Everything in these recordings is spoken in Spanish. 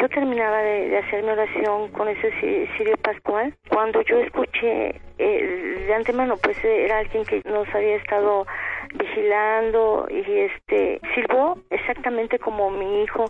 Yo terminaba de, hacer mi oración con ese sirio pascual. Cuando yo escuché eh, de antemano, pues era alguien que nos había estado vigilando y este silbó exactamente como mi hijo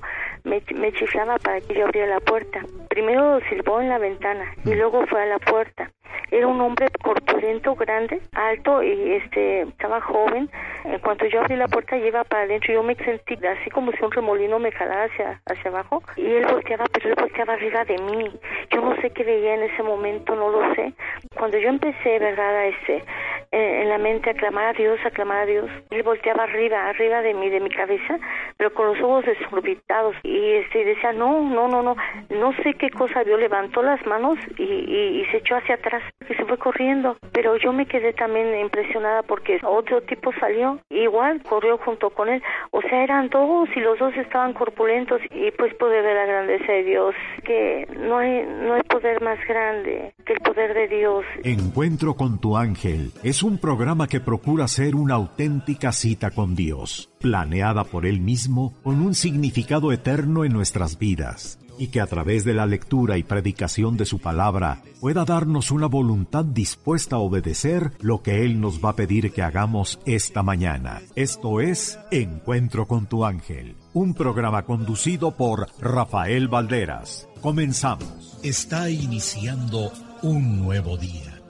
me, me chiflaba para que yo abriera la puerta. Primero silbó en la ventana y luego fue a la puerta. Era un hombre corpulento, grande, alto y este estaba joven. En cuanto yo abrí la puerta iba para adentro, yo me sentí así como si un remolino me jalara hacia hacia abajo y él volteaba, pero él volteaba arriba de mí. Yo no sé qué veía en ese momento, no lo sé. Cuando yo empecé, verdad, a este eh, en la mente aclamar a Dios, aclamar a Dios. Él volteaba arriba, arriba de mí, de mi cabeza, pero con los ojos desorbitados. Y este decía, no, no, no, no, no sé qué cosa vio, levantó las manos y, y, se echó hacia atrás y se fue corriendo, pero yo me quedé también impresionada porque otro tipo salió, igual corrió junto con él, o sea, eran dos y los dos estaban corpulentos. Y pues pude ver la grandeza de Dios, que no hay, no hay poder más grande que el poder de Dios. Encuentro con tu ángel. Es un programa que procura ser una auténtica cita con Dios, planeada por Él mismo con un significado eterno en nuestras vidas, y que a través de la lectura y predicación de su palabra pueda darnos una voluntad dispuesta a obedecer lo que Él nos va a pedir que hagamos esta mañana. Esto es Encuentro con tu ángel, un programa conducido por Rafael Valderas. Comenzamos. Está iniciando un nuevo día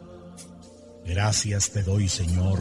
Gracias te doy, Señor,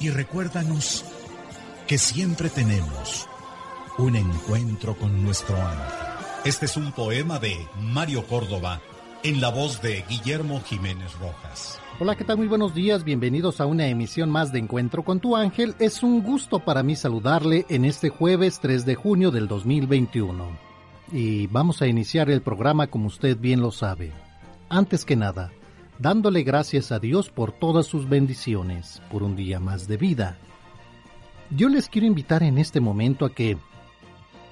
y recuérdanos que siempre tenemos un encuentro con nuestro ángel. Este es un poema de Mario Córdoba en la voz de Guillermo Jiménez Rojas. Hola, ¿qué tal? Muy buenos días, bienvenidos a una emisión más de Encuentro con tu ángel. Es un gusto para mí saludarle en este jueves 3 de junio del 2021. Y vamos a iniciar el programa como usted bien lo sabe. Antes que nada, dándole gracias a Dios por todas sus bendiciones, por un día más de vida. Yo les quiero invitar en este momento a que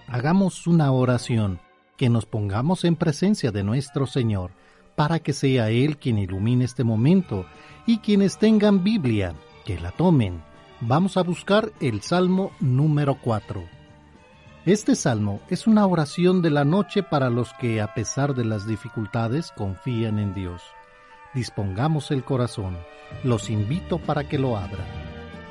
hagamos una oración, que nos pongamos en presencia de nuestro Señor, para que sea Él quien ilumine este momento, y quienes tengan Biblia, que la tomen. Vamos a buscar el Salmo número 4. Este salmo es una oración de la noche para los que, a pesar de las dificultades, confían en Dios dispongamos el corazón. Los invito para que lo abran.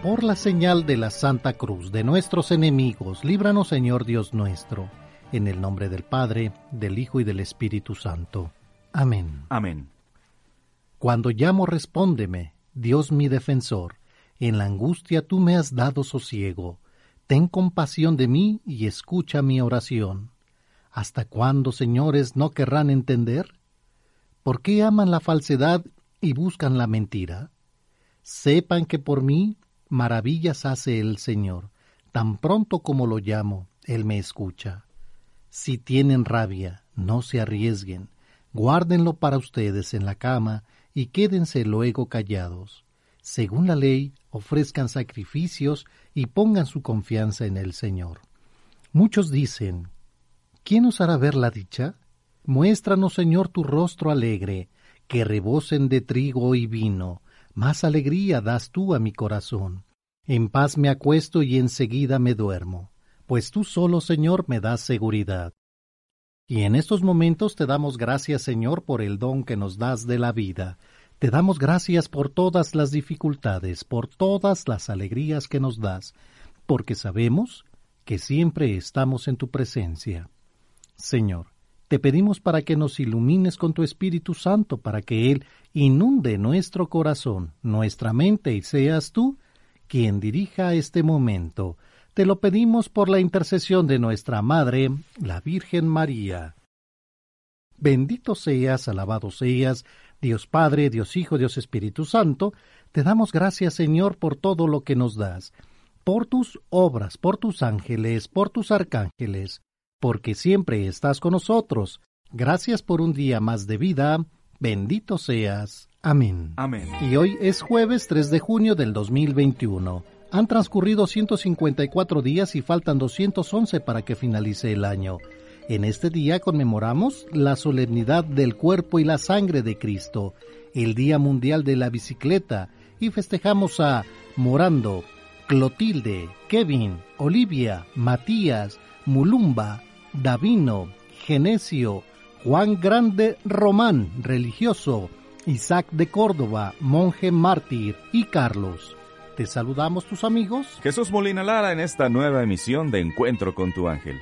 Por la señal de la Santa Cruz de nuestros enemigos, líbranos Señor Dios nuestro, en el nombre del Padre, del Hijo y del Espíritu Santo. Amén. Amén. Cuando llamo, respóndeme, Dios mi defensor. En la angustia tú me has dado sosiego. Ten compasión de mí y escucha mi oración. ¿Hasta cuándo, señores, no querrán entender? ¿Por qué aman la falsedad y buscan la mentira? Sepan que por mí maravillas hace el Señor. Tan pronto como lo llamo, Él me escucha. Si tienen rabia, no se arriesguen. Guárdenlo para ustedes en la cama y quédense luego callados. Según la ley, ofrezcan sacrificios y pongan su confianza en el Señor. Muchos dicen, ¿quién os hará ver la dicha? Muéstranos, Señor, tu rostro alegre, que rebosen de trigo y vino, más alegría das tú a mi corazón. En paz me acuesto y enseguida me duermo, pues tú solo, Señor, me das seguridad. Y en estos momentos te damos gracias, Señor, por el don que nos das de la vida. Te damos gracias por todas las dificultades, por todas las alegrías que nos das, porque sabemos que siempre estamos en tu presencia. Señor, te pedimos para que nos ilumines con tu Espíritu Santo, para que Él inunde nuestro corazón, nuestra mente, y seas tú quien dirija este momento. Te lo pedimos por la intercesión de nuestra Madre, la Virgen María. Bendito seas, alabado seas, Dios Padre, Dios Hijo, Dios Espíritu Santo, te damos gracias, Señor, por todo lo que nos das, por tus obras, por tus ángeles, por tus arcángeles, porque siempre estás con nosotros. Gracias por un día más de vida. Bendito seas. Amén. Amén. Y hoy es jueves 3 de junio del 2021. Han transcurrido 154 días y faltan 211 para que finalice el año. En este día conmemoramos la solemnidad del cuerpo y la sangre de Cristo, el Día Mundial de la Bicicleta, y festejamos a Morando, Clotilde, Kevin, Olivia, Matías, Mulumba, Davino, Genesio, Juan Grande Román, religioso, Isaac de Córdoba, monje mártir y Carlos. Te saludamos tus amigos. Jesús Molina Lara en esta nueva emisión de Encuentro con tu ángel.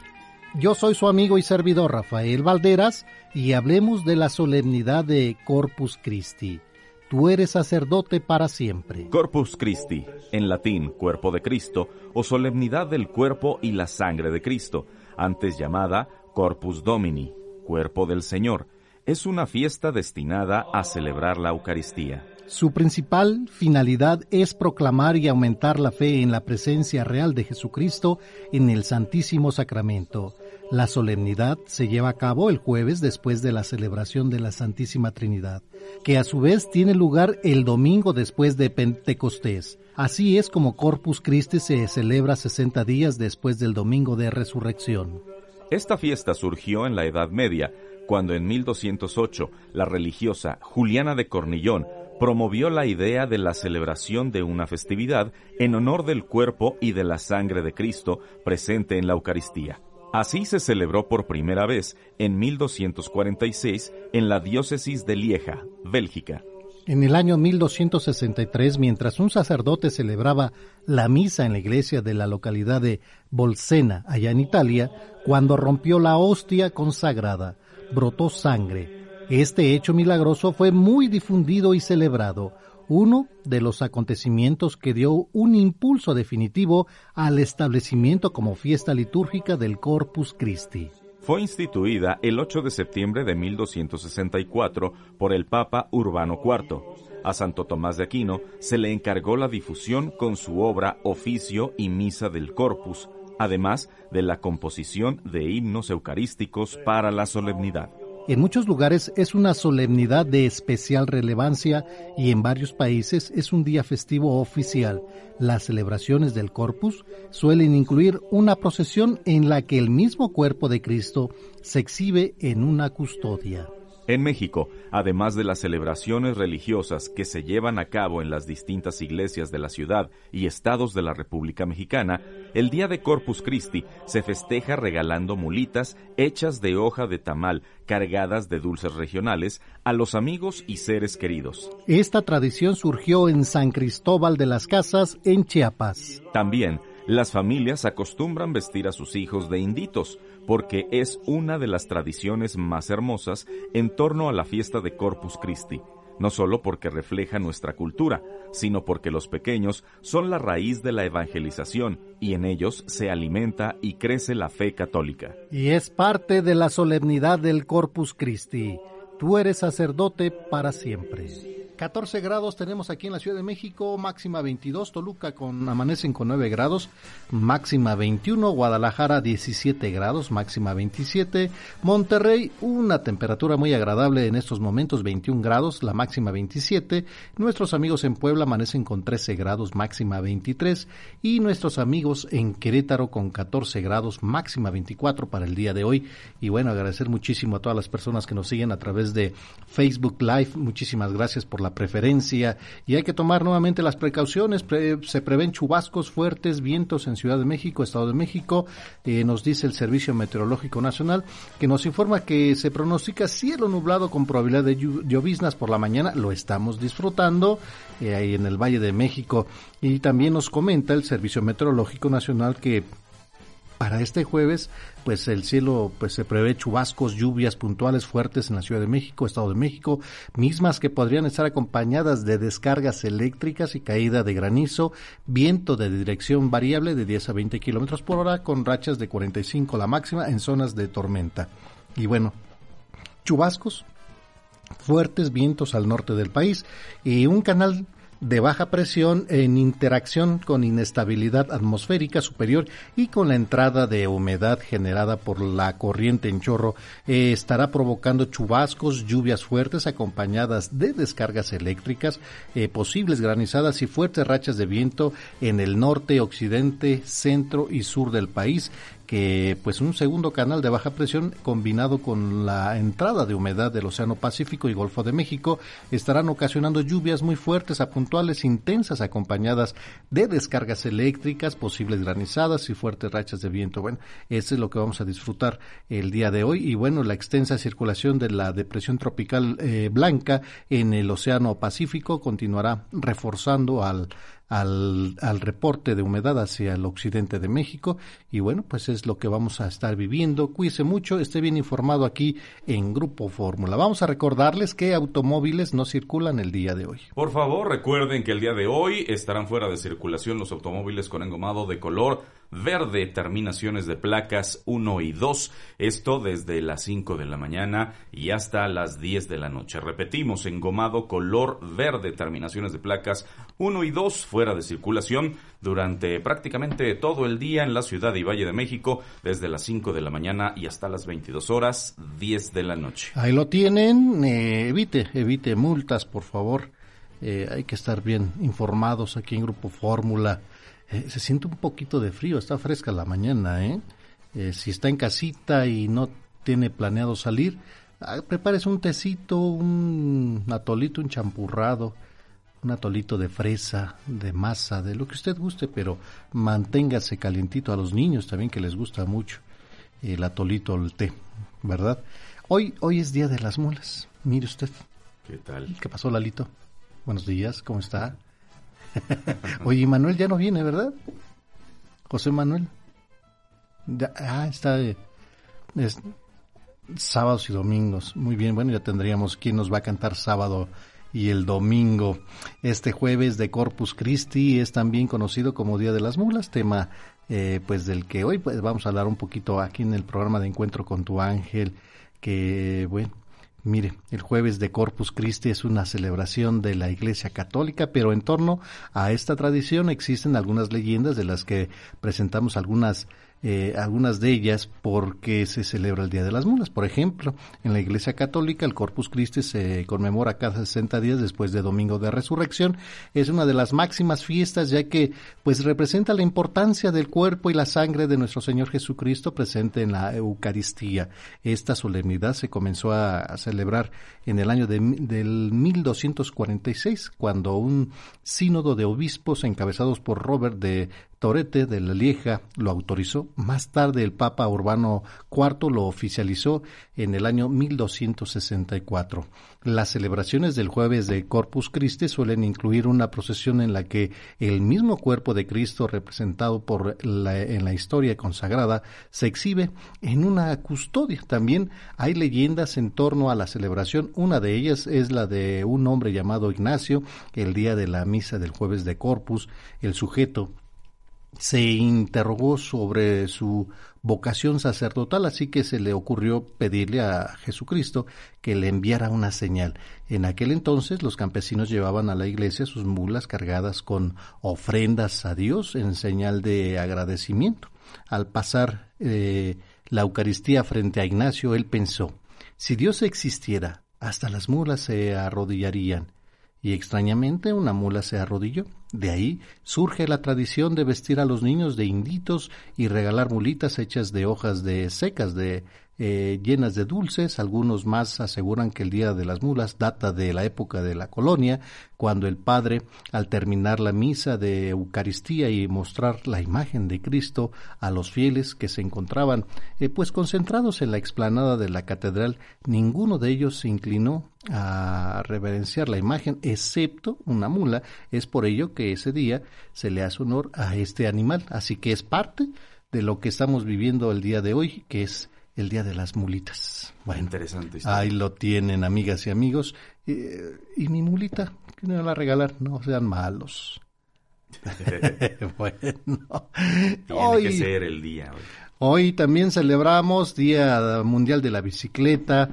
Yo soy su amigo y servidor Rafael Valderas y hablemos de la solemnidad de Corpus Christi. Tú eres sacerdote para siempre. Corpus Christi, en latín cuerpo de Cristo o solemnidad del cuerpo y la sangre de Cristo antes llamada Corpus Domini, Cuerpo del Señor, es una fiesta destinada a celebrar la Eucaristía. Su principal finalidad es proclamar y aumentar la fe en la presencia real de Jesucristo en el Santísimo Sacramento. La solemnidad se lleva a cabo el jueves después de la celebración de la Santísima Trinidad, que a su vez tiene lugar el domingo después de Pentecostés. Así es como Corpus Christi se celebra 60 días después del domingo de resurrección. Esta fiesta surgió en la Edad Media, cuando en 1208 la religiosa Juliana de Cornillón promovió la idea de la celebración de una festividad en honor del cuerpo y de la sangre de Cristo presente en la Eucaristía. Así se celebró por primera vez en 1246 en la diócesis de Lieja, Bélgica. En el año 1263, mientras un sacerdote celebraba la misa en la iglesia de la localidad de Bolsena, allá en Italia, cuando rompió la hostia consagrada, brotó sangre. Este hecho milagroso fue muy difundido y celebrado, uno de los acontecimientos que dio un impulso definitivo al establecimiento como fiesta litúrgica del Corpus Christi fue instituida el 8 de septiembre de 1264 por el Papa Urbano IV. A Santo Tomás de Aquino se le encargó la difusión con su obra Oficio y Misa del Corpus, además de la composición de himnos eucarísticos para la solemnidad. En muchos lugares es una solemnidad de especial relevancia y en varios países es un día festivo oficial. Las celebraciones del Corpus suelen incluir una procesión en la que el mismo cuerpo de Cristo se exhibe en una custodia. En México, además de las celebraciones religiosas que se llevan a cabo en las distintas iglesias de la ciudad y estados de la República Mexicana, el día de Corpus Christi se festeja regalando mulitas hechas de hoja de tamal cargadas de dulces regionales a los amigos y seres queridos. Esta tradición surgió en San Cristóbal de las Casas, en Chiapas. También, las familias acostumbran vestir a sus hijos de inditos, porque es una de las tradiciones más hermosas en torno a la fiesta de Corpus Christi, no solo porque refleja nuestra cultura, sino porque los pequeños son la raíz de la evangelización y en ellos se alimenta y crece la fe católica. Y es parte de la solemnidad del Corpus Christi. Tú eres sacerdote para siempre. 14 grados tenemos aquí en la Ciudad de México, máxima 22, Toluca con amanecen con 9 grados, máxima 21, Guadalajara 17 grados, máxima 27, Monterrey una temperatura muy agradable en estos momentos, 21 grados, la máxima 27, nuestros amigos en Puebla amanecen con 13 grados, máxima 23 y nuestros amigos en Querétaro con 14 grados, máxima 24 para el día de hoy y bueno, agradecer muchísimo a todas las personas que nos siguen a través de Facebook Live, muchísimas gracias por la preferencia y hay que tomar nuevamente las precauciones. se prevén chubascos fuertes, vientos en Ciudad de México, Estado de México. Eh, nos dice el Servicio Meteorológico Nacional que nos informa que se pronostica cielo nublado con probabilidad de lloviznas por la mañana. Lo estamos disfrutando eh, ahí en el Valle de México. Y también nos comenta el Servicio Meteorológico Nacional que para este jueves, pues el cielo pues se prevé chubascos, lluvias puntuales fuertes en la Ciudad de México, Estado de México, mismas que podrían estar acompañadas de descargas eléctricas y caída de granizo, viento de dirección variable de 10 a 20 kilómetros por hora con rachas de 45 la máxima en zonas de tormenta. Y bueno, chubascos, fuertes vientos al norte del país y un canal de baja presión en interacción con inestabilidad atmosférica superior y con la entrada de humedad generada por la corriente en chorro eh, estará provocando chubascos, lluvias fuertes acompañadas de descargas eléctricas, eh, posibles granizadas y fuertes rachas de viento en el norte, occidente, centro y sur del país que pues un segundo canal de baja presión combinado con la entrada de humedad del Océano Pacífico y Golfo de México estarán ocasionando lluvias muy fuertes a puntuales intensas acompañadas de descargas eléctricas, posibles granizadas y fuertes rachas de viento. Bueno, eso es lo que vamos a disfrutar el día de hoy y bueno, la extensa circulación de la depresión tropical eh, blanca en el Océano Pacífico continuará reforzando al al, al reporte de humedad hacia el occidente de México y bueno, pues es lo que vamos a estar viviendo. Cuídese mucho, esté bien informado aquí en Grupo Fórmula. Vamos a recordarles que automóviles no circulan el día de hoy. Por favor, recuerden que el día de hoy estarán fuera de circulación los automóviles con engomado de color verde, terminaciones de placas 1 y 2, esto desde las 5 de la mañana y hasta las 10 de la noche. Repetimos, engomado color verde, terminaciones de placas 1 y 2 fuera de circulación durante prácticamente todo el día en la ciudad y Valle de México, desde las 5 de la mañana y hasta las 22 horas 10 de la noche. Ahí lo tienen, eh, evite, evite multas, por favor. Eh, hay que estar bien informados aquí en Grupo Fórmula. Eh, se siente un poquito de frío, está fresca la mañana, ¿eh? ¿eh? si está en casita y no tiene planeado salir, ah, prepárese un tecito, un atolito, un champurrado, un atolito de fresa, de masa, de lo que usted guste, pero manténgase calientito a los niños también que les gusta mucho el atolito, el té, ¿verdad? Hoy, hoy es Día de las Mulas, mire usted. ¿Qué tal? ¿Qué pasó, Lalito? Buenos días, ¿cómo está? Oye, Manuel ya no viene, ¿verdad? José Manuel. ah, está. es, sábados y domingos. Muy bien, bueno, ya tendríamos quién nos va a cantar sábado y el domingo. Este jueves de Corpus Christi es también conocido como Día de las Mulas, tema eh, pues del que hoy pues, vamos a hablar un poquito aquí en el programa de Encuentro con tu Ángel, que bueno, Mire, el jueves de Corpus Christi es una celebración de la Iglesia Católica, pero en torno a esta tradición existen algunas leyendas de las que presentamos algunas eh, algunas de ellas porque se celebra el Día de las Mulas. Por ejemplo, en la Iglesia Católica el Corpus Christi se conmemora cada 60 días después de Domingo de Resurrección. Es una de las máximas fiestas ya que pues representa la importancia del cuerpo y la sangre de nuestro Señor Jesucristo presente en la Eucaristía. Esta solemnidad se comenzó a, celebrar en el año de, del 1246 cuando un sínodo de obispos encabezados por Robert de Torete de la Lieja lo autorizó. Más tarde el Papa Urbano IV lo oficializó en el año 1264. Las celebraciones del jueves de Corpus Christi suelen incluir una procesión en la que el mismo cuerpo de Cristo representado por en la historia consagrada se exhibe en una custodia. También hay leyendas en torno a la celebración. Una de ellas es la de un hombre llamado Ignacio, el día de la misa del jueves de Corpus. El sujeto se interrogó sobre su vocación sacerdotal, así que se le ocurrió pedirle a Jesucristo que le enviara una señal. En aquel entonces los campesinos llevaban a la iglesia sus mulas cargadas con ofrendas a Dios en señal de agradecimiento. Al pasar eh, la Eucaristía frente a Ignacio, él pensó, si Dios existiera, hasta las mulas se arrodillarían y extrañamente una mula se arrodilló. De ahí surge la tradición de vestir a los niños de inditos y regalar mulitas hechas de hojas de secas de eh, llenas de dulces. Algunos más aseguran que el Día de las Mulas data de la época de la colonia, cuando el padre, al terminar la misa de Eucaristía y mostrar la imagen de Cristo a los fieles que se encontraban eh, pues concentrados en la explanada de la catedral, ninguno de ellos se inclinó a reverenciar la imagen, excepto una mula. Es por ello que ese día se le hace honor a este animal. Así que es parte de lo que estamos viviendo el día de hoy, que es el Día de las Mulitas. Bueno, Interesante. Ahí lo tienen, amigas y amigos. y mi mulita, que me va a regalar? No sean malos. bueno, tiene que ser el día hoy. Hoy también celebramos Día Mundial de la Bicicleta,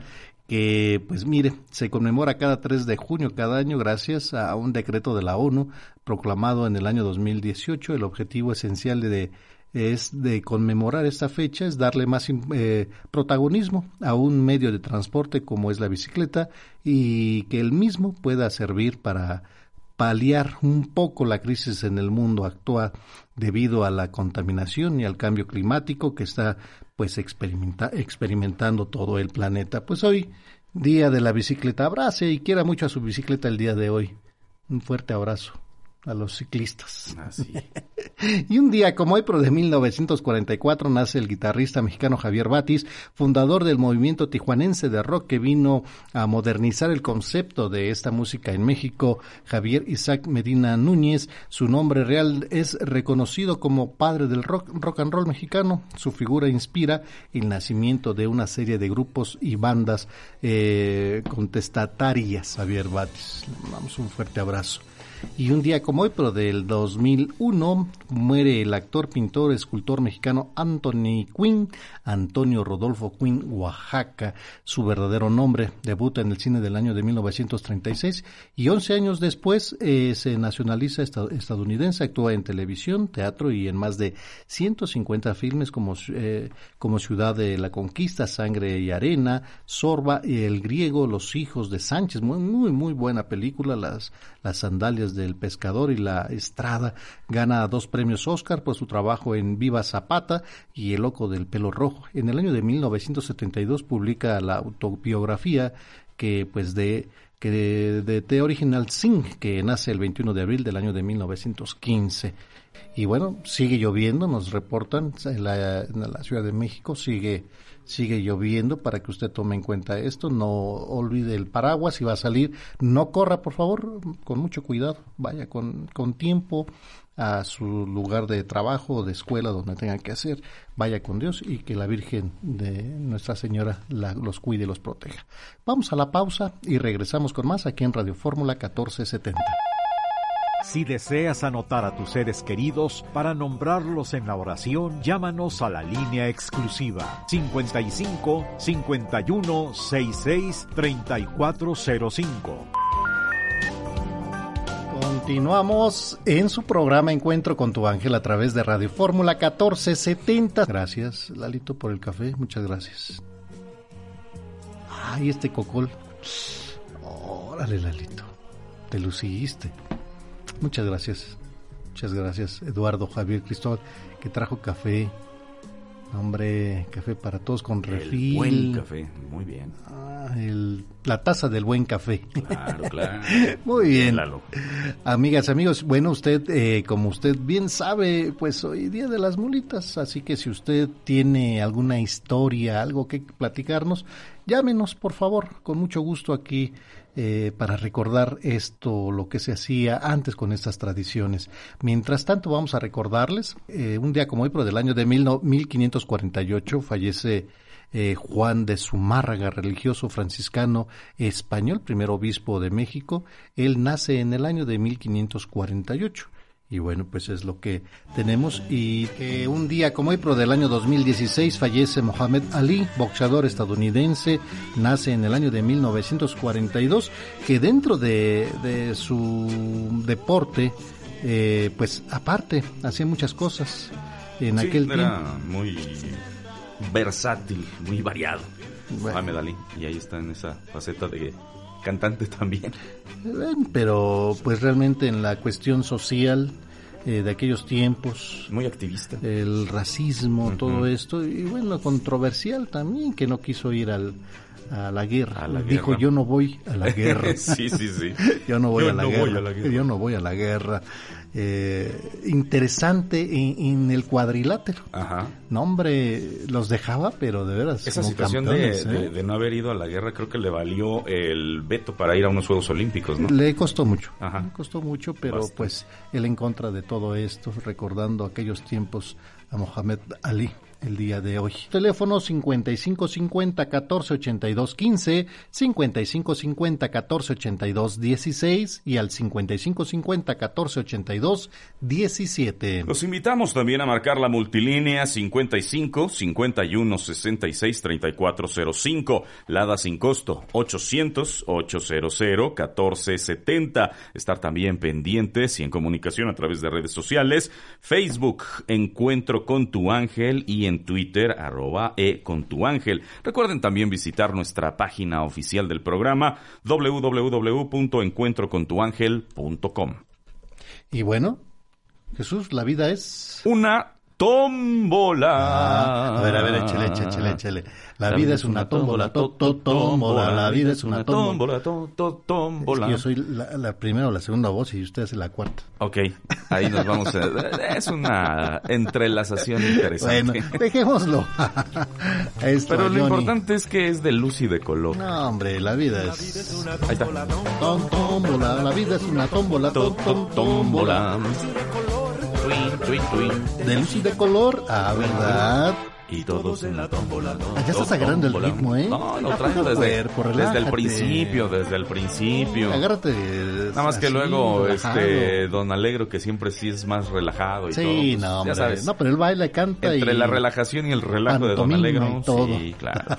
que pues mire, se conmemora cada 3 de junio cada año gracias a un decreto de la ONU proclamado en el año 2018. El objetivo esencial de es de conmemorar esta fecha, es darle más eh, protagonismo a un medio de transporte como es la bicicleta y que el mismo pueda servir para paliar un poco la crisis en el mundo actual debido a la contaminación y al cambio climático que está pues experimentando todo el planeta. Pues hoy, día de la bicicleta, abrace y quiera mucho a su bicicleta el día de hoy. Un fuerte abrazo a los ciclistas. Así. y un día como hoy, pero de 1944, nace el guitarrista mexicano Javier Batis, fundador del movimiento tijuanense de rock que vino a modernizar el concepto de esta música en México. Javier Isaac Medina Núñez, su nombre real es reconocido como padre del rock, rock and roll mexicano. Su figura inspira el nacimiento de una serie de grupos y bandas eh, contestatarias. Javier Batis, le damos un fuerte abrazo. Y un día como hoy, pero del 2001, muere el actor, pintor, escultor mexicano Anthony Quinn, Antonio Rodolfo Quinn, Oaxaca. Su verdadero nombre debuta en el cine del año de 1936 y 11 años después eh, se nacionaliza estadounidense, actúa en televisión, teatro y en más de 150 filmes como, eh, como Ciudad de la Conquista, Sangre y Arena, Sorba, El Griego, Los Hijos de Sánchez. Muy, muy, muy buena película, las, las sandalias del Pescador y La Estrada. Gana dos premios Oscar por su trabajo en Viva Zapata y El Loco del Pelo Rojo. En el año de 1972 publica la autobiografía que pues de que de, The Original Sing, que nace el 21 de abril del año de 1915. Y bueno, sigue lloviendo, nos reportan en la Ciudad de México, sigue sigue lloviendo para que usted tome en cuenta esto, no olvide el paraguas si va a salir, no corra por favor, con mucho cuidado, vaya con, con tiempo a su lugar de trabajo o de escuela donde tenga que hacer, vaya con Dios y que la Virgen de Nuestra Señora los cuide y los proteja. Vamos a la pausa y regresamos con más aquí en Radio Fórmula 1470. Si deseas anotar a tus seres queridos para nombrarlos en la oración, llámanos a la línea exclusiva 55 51 66 3405. Continuamos en su programa Encuentro con tu ángel a través de Radio Fórmula 1470. Gracias, Lalito, por el café. Muchas gracias. Ay, este cocol. Órale, Lalito. Te luciste. Muchas gracias. Muchas gracias, Eduardo Javier Cristóbal, que trajo café. Hombre, café para todos con refil. buen café, muy bien. Ah, la taza del buen café. Claro, claro. muy bien. Amigas, amigos, bueno, usted, eh, como usted bien sabe, pues hoy día de las mulitas, así que si usted tiene alguna historia, algo que platicarnos, llámenos, por favor, con mucho gusto aquí eh, para recordar esto, lo que se hacía antes con estas tradiciones. Mientras tanto, vamos a recordarles, eh, un día como hoy, pero del año de mil 1548, fallece eh, Juan de Zumárraga, religioso franciscano español, primer obispo de México. Él nace en el año de 1548 Y bueno, pues es lo que tenemos. Y que un día como hoy, pero del año 2016, fallece Mohamed Ali, boxeador estadounidense, nace en el año de 1942, que dentro de, su deporte, eh, pues aparte, hacía muchas cosas. En aquel era muy versátil, muy variado. Mohamed Ali, y ahí está en esa faceta de cantante también. Pero pues realmente en la cuestión social eh, de aquellos tiempos. Muy activista. El racismo, todo esto. Y bueno, controversial también, que no quiso ir al, a la guerra. Dijo, yo no voy a la guerra. sí, sí, sí. yo no voy, a, la guerra. Yo no voy a la guerra. Eh, interesante en, el cuadrilátero. Ajá. No, hombre, los dejaba, pero de veras. Esa situación ¿eh? de, no haber ido a la guerra creo que le valió el veto para ir a unos Juegos Olímpicos, ¿no? Le costó mucho. Ajá. Le costó mucho, pero pues él en contra de todo esto, recordando aquellos tiempos a Mohamed Ali el día de hoy. Teléfono 5550 1482 15, 5550 1482 16 y al 5550 1482 17. Los invitamos también a marcar la multilínea 55 51 66 3405, Lada sin costo 800 800 1470. Estar también pendientes y en comunicación a través de redes sociales, Facebook Encuentro con tu ángel y en en Twitter, arroba e con tu ángel. Recuerden también visitar nuestra página oficial del programa, www.encuentrocontuangel.com. Y bueno, Jesús, la vida es... Una tómbola. Ah, a ver, a ver, échale, échale, échale. La, vida es una tómbola, to, tómbola. La vida es una tómbola, to, tómbola. yo soy la, primera o la segunda voz y usted es la cuarta. Ok, ahí nos vamos. A, es una entrelazación interesante. Bueno, dejémoslo. Pero lo importante es que es de luz y de color. No, hombre, la vida es... Ahí está. Tómbola, la vida es una tómbola, tómbola. De luz y de color, ah, ¿verdad? Y todos en la tómbola. Ah, ya estás agarrando el ritmo, ¿eh? No, lo traigo desde, desde el principio, desde el principio. Agárrate. Nada más que luego, este, Don Alegro, que siempre sí es más relajado y sí, todo. Sí, pues, no, ya sabes. No, pero él baila, canta Entre la relajación y el relajo de Don Alegro. Sí, claro.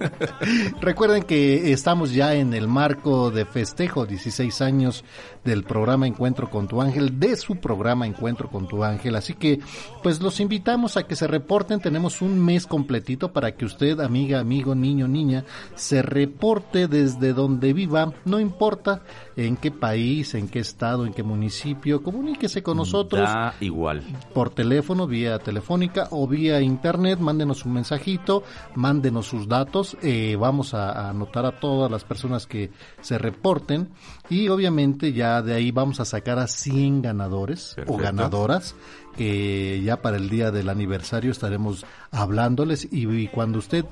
Recuerden que estamos ya en el marco de festejo, 16 años del programa Encuentro con tu Ángel, de su programa Encuentro con tu Ángel. Así que, pues los invitamos a que se reporten. Tenemos un mes completito para que usted, amiga, amigo, niño, niña, se reporte desde donde viva, no importa en qué país, en qué estado, en qué municipio, comuníquese con nosotros. Da igual. Por teléfono, vía telefónica o vía internet, mándenos un mensajito, mándenos sus datos, eh, vamos a anotar a todas las personas que se reporten y obviamente ya de ahí vamos a sacar a 100 ganadores o ganadoras que ya para el día del aniversario estaremos hablándoles y, cuando usted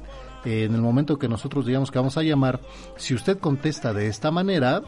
en el momento que nosotros digamos que vamos a llamar, si usted contesta de esta manera,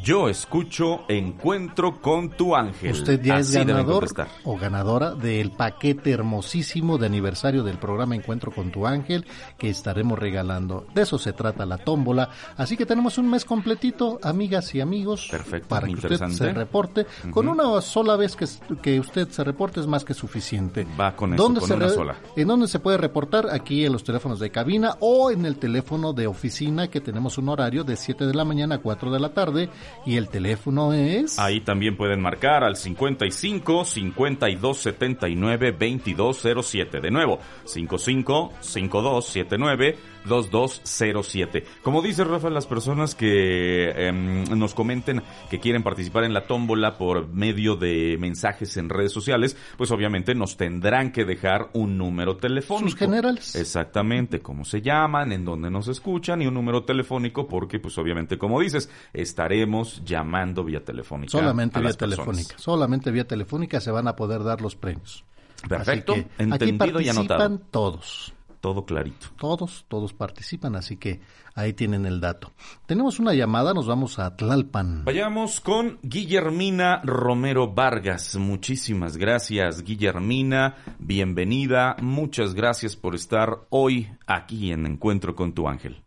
yo escucho Encuentro con tu ángel. Usted ya es ganador o ganadora del paquete hermosísimo de aniversario del programa Encuentro con tu ángel que estaremos regalando. De eso se trata la tómbola. Así que tenemos un mes completito, amigas y amigos, Perfecto, para que usted se reporte. Con una sola vez que, que usted se reporte es más que suficiente. Va con eso, con una sola. ¿En dónde se puede reportar? Aquí en los teléfonos de cabina o en el teléfono de oficina que tenemos un horario de 7 de la mañana a 4 de la tarde y el teléfono es... Ahí también pueden marcar al 55 52 79 2207. De nuevo, 55 52 79 2207. Como dice Rafa, las personas que em, nos comenten que quieren participar en la tómbola por medio de mensajes en redes sociales, pues obviamente nos tendrán que dejar un número telefónico. Sus generales. Exactamente, cómo se llaman, en dónde nos escuchan y un número telefónico porque pues obviamente como dices, estaremos llamando vía telefónica. Solamente vía telefónica. Solamente vía telefónica se van a poder dar los premios. Perfecto, entendido y anotado. todos todo clarito. Todos, todos participan, así que ahí tienen el dato. Tenemos una llamada, nos vamos a Tlalpan. Vayamos con Guillermina Romero Vargas. Muchísimas gracias, Guillermina. Bienvenida. Muchas gracias por estar hoy aquí en Encuentro con tu ángel.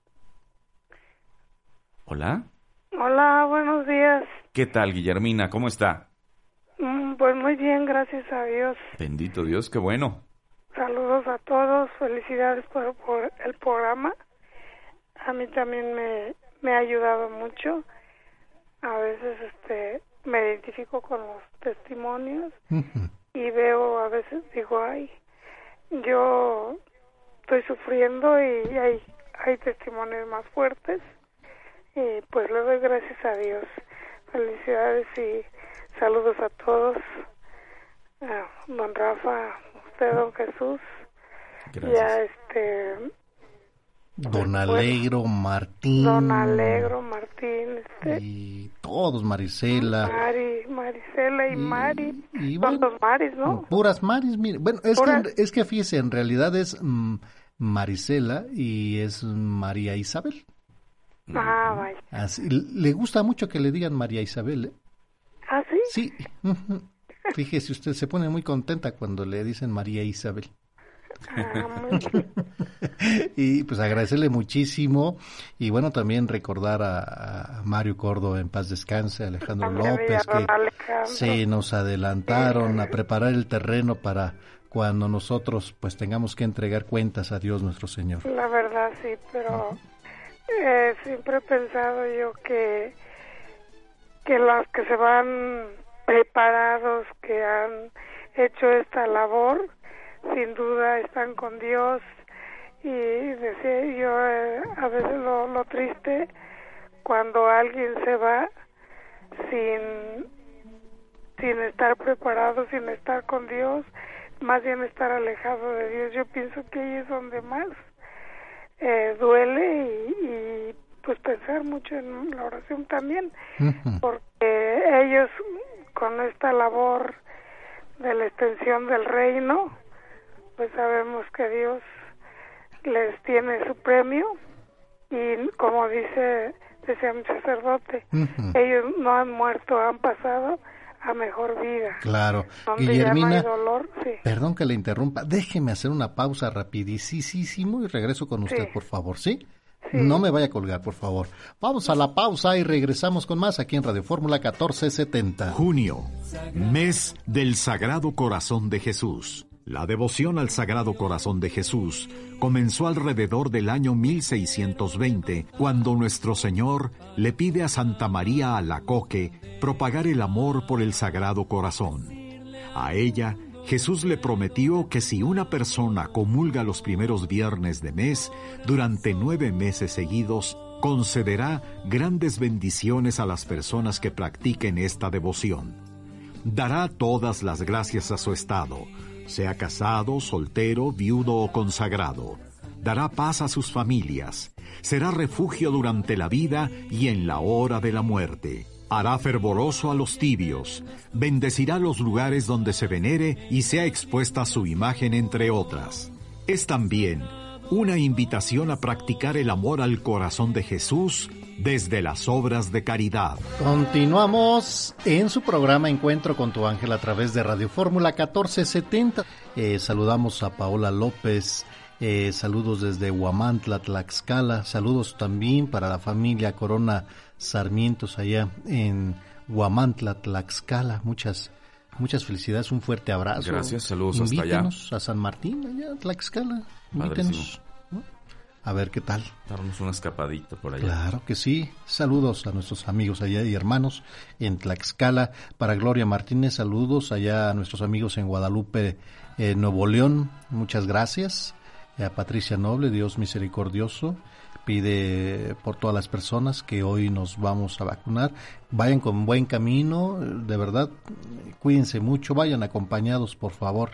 Hola. Hola, buenos días. ¿Qué tal, Guillermina? ¿Cómo está? Mm, pues muy Muy bien, gracias a Dios. Bendito Dios, qué bueno. Saludos a todos, felicidades por, por el programa. A mí también me, me ha ayudado mucho. A veces este me identifico con los testimonios y veo a veces digo, ay, yo estoy sufriendo y hay hay testimonios más fuertes y pues le doy gracias a Dios. Felicidades y saludos a todos. don Rafa, usted, don Jesús. Ya este Don pues, Alegro, Martín. Don Alegro, Martín. Este, y todos, Marisela. Mari, Marisela y, Mari. Y, Maris, ¿no? Puras Maris, mire. Bueno, es, que, es que fíjese, en realidad es mm, Marisela y es María Isabel. Ah, vaya. Así, le gusta mucho que le digan María Isabel, ¿eh? ¿Ah, sí? Sí. Fíjese, usted se pone muy contenta cuando le dicen María Isabel. y pues agradecerle muchísimo y bueno también recordar a, Mario Córdoba en paz descanse, Alejandro López que se nos adelantaron a preparar el terreno para cuando nosotros pues tengamos que entregar cuentas a Dios nuestro Señor. La verdad sí, pero eh, siempre he pensado yo que que los que se van preparados, que han hecho esta labor, sin duda están con Dios y decía yo eh, a veces lo, lo triste cuando alguien se va sin sin estar preparado, sin estar con Dios, más bien estar alejado de Dios. Yo pienso que ahí es donde más eh, duele y, pues pensar mucho en la oración también, porque ellos con esta labor de la extensión del reino, pues sabemos que Dios les tiene su premio y como dice decía un sacerdote, ellos no han muerto, han pasado a mejor vida. Claro. Guillermina, perdón que le interrumpa, déjeme hacer una pausa rapidísimo y regreso con usted, por favor, ¿sí? No me vaya a colgar, por favor. Vamos a la pausa y regresamos con más aquí en Radio Fórmula 1470. Junio, mes del Sagrado Corazón de Jesús. La devoción al Sagrado Corazón de Jesús comenzó alrededor del año 1620, cuando nuestro Señor le pide a Santa María Alacoque propagar el amor por el Sagrado Corazón. A ella, Jesús le prometió que si una persona comulga los primeros viernes de mes, durante nueve meses seguidos, concederá grandes bendiciones a las personas que practiquen esta devoción. Dará todas las gracias a su estado, sea casado, soltero, viudo o consagrado. Dará paz a sus familias, será refugio durante la vida y en la hora de la muerte. Hará fervoroso a los tibios, bendecirá los lugares donde se venere y sea expuesta su imagen entre otras. Es también una invitación a practicar el amor al corazón de Jesús desde las obras de caridad. Continuamos en su programa Encuentro con tu ángel a través de Radio Fórmula 1470. Eh, saludamos a Paola López. Eh, saludos desde Huamantla, Tlaxcala. Saludos también para la familia Corona Sarmientos allá en Huamantla, Tlaxcala. Muchas, muchas felicidades. Un fuerte abrazo. Gracias. Saludos hasta allá. a San Martín, allá, Tlaxcala. Invítenos a ver qué tal. Darnos una escapadita por allá. Claro que sí. Saludos a nuestros amigos allá y hermanos en Tlaxcala. Para Gloria Martínez, saludos allá a nuestros amigos en Guadalupe, eh, Nuevo León. Muchas gracias. A Patricia Noble, Dios misericordioso. Pide por todas las personas que hoy nos vamos a vacunar. Vayan con buen camino, de verdad. Cuídense mucho, vayan acompañados, por favor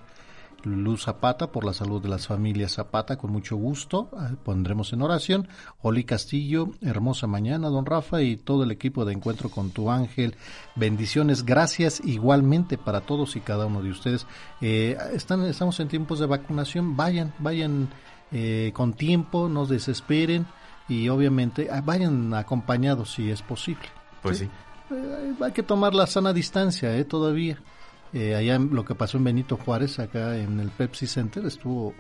Luz Zapata por la salud de las familias Zapata, con mucho gusto, ah, pondremos en oración. Oli Castillo, hermosa mañana, don Rafa y todo el equipo de Encuentro con tu Ángel. Bendiciones, gracias igualmente para todos y cada uno de ustedes. Eh, están, estamos en tiempos de vacunación, vayan, vayan eh, con tiempo, no desesperen y obviamente ah, vayan acompañados si es posible. Pues sí. Eh, hay que tomar la sana distancia eh, todavía. Eh, allá lo que pasó en Benito Juárez, acá en el Pepsi Center, estuvo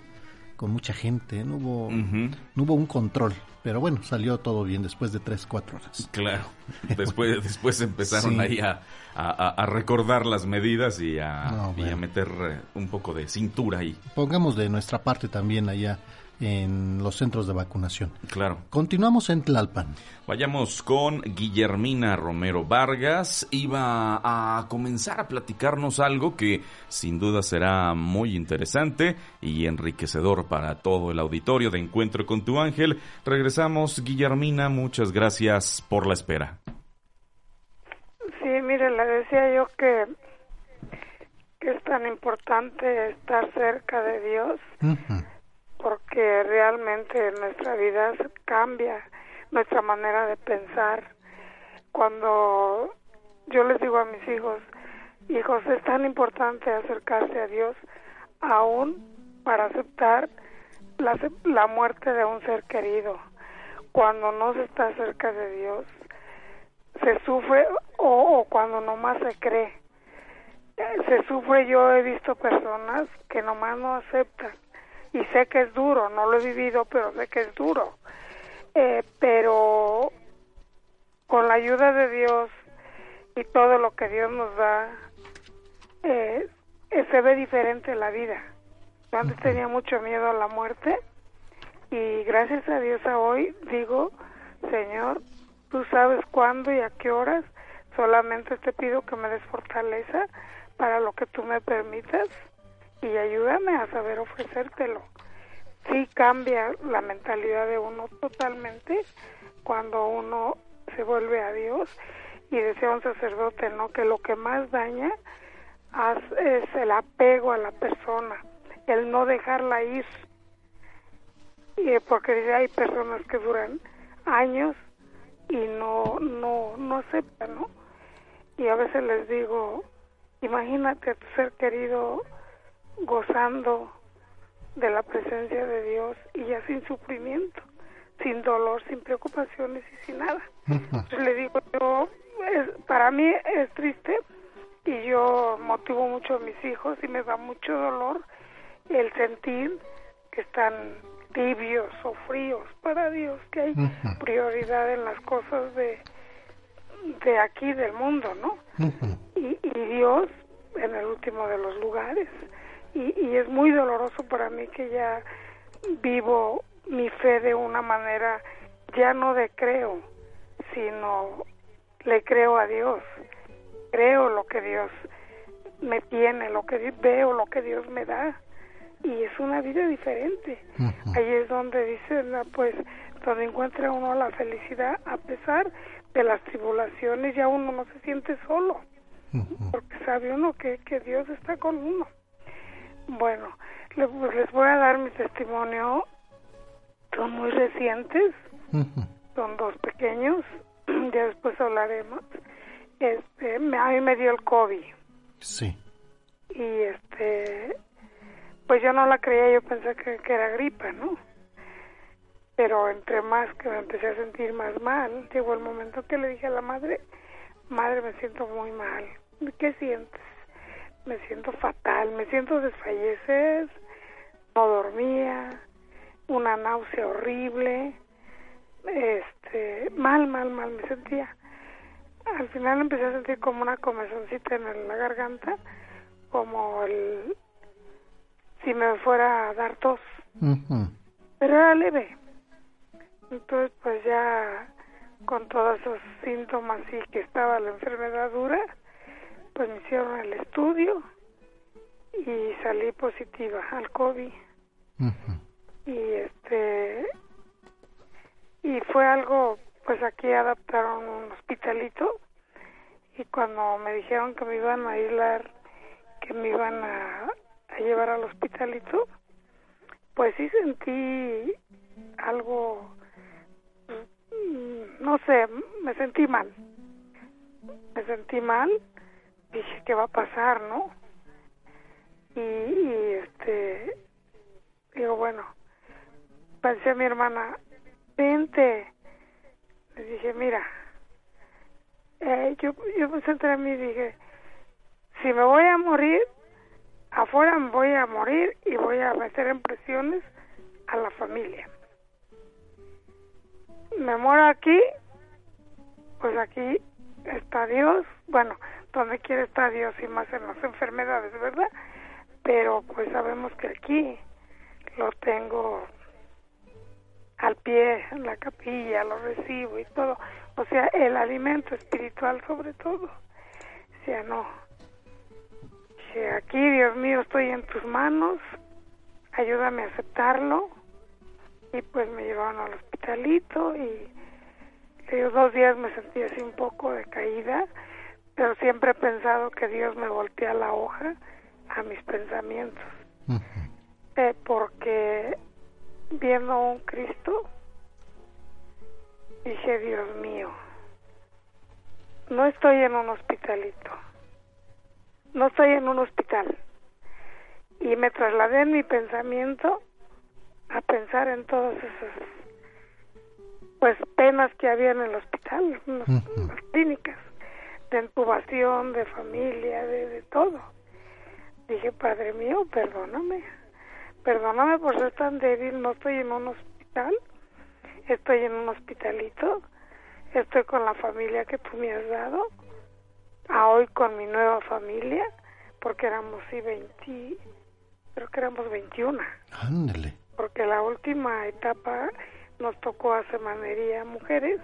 con mucha gente, no hubo, no hubo un control. Pero bueno, salió todo bien después de tres, cuatro horas. Claro, después, después empezaron ahí a, a, recordar las medidas y a, y a meter eh, un poco de cintura ahí. Pongamos de nuestra parte también allá en los centros de vacunación. Claro. Continuamos en Tlalpan. Vayamos con Guillermina Romero Vargas. Iba a comenzar a platicarnos algo que sin duda será muy interesante y enriquecedor para todo el auditorio de Encuentro con tu ángel. Regresamos, Guillermina. Muchas gracias por la espera. Sí, mire, le decía yo que, que es tan importante estar cerca de Dios porque realmente nuestra vida cambia, nuestra manera de pensar. Cuando yo les digo a mis hijos, hijos, es tan importante acercarse a Dios aún para aceptar la, la muerte de un ser querido. Cuando no se está cerca de Dios, se sufre o, o cuando nomás se cree. Se sufre, yo he visto personas que nomás no aceptan y sé que es duro, no lo he vivido, pero sé que es duro. Eh, pero con la ayuda de Dios y todo lo que Dios nos da, eh, eh, se ve diferente la vida. Yo antes tenía mucho miedo a la muerte y gracias a Dios a hoy digo, Señor, tú sabes cuándo y a qué horas, solamente te pido que me des fortaleza para lo que tú me permitas y ayúdame a saber ofrecértelo. Sí cambia la mentalidad de uno totalmente cuando uno se vuelve a Dios y desea un sacerdote, ¿no? Que lo que más daña es el apego a la persona, el no dejarla ir. Y porque hay personas que duran años y no no no aceptan, ¿no? Y a veces les digo, imagínate a tu ser querido gozando de la presencia de Dios y ya sin sufrimiento, sin dolor, sin preocupaciones y sin nada. Entonces le digo yo, para mí es triste y yo motivo mucho a mis hijos y me da mucho dolor el sentir que están tibios o fríos. Para Dios, que hay prioridad en las cosas de, de aquí del mundo, ¿no? y, y Dios en el último de los lugares y, es muy doloroso para mí que ya vivo mi fe de una manera ya no de creo, sino le creo a Dios, creo lo que Dios me tiene, lo que veo, lo que Dios me da y es una vida diferente. Ahí es donde dice, pues, donde encuentra uno la felicidad a pesar de las tribulaciones, ya uno no se siente solo, porque sabe uno que, que Dios está con uno. Bueno, pues, les voy a dar mi testimonio. Son muy recientes. Son dos pequeños. ya después hablaremos. Este, a mí me dio el COVID. Sí. Y este, pues yo no la creía, yo pensé que, que era gripa, ¿no? Pero entre más que me empecé a sentir más mal, llegó el momento que le dije a la madre, madre, me siento muy mal. ¿Qué sientes? Me siento fatal, me siento desfallecer, no dormía, una náusea horrible, este, mal, mal, mal me sentía. Al final empecé a sentir como una comezoncita en la garganta, como el si me fuera a dar tos. Pero era leve. Entonces, pues ya con todos esos síntomas y que estaba la enfermedad dura, pues me hicieron el estudio y salí positiva al COVID. Y este y fue algo, pues aquí adaptaron un hospitalito y cuando me dijeron que me iban a aislar, que me iban a, a llevar al hospitalito, pues sí sentí algo, mm, no sé, me sentí mal. Me sentí mal dije, ¿qué va a pasar, no? Y, este, digo, bueno, pensé a mi hermana, vente. Le dije, mira, eh, yo, yo me senté a mí y dije, si me voy a morir, afuera me voy a morir y voy a meter en presiones a la familia. Me muero aquí, pues aquí está Dios, bueno, donde quiere estar Dios y más en las enfermedades, ¿verdad? Pero pues sabemos que aquí lo tengo al pie, en la capilla, lo recibo y todo. O sea, el alimento espiritual sobre todo. O sea, no. Si aquí, Dios mío, estoy en tus manos, ayúdame a aceptarlo. Y pues me llevaron al hospitalito y dos días me sentí así un poco de caída, pero siempre he pensado que Dios me voltea la hoja a mis pensamientos. Eh, porque viendo un Cristo, dije, Dios mío, no estoy en un hospitalito, no estoy en un hospital. Y me trasladé en mi pensamiento a pensar en todas esas pues penas que había en el hospital, en las clínicas, de intubación, de familia, de, de todo. Dije, Padre mío, perdóname perdóname por ser tan débil, no estoy en un hospital, estoy en un hospitalito, estoy con la familia que tú me has dado, a hoy con mi nueva familia, porque éramos sí 20, creo que éramos 21. Ándale. Porque la última etapa nos tocó a semanería mujeres.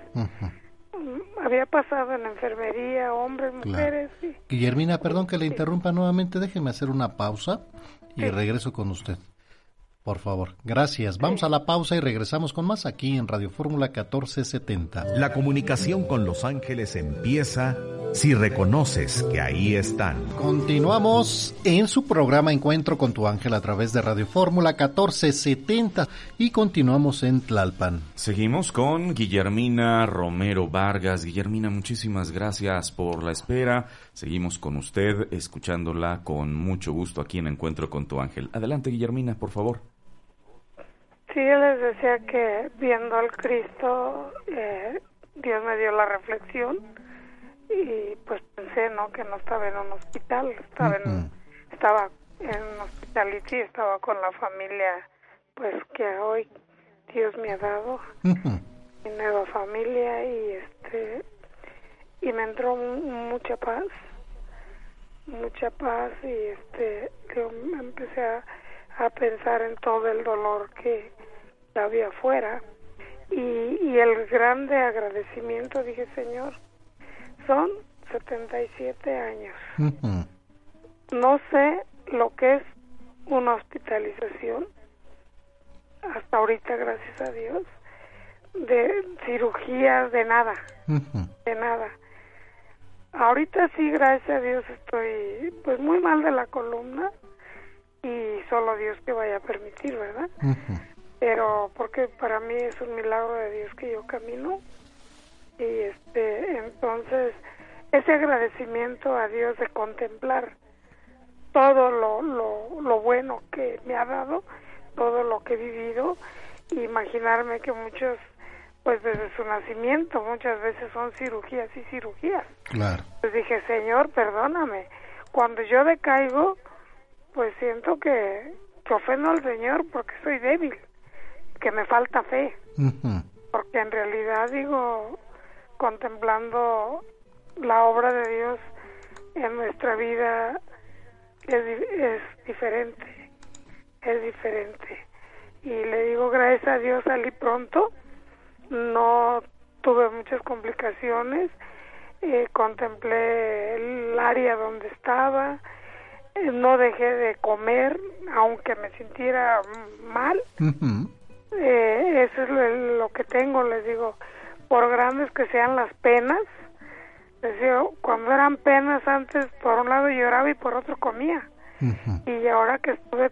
Había pasado en enfermería, hombres, mujeres. Guillermina, perdón que le interrumpa nuevamente, déjeme hacer una pausa y regreso con usted. Por favor, gracias. Vamos a la pausa y regresamos con más aquí en Radio Fórmula 1470. La comunicación con los ángeles empieza si reconoces que ahí están. Continuamos en su programa Encuentro con tu ángel a través de Radio Fórmula 1470 y continuamos en Tlalpan. Seguimos con Guillermina Romero Vargas. Guillermina, muchísimas gracias por la espera. Seguimos con usted, escuchándola con mucho gusto aquí en Encuentro con tu ángel. Adelante, Guillermina, por favor. Sí, yo les decía que viendo al Cristo, eh, Dios me dio la reflexión y pues pensé, ¿no? Que no estaba en un hospital, estaba en, estaba en un hospital y sí, estaba con la familia, pues que hoy Dios me ha dado, mi nueva familia y este, y me entró mucha paz, mucha paz y este, yo empecé a, a pensar en todo el dolor que había afuera. Y, y el grande agradecimiento dije Señor son 77 años no sé lo que es una hospitalización hasta ahorita gracias a Dios de cirugías de nada de nada. Ahorita sí gracias a Dios estoy pues muy mal de la columna y solo Dios que vaya a permitir verdad pero porque para mí es un milagro de Dios que yo camino y este entonces ese agradecimiento a Dios de contemplar todo lo, lo, lo bueno que me ha dado, todo lo que he vivido, imaginarme que muchos, pues desde su nacimiento, muchas veces son cirugías y cirugías. Claro. Pues dije, Señor, perdóname. Cuando yo decaigo, pues siento que, que ofendo al Señor porque soy débil que me falta fe, porque en realidad digo, contemplando la obra de Dios en nuestra vida es, es diferente, es diferente. Y le digo gracias a Dios salí pronto, no tuve muchas complicaciones, eh, contemplé el área donde estaba, no dejé de comer, aunque me sintiera mal. Eh, eso es lo, que tengo, les digo, por grandes que sean las penas, les digo, cuando eran penas antes, por un lado lloraba y por otro comía. Y ahora que estuve,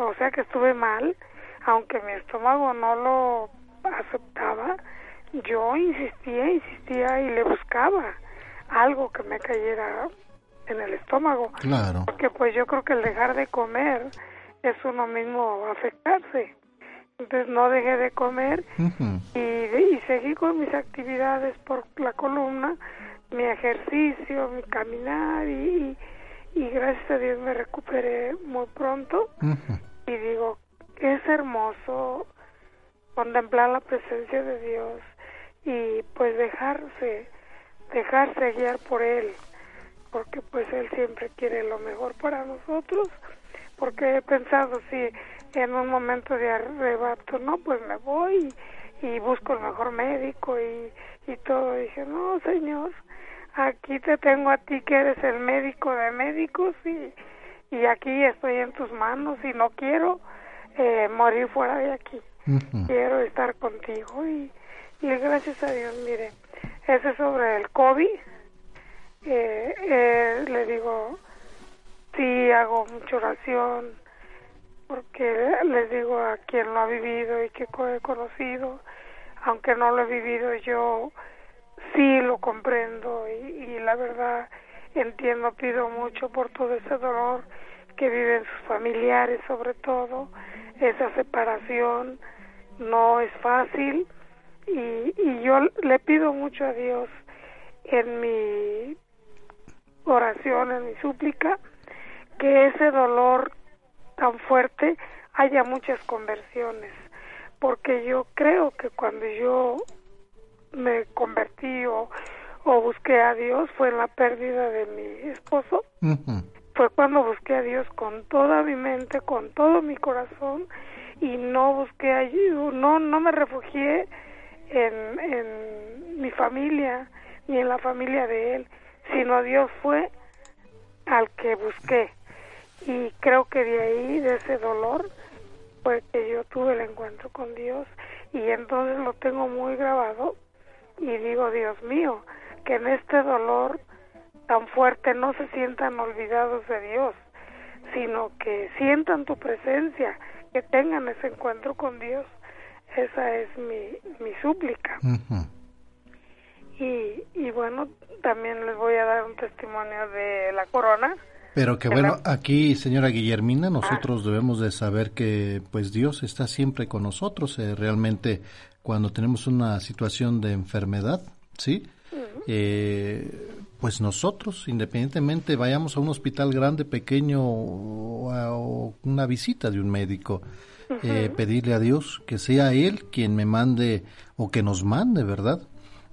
o sea que estuve mal, aunque mi estómago no lo aceptaba, yo insistía, insistía y le buscaba algo que me cayera en el estómago. Claro. Porque pues yo creo que el dejar de comer es uno mismo afectarse. Entonces no dejé de comer y, y seguí con mis actividades por la columna, mi ejercicio, mi caminar y, y, gracias a Dios me recuperé muy pronto y digo, es hermoso contemplar la presencia de Dios y pues dejarse, dejarse guiar por Él, porque pues Él siempre quiere lo mejor para nosotros, porque he pensado si en un momento de arrebato, no, pues me voy y, busco el mejor médico y, y todo, dije, no, Señor, aquí te tengo a ti que eres el médico de médicos y, y aquí estoy en tus manos y no quiero eh, morir fuera de aquí. Quiero estar contigo y, y gracias a Dios, mire, ese sobre el COVID, eh, eh, le digo, sí hago mucha oración, porque les digo a quien lo ha vivido y que he conocido, aunque no lo he vivido yo, sí lo comprendo y, la verdad entiendo, pido mucho por todo ese dolor que viven sus familiares sobre todo, esa separación. No es fácil y, y yo le pido mucho a Dios en mi oración, en mi súplica, que ese dolor tan fuerte haya muchas conversiones, porque yo creo que cuando yo me convertí o, busqué a Dios fue en la pérdida de mi esposo. Fue cuando busqué a Dios con toda mi mente, con todo mi corazón y no busqué ayuda, no, no me refugié en, en mi familia ni en la familia de él, sino Dios fue al que busqué. Y creo que de ahí, de ese dolor, fue que yo tuve el encuentro con Dios y entonces lo tengo muy grabado y digo, Dios mío, que en este dolor tan fuerte no se sientan olvidados de Dios, sino que sientan tu presencia, que tengan ese encuentro con Dios. Esa es mi, mi súplica. Y, y bueno, también les voy a dar un testimonio de la corona. Pero que bueno, aquí, señora Guillermina, nosotros ah. debemos de saber que pues Dios está siempre con nosotros. Eh, realmente cuando tenemos una situación de enfermedad, ¿sí? eh, pues nosotros, independientemente vayamos a un hospital grande, pequeño o, una visita de un médico, eh, pedirle a Dios que sea Él quien me mande o que nos mande, ¿verdad?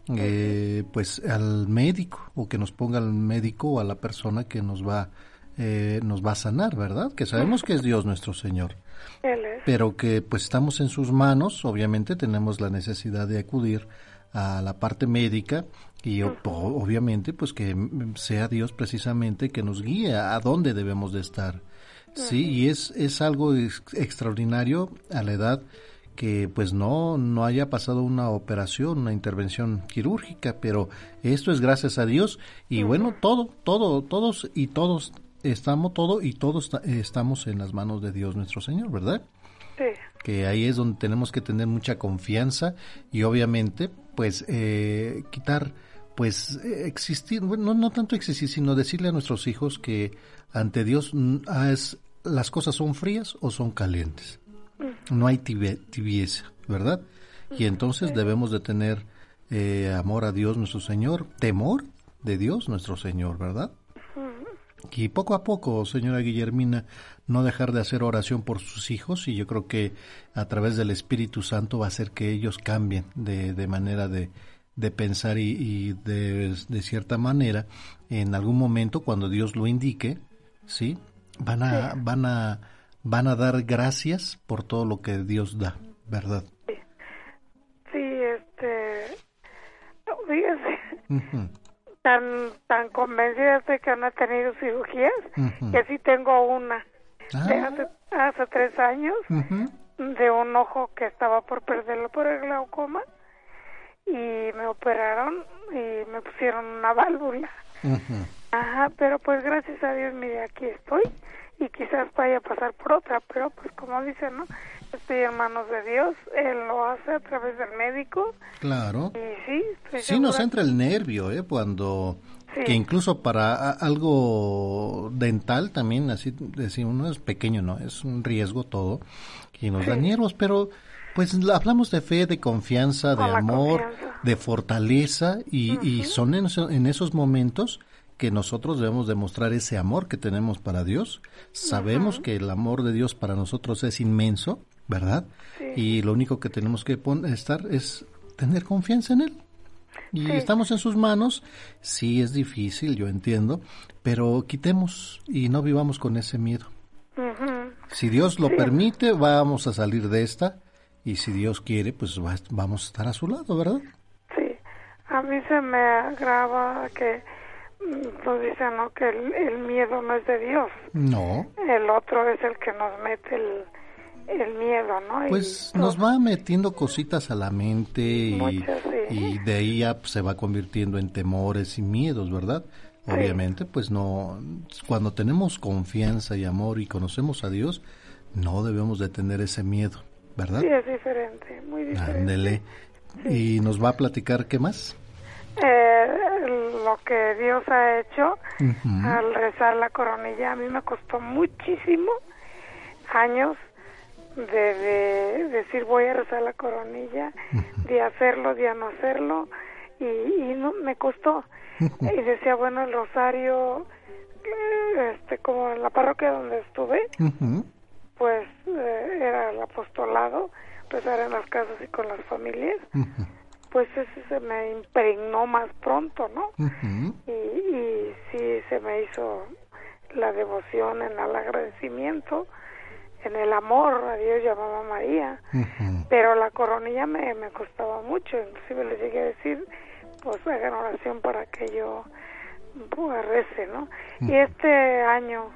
Eh, pues al médico o que nos ponga al médico o a la persona que nos va eh, nos va a sanar, ¿verdad? Que sabemos que es Dios nuestro Señor. Pero que pues estamos en sus manos, obviamente tenemos la necesidad de acudir a la parte médica y obviamente pues que sea Dios precisamente que nos guíe a dónde debemos de estar. Sí, y es, es algo extraordinario a la edad que pues no, no haya pasado una operación, una intervención quirúrgica, pero esto es gracias a Dios y bueno, todo, todo, todos y todos estamos todo y todos estamos en las manos de Dios nuestro Señor, ¿verdad? Sí. Que ahí es donde tenemos que tener mucha confianza y obviamente pues eh, quitar pues eh, existir, bueno, no, tanto existir, sino decirle a nuestros hijos que ante Dios es, las cosas son frías o son calientes. No hay tibieza, ¿verdad? Y entonces debemos de tener eh, amor a Dios nuestro Señor, temor de Dios nuestro Señor, ¿verdad? Y poco a poco, señora Guillermina, no dejar de hacer oración por sus hijos y yo creo que a través del Espíritu Santo va a hacer que ellos cambien de, de manera de, de pensar y, de, de, cierta manera en algún momento cuando Dios lo indique, ¿sí? Van a, van a, van a dar gracias por todo lo que Dios da, ¿verdad? Sí, este, fíjese, tan, tan convencida de que no he tenido cirugías, que sí tengo una. De ah. hace, hace tres años, de un ojo que estaba por perderlo por el glaucoma y me operaron y me pusieron una válvula. Ajá, pero pues gracias a Dios, mire, aquí estoy y quizás vaya a pasar por otra, pero pues como dicen, ¿no? Estoy en manos de Dios, Él lo hace a través del médico. Claro. Y sí, sí nos entra el nervio, ¿eh? Cuando... Que incluso para algo dental también, así decimos, no es pequeño, no, es un riesgo todo, que nos da nervios, pero pues hablamos de fe, de confianza, de amor, de fortaleza y, y son en, en, esos momentos que nosotros debemos demostrar ese amor que tenemos para Dios. Sabemos que el amor de Dios para nosotros es inmenso, ¿verdad? Y lo único que tenemos que estar es tener confianza en Él. Y estamos en sus manos, sí es difícil, yo entiendo, pero quitemos y no vivamos con ese miedo. Si Dios lo permite, vamos a salir de esta y si Dios quiere, pues vamos a estar a su lado, ¿verdad? Sí, a mí se me agrava que nos dicen ¿no? que el, miedo no es de Dios. No. El otro es el que nos mete el, el miedo, ¿no? Pues nos va metiendo cositas a la mente y, de ahí ya se va convirtiendo en temores y miedos, ¿verdad? Obviamente, pues no, cuando tenemos confianza y amor y conocemos a Dios, no debemos de tener ese miedo, ¿verdad? Sí, es diferente, muy diferente. Ándele. ¿Y nos va a platicar qué más? Eh, lo que Dios ha hecho al rezar la coronilla, a mí me costó muchísimo años de, decir voy a rezar la coronilla, de hacerlo, de no hacerlo, y, y no me costó. y decía, bueno, el rosario, este, como en la parroquia donde estuve, pues eh, era el apostolado, rezar en las casas y con las familias. Pues ese se me impregnó más pronto, ¿no? y, y sí se me hizo la devoción en el agradecimiento en el amor a Dios llamaba María, pero la coronilla me, me costaba mucho, inclusive le llegué a decir, pues hagan oración para que yo pues, rece, ¿no? Y este año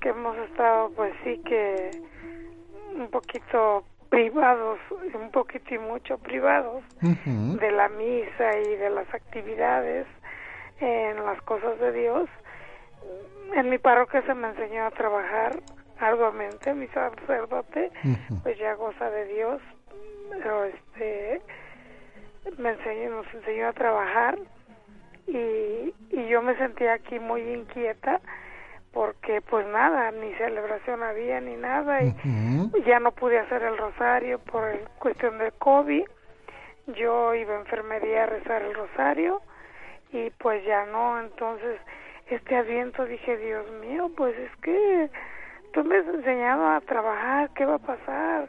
que hemos estado, pues sí que un poquito privados, un poquito y mucho privados de la misa y de las actividades en las cosas de Dios. En mi parroquia se me enseñó a trabajar arduamente mi sacerdote pues ya goza de Dios pero este me enseñó nos enseñó a trabajar y, y yo me sentía aquí muy inquieta porque pues nada ni celebración había ni nada y ya no pude hacer el rosario por el cuestión del covid. Yo iba a enfermería a rezar el rosario y pues ya no. Entonces este aviento dije Dios mío pues es que tú me has enseñado a trabajar, ¿qué va a pasar?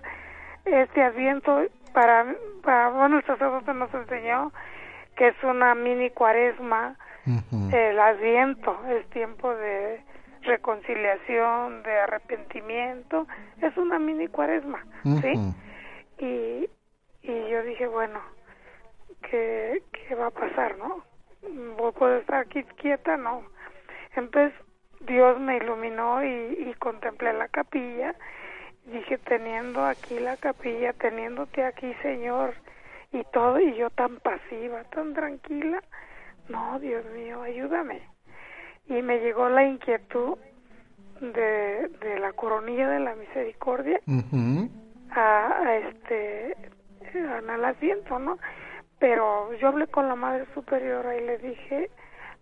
Este aviento, para, para bueno, el sacerdote nos enseñó que es una mini cuaresma, el adviento, es tiempo de reconciliación, de arrepentimiento, es una mini cuaresma, ¿sí? Y, y yo dije, bueno, ¿qué, ¿qué va a pasar, no? ¿Puedo estar aquí quieta? No. Entonces Dios me iluminó y, contemplé la capilla. Dije, teniendo aquí la capilla, teniéndote aquí, Señor, y todo, y yo tan pasiva, tan tranquila. No, Dios mío, ayúdame. Y me llegó la inquietud de, de la coronilla de la misericordia a, este a el asiento, ¿no? Pero yo hablé con la Madre Superiora y le dije,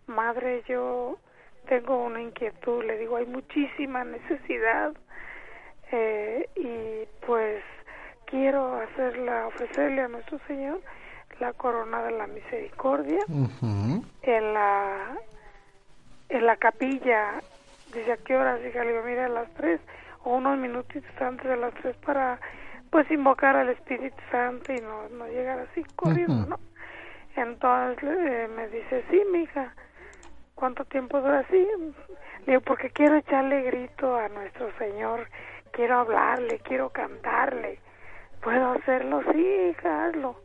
Madre, yo tengo una inquietud, le digo, hay muchísima necesidad eh, y pues quiero hacerla, ofrecerle a nuestro Señor la corona de la misericordia en la en la capilla dice a qué horas dije le digo mira a las tres o unos minutitos antes de las tres para pues invocar al Espíritu Santo y no, no llegar así corriendo no entonces eh, me dice sí mija ¿Cuánto tiempo dura así? digo, porque quiero echarle grito a nuestro Señor, quiero hablarle, quiero cantarle. ¿Puedo hacerlo? Sí, hazlo.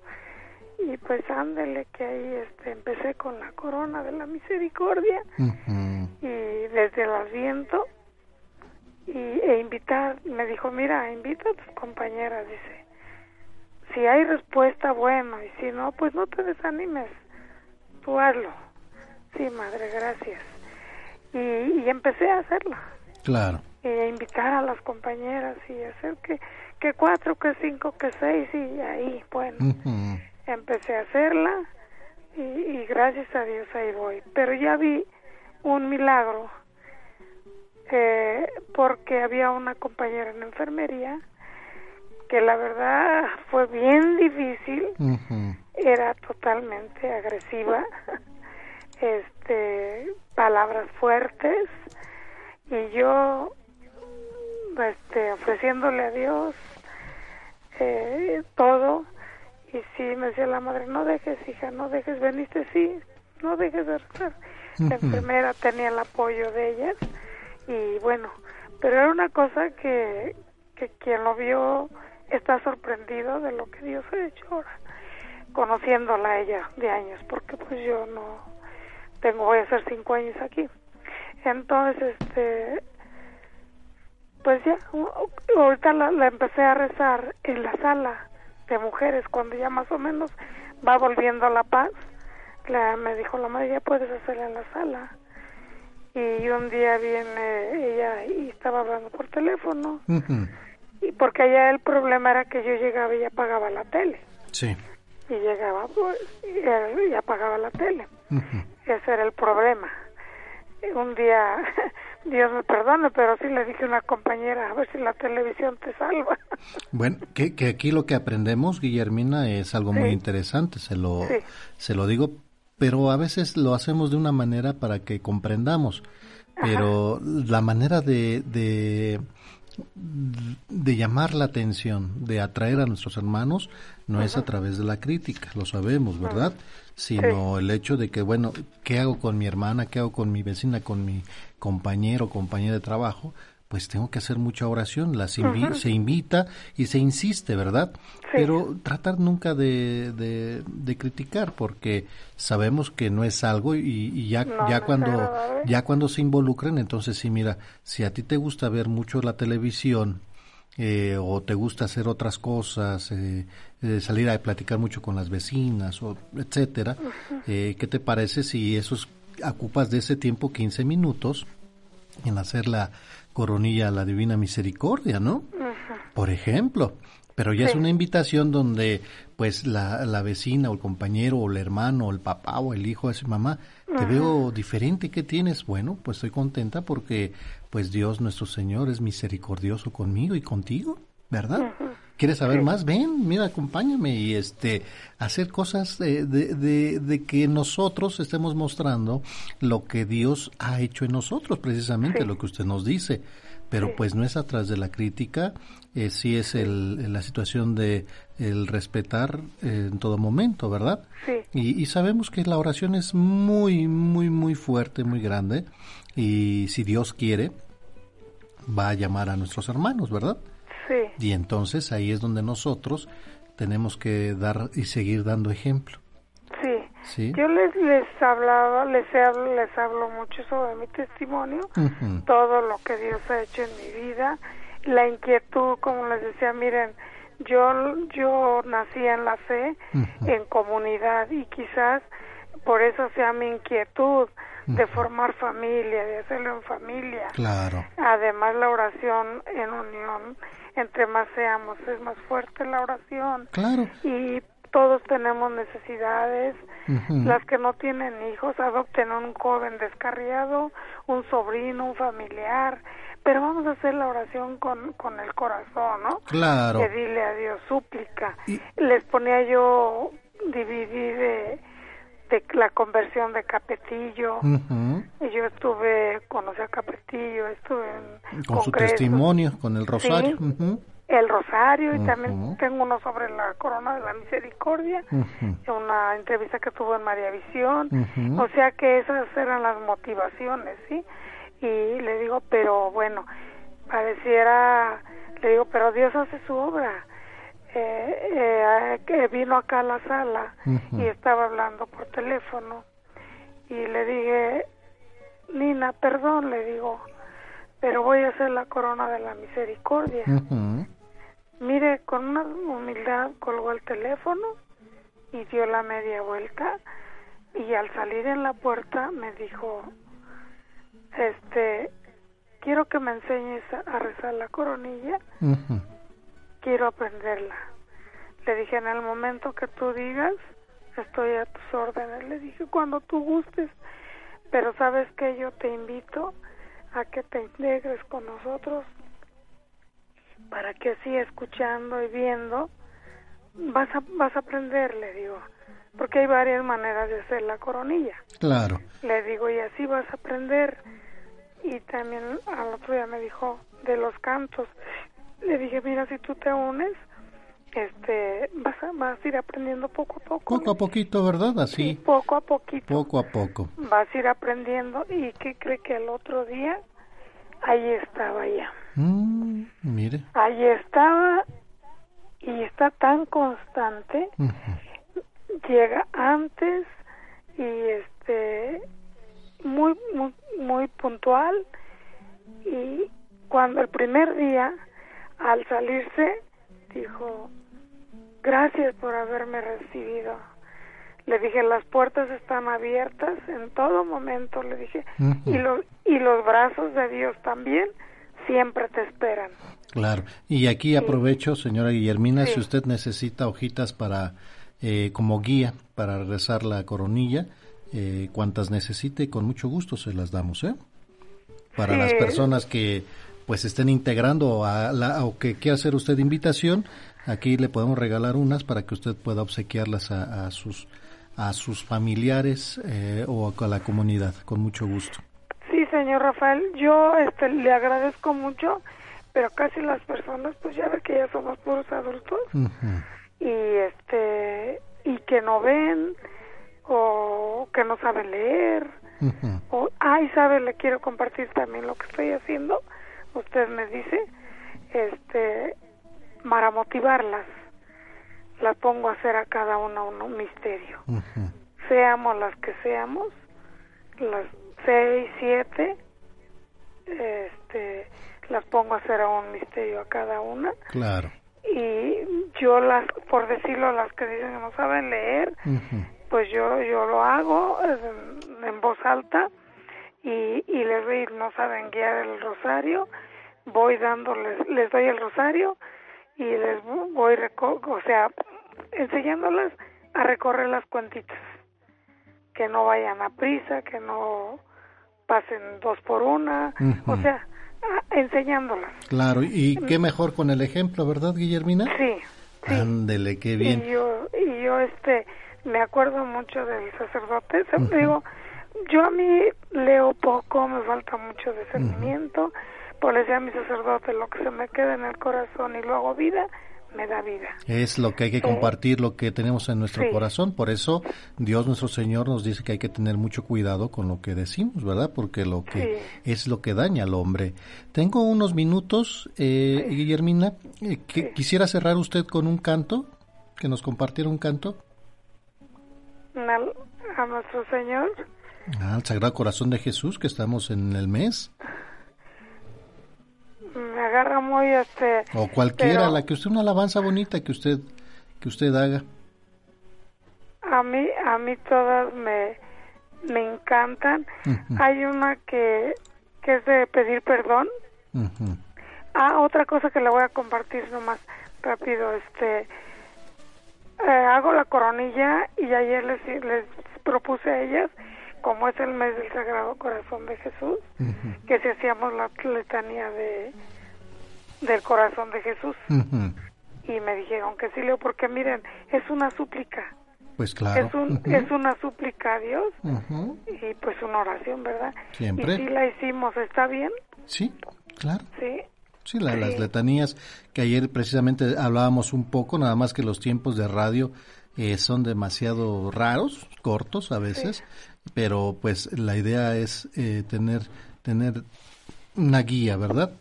Y pues ándele que ahí este, empecé con la corona de la misericordia y desde el asiento y, e invitar, me dijo, mira, invita a tus compañeras, dice, si hay respuesta, bueno, y si no, pues no te desanimes, tú hazlo Sí, madre, gracias. Y, empecé a hacerla. Claro. Y a invitar a las compañeras y hacer que, que cuatro, que cinco, que seis y ahí, bueno. Empecé a hacerla y, gracias a Dios ahí voy. Pero ya vi un milagro eh, porque había una compañera en enfermería que la verdad fue bien difícil, era totalmente agresiva este palabras fuertes y yo este ofreciéndole a Dios eh, todo. Y sí, me decía la madre, no dejes, hija, no dejes, veniste, sí, no dejes de rezar. La enfermera tenía el apoyo de ellas y bueno, pero era una cosa que, que quien lo vio está sorprendido de lo que Dios ha hecho ahora, conociéndola a ella de años, porque pues yo no tengo, voy a hacer cinco años aquí. Entonces, este, pues ya, ahorita la, empecé a rezar en la sala de mujeres, cuando ya más o menos va volviendo a la paz, la, me dijo la madre, ya puedes hacerla en la sala. Y un día viene ella y estaba hablando por teléfono. Y porque allá el problema era que yo llegaba y apagaba la tele. Sí. Y llegaba pues, y, apagaba la tele. Ese era el problema. Un día, Dios me perdone, pero sí le dije a una compañera, a ver si la televisión te salva. Bueno, que, que aquí lo que aprendemos, Guillermina, es algo muy interesante, se lo, se lo digo, pero a veces lo hacemos de una manera para que comprendamos. Pero la manera de, de de llamar la atención, de atraer a nuestros hermanos, no es a través de la crítica, lo sabemos, ¿verdad? Sino el hecho de que, bueno, ¿qué hago con mi hermana? ¿Qué hago con mi vecina? ¿Con mi compañero o compañera de trabajo? pues tengo que hacer mucha oración, las se invita y se insiste, ¿verdad? Pero tratar nunca de, de, criticar, porque sabemos que no es algo y, ya, ya cuando ya cuando se involucren, entonces sí, mira, si a ti te gusta ver mucho la televisión eh, o te gusta hacer otras cosas, eh, eh, salir a platicar mucho con las vecinas, o etcétera, ¿qué te parece si esos ocupas de ese tiempo 15 minutos en hacer la coronilla a la Divina Misericordia, ¿no? Por ejemplo. Pero ya es una invitación donde, pues, la, la, vecina o el compañero o el hermano o el papá o el hijo de su mamá, te veo diferente, ¿qué tienes? Bueno, pues estoy contenta porque, pues, Dios nuestro Señor es misericordioso conmigo y contigo, ¿verdad? ¿Quieres saber más? Ven, mira, acompáñame y este hacer cosas de, de, de, que nosotros estemos mostrando lo que Dios ha hecho en nosotros, precisamente lo que usted nos dice. Pero pues no es atrás de la crítica, eh, sí es el, la situación de el respetar eh, en todo momento, ¿verdad? Sí. Y, y sabemos que la oración es muy, muy, muy fuerte, muy grande. Y si Dios quiere, va a llamar a nuestros hermanos, ¿verdad? Y entonces ahí es donde nosotros tenemos que dar y seguir dando ejemplo. Sí. Yo les les hablaba, les hablo, les hablo mucho sobre mi testimonio, todo lo que Dios ha hecho en mi vida, la inquietud, como les decía, miren, yo yo nací en la fe, en comunidad y quizás por eso sea mi inquietud de formar familia, de hacerlo en familia. Claro. Además la oración en unión entre más seamos, es más fuerte la oración. Claro. Y todos tenemos necesidades. Las que no tienen hijos, adopten un joven descarriado, un sobrino, un familiar. Pero vamos a hacer la oración con, con el corazón, ¿no? Claro. Pedirle a Dios súplica. Les ponía yo dividir de de la conversión de Capetillo. y Yo estuve, conocí a Capetillo, estuve en Con su testimonio, con el rosario. El rosario y también tengo uno sobre la corona de la misericordia, una entrevista que tuvo en María Visión. O sea que esas eran las motivaciones, ¿sí? Y le digo, pero bueno, pareciera, le digo, pero Dios hace su obra eh, que vino acá a la sala y estaba hablando por teléfono. Y le dije, Nina, perdón, le digo, pero voy a hacer la corona de la misericordia. Mire, con una humildad colgó el teléfono y dio la media vuelta y al salir en la puerta me dijo, este, quiero que me enseñes a rezar la coronilla quiero aprenderla. Le dije, en el momento que tú digas, estoy a tus órdenes. Le dije, cuando tú gustes, pero sabes que yo te invito a que te integres con nosotros para que así escuchando y viendo vas a, vas a aprender, le digo, porque hay varias maneras de hacer la coronilla. Claro. Le digo, y así vas a aprender. Y también al otro día me dijo de los cantos le dije, mira, si tú te unes, este vas a, vas a ir aprendiendo poco a poco. Poco a poquito, ¿verdad? Así. poco a poquito. Poco a poco. Vas a ir aprendiendo y ¿qué cree que el otro día? Ahí estaba ya. Mm, mire. Ahí estaba y está tan constante. Llega antes y este muy muy muy puntual y cuando el primer día al salirse dijo gracias por haberme recibido le dije las puertas están abiertas en todo momento le dije y los y los brazos de Dios también siempre te esperan claro. Y aquí aprovecho señora Guillermina si usted necesita hojitas para eh, como guía para rezar la coronilla eh, cuantas necesite con mucho gusto se las damos eh para las personas que pues estén integrando a la, o que quiera hacer usted invitación, aquí le podemos regalar unas para que usted pueda obsequiarlas a, sus a sus familiares eh, o a la comunidad, con mucho gusto. Sí, señor Rafael, yo este, le agradezco mucho, pero casi las personas, pues ya ve que ya somos puros adultos. Y este y que no ven o que no saben leer. O ay sabe le quiero compartir también lo que estoy haciendo usted me dice, este, para motivarlas, las pongo a hacer a cada una un, misterio. Seamos las que seamos, las seis, siete, este, las pongo a hacer a un misterio a cada una. Claro. Y yo las, por decirlo, las que dicen que no saben leer, pues yo, yo lo hago en, en voz alta y, y les no saben guiar el rosario, voy dándoles, les doy el rosario y les voy, o sea, enseñándolas a recorrer las cuentitas, que no vayan a prisa, que no pasen dos por una, o sea, enseñándolas. Claro, y qué mejor con el ejemplo, ¿verdad, Guillermina? Sí. sí. Ándele, qué bien. Y yo, y yo, este, me acuerdo mucho del sacerdote, digo, yo a mí leo poco, me falta mucho discernimiento, pues le decía a mi sacerdote, lo que se me queda en el corazón y lo hago vida, me da vida. Es lo que hay que compartir, lo que tenemos en nuestro corazón. Por eso Dios nuestro Señor nos dice que hay que tener mucho cuidado con lo que decimos, ¿verdad? Porque lo que es lo que daña al hombre. Tengo unos minutos, eh, Guillermina. Eh, que, ¿Quisiera cerrar usted con un canto? ¿Que nos compartiera un canto? a nuestro Señor. Al Sagrado Corazón de Jesús, que estamos en el mes. Me agarra muy este. O cualquiera, la que usted una alabanza bonita que usted que usted haga. A mí a mí todas me me encantan. Hay una que que es de pedir perdón. Ah, otra cosa que le voy a compartir nomás rápido, este eh, hago la coronilla y ayer les, les propuse a ellas, como es el mes del Sagrado Corazón de Jesús, que si hacíamos la letanía de del corazón de Jesús. Y me dijeron que sí, Leo, porque miren, es una súplica. Pues claro. Es, un, es una súplica a Dios y pues una oración, ¿verdad? Siempre. Y sí la hicimos, ¿está bien? Sí, claro. Sí. Sí, las letanías que ayer precisamente hablábamos un poco, nada más que los tiempos de radio eh, son demasiado raros, cortos a veces, pero pues la idea es eh, tener tener una guía, ¿verdad?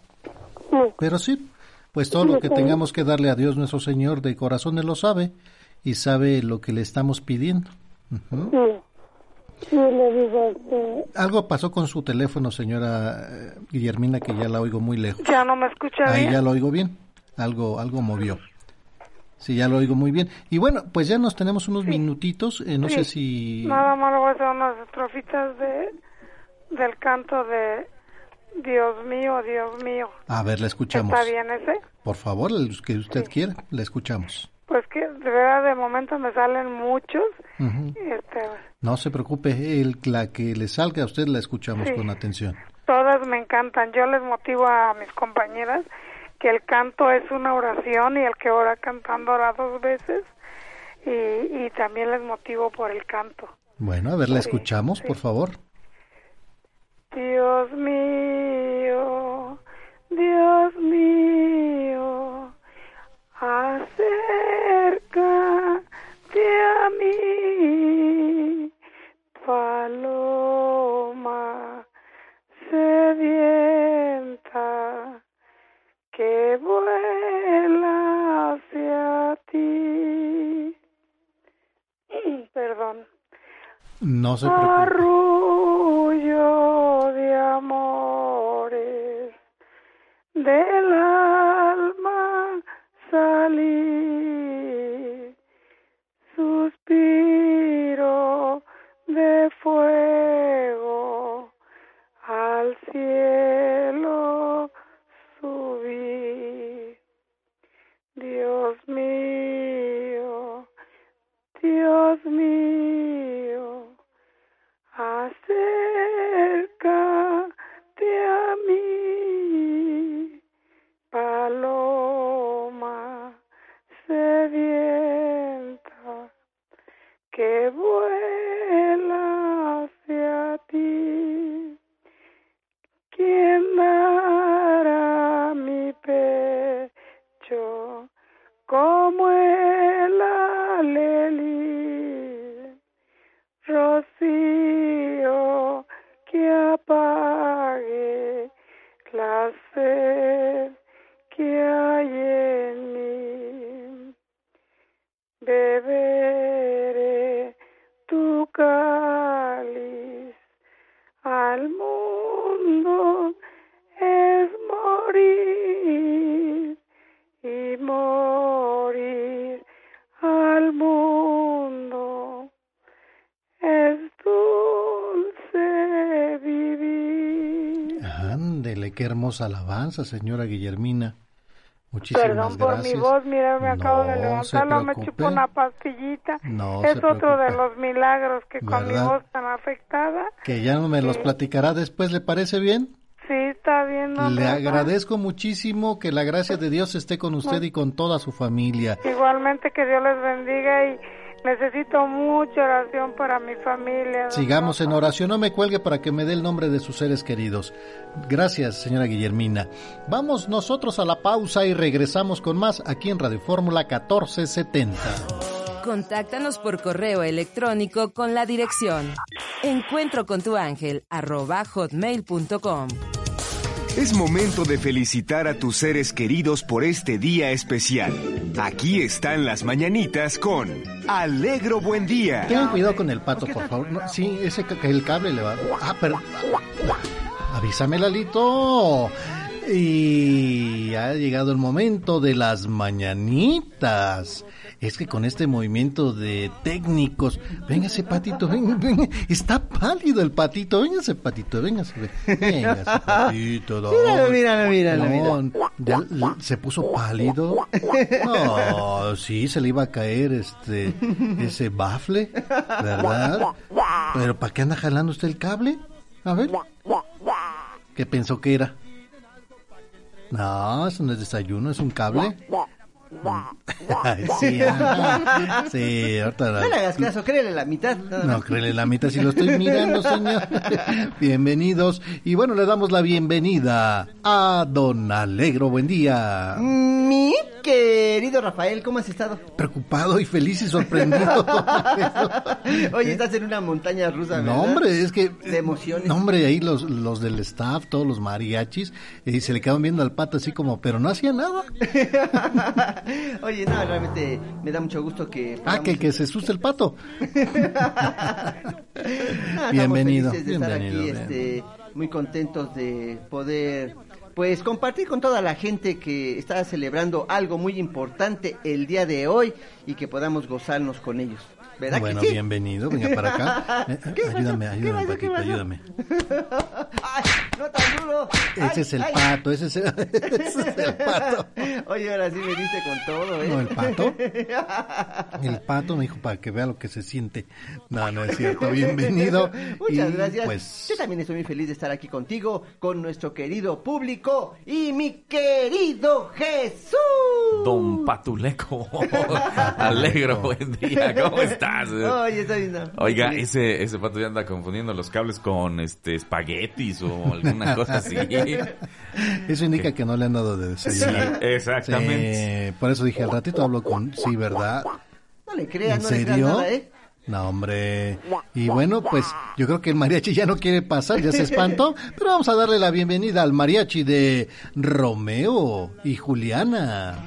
Pero sí, pues todo lo que tengamos que darle a Dios nuestro Señor de corazón Él lo sabe y sabe lo que le estamos pidiendo. Algo pasó con su teléfono, señora eh, Guillermina, que ya la oigo muy lejos. Ya no me escucha Ahí ya lo oigo bien. Algo, algo movió. Sí, ya lo oigo muy bien. Y bueno, pues ya nos tenemos unos minutitos. Eh, no sé si. Nada más voy a hacer unas estrofitas de, del canto de Dios mío, Dios mío. A ver, le escuchamos. ¿Está bien ese? Por favor, el que usted quiera, le escuchamos. Pues que de verdad de momento me salen muchos. este, no se preocupe, el, la que le salga a usted la escuchamos con atención. Todas me encantan. Yo les motivo a mis compañeras el canto es una oración y el que ora cantando ora dos veces y, y también les motivo por el canto. Bueno, a ver, la escuchamos, por favor. Dios mío, Dios mío, acércate a mí, paloma. que vuela hacia ti. Mm, perdón. No se preocupe. Arrullo de amores de la hermosa alabanza, señora Guillermina. Muchísimas Perdón por gracias. mi voz, mira, me acabo de No levantarlo, me chupo una pastillita. No es otro de los milagros que con mi ¿Verdad? voz tan afectada. Que ya no me los Sí. platicará después, ¿le parece bien? Sí, está bien. don Le agradezco muchísimo que la gracia de Dios esté con usted y con toda su familia. Igualmente que Dios les bendiga y necesito mucha oración para mi familia. Sigamos en oración, no me cuelgue para que me dé el nombre de sus seres queridos. Gracias, señora Guillermina. Vamos nosotros a la pausa y regresamos con más aquí en Radio Fórmula 1470. Contáctanos por correo electrónico con la dirección encuentro con tu ángel arroba hotmail.com. Es momento de felicitar a tus seres queridos por este día especial. Aquí están las mañanitas con Alegro Buen Día. Tengan cuidado con el pato, por favor. No, sí, ese el cable le va. Ah, pero. Avísame, Lalito. Y ha llegado el momento de las mañanitas. Es que con este movimiento de técnicos, venga ese patito, venga, venga, está pálido el patito, venga ese patito, venga ese patito. no. Míralo, míralo, míralo, ya se puso pálido. No, sí, se le iba a caer este ese bafle, ¿verdad? Pero ¿para qué anda jalando usted el cable? A ver. ¿Qué pensó que era? No, eso no es desayuno, es un cable. Sí, ajá. sí, ahorita la- No le hagas caso, créele la mitad. no, créele la mitad si lo estoy mirando, señor. Bienvenidos. Y bueno, le damos la bienvenida a Don Alegro. Buen día. Mi querido Rafael, ¿cómo has estado? Preocupado y feliz y sorprendido. Oye, estás en una montaña rusa, ¿verdad? No, hombre, es que... De emociones. No, hombre, ahí los, los del staff, todos los mariachis, y se le quedaban viendo al pato así como, pero no hacía nada. Oye, no, realmente me da mucho gusto que... Ah, que, que se asuste el pato. No, Bienvenido, estamos felices de estar bienvenido, aquí, este, muy contentos de poder, pues, compartir con toda la gente que está celebrando algo muy importante el día de hoy y que podamos gozarnos con ellos. ¿Verdad bueno, que sí? bienvenido, venga para acá. Eh, ayúdame, ¿Qué ayúdame, Paquito, pasó? ayúdame. ¡Ay, no tan duro! Ese Ay, es el ay. pato, ese es el, ese es el pato. Oye, ahora sí me diste con todo, ¿eh? No, el pato. El pato me dijo para que vea lo que se siente. No, no es cierto. Bienvenido. Muchas Y, gracias. Pues, Yo también estoy muy feliz de estar aquí contigo, con nuestro querido público y mi querido Jesús. Don Patuleco. Alegro, buen día. ¿Cómo estás? Oye, está bien. Oiga, ese, ese pato ya anda confundiendo los cables con este espaguetis o alguna cosa así. eso indica que no le han dado de Sí, desayunar. exactamente. Sí, por eso dije, al ratito hablo con... Sí, ¿verdad? No le creas, ¿En no le creas serio? nada, ¿eh? No, hombre. Y bueno, pues yo creo que el mariachi ya no quiere pasar, ya se espantó, pero vamos a darle la bienvenida al mariachi de Romeo y Juliana.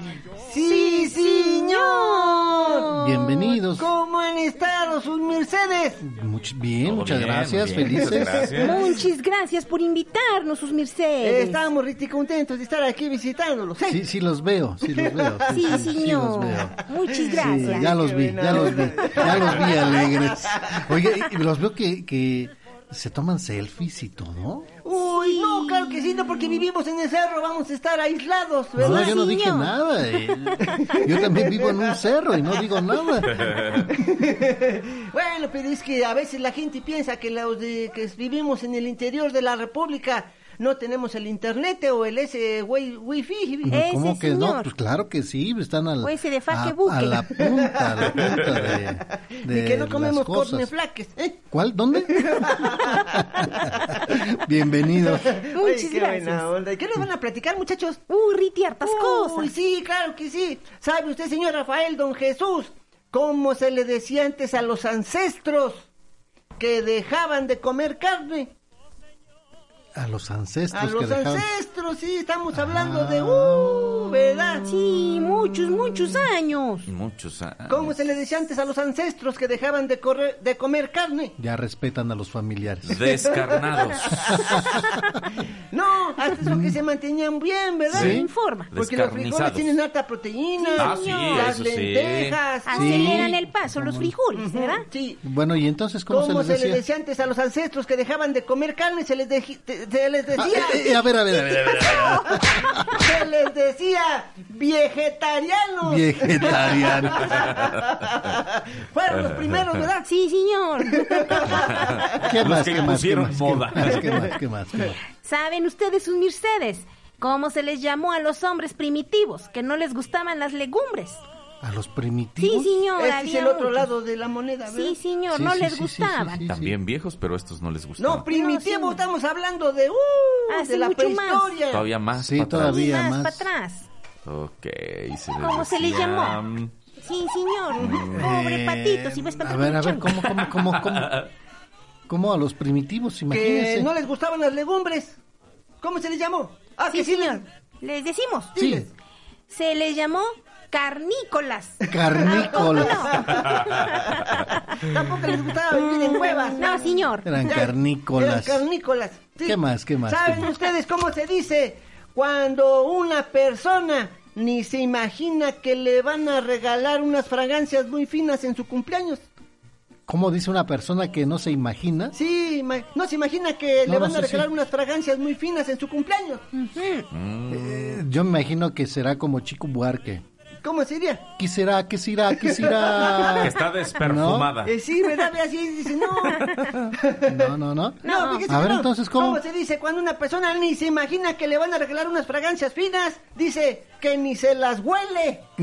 Sí, señor! Bienvenidos. ¿Cómo han estado sus mercedes? Much- bien, muchas bien, gracias, bien, felices. muchas gracias. Muchas gracias por invitarnos, sus Eh, mercedes. estamos riti contentos de estar aquí visitándolos. ¿eh? Sí, sí los veo, sí los veo. Sí, señor. veo. Muchas Sí, gracias. ya los vi, ya los vi, ya los vi alegres. Oye, los veo que, que se toman selfies y todo. Uy, no, claro que sí, no, porque vivimos en el cerro, vamos a estar aislados, No, ¿verdad? yo no dije nada. eh. Yo también vivo en un cerro y no digo nada. Bueno, pero es que a veces la gente piensa que los de que vivimos en el interior de la República no tenemos el internet o el ese wi- wifi. Ese ¿Cómo que no? Pues claro que sí, están al, O ese de a, a la punta, a la punta de, de y que no comemos corneflaques, ¿eh? ¿Cuál? ¿Dónde? Bienvenidos. Muchas Oye, qué gracias. buena onda. ¿Y ¿Qué nos van a platicar, muchachos? Uh, Riti, hartas Uy, cosas. sí, claro que sí. ¿Sabe usted, señor Rafael, don Jesús, cómo se le decía antes a los ancestros que dejaban de comer carne? A los ancestros A que los ancestros, sí, estamos hablando Ah. de... Uh, ¿verdad? Sí, muchos, muchos años. Muchos años. ¿Cómo se le decía antes a los ancestros que dejaban de, correr, de comer carne? Ya respetan a los familiares. Descarnados. No, hasta eso que se mantenían bien, ¿verdad? Sí. Informa. Porque los frijoles tienen alta proteína, Ah, sí, las eso sí. lentejas. Aceleran el paso los frijoles, ¿verdad? Sí. Bueno, y entonces, ¿cómo, ¿Cómo, se les decía? decía antes a los ancestros que dejaban de comer carne? Se les, te- se les Ah, decía... eh, eh, a ver, a ver, a ver, a ver, a ver. se les decía vegetarianos. Vegetariano. Fueron los primeros, ¿verdad? Sí, señor. ¿Qué Los más, que qué más, qué moda. más, qué más, qué más, qué más? ¿Saben ustedes, sus mercedes, cómo se les llamó a los hombres primitivos que no les gustaban las legumbres? ¿A los Sí, primitivos? señor. Este es el otro muchos. lado de la moneda, ¿verdad? Sí, señor, Sí, no sí, les sí, sí, sí, gustaban. sí. También viejos, pero estos no les gustan. No, primitivo, No, sí. estamos hablando de... Uh, Hace de la mucho más. prehistoria. Todavía más. Sí, para todavía. Más, más. para atrás. Ok. Se les ¿Cómo se les decía, llamó? mm, Sí, señor. Pobre Eh, patito, si va a ver, a ver. ¿cómo, cómo, cómo, cómo? ¿Cómo a los primitivos? Que Imagínense. no les gustaban las legumbres. ¿Cómo se les llamó? Ah, Sí, que sí señor. Les decimos. Sí. Se les llamó carnícolas. Carnícolas. les- Tampoco les gustaba vivir en cuevas. No, señor. Eran carnícolas. Eran carnícolas. sí. ¿Qué más, qué más, ¿Saben qué más? ustedes cómo se dice cuando una persona ni se imagina que le van a regalar unas fragancias muy finas en su cumpleaños? ¿Cómo dice una persona que no se imagina? Sí, no se imagina que No, le no van sé, a regalar sí. unas fragancias muy finas en su cumpleaños. Eh, yo me imagino que será como Chico Buarque. ¿Cómo sería? ¿Qué será? ¿Qué será? ¿Qué será? Que está desperfumada. Eh, sí, ¿verdad? Ve así dice, no. No, no, no. No, fíjese A ver, no. entonces, ¿cómo? se dice cuando una persona ni se imagina que le van a regalar unas fragancias finas? Dice que ni se las huele.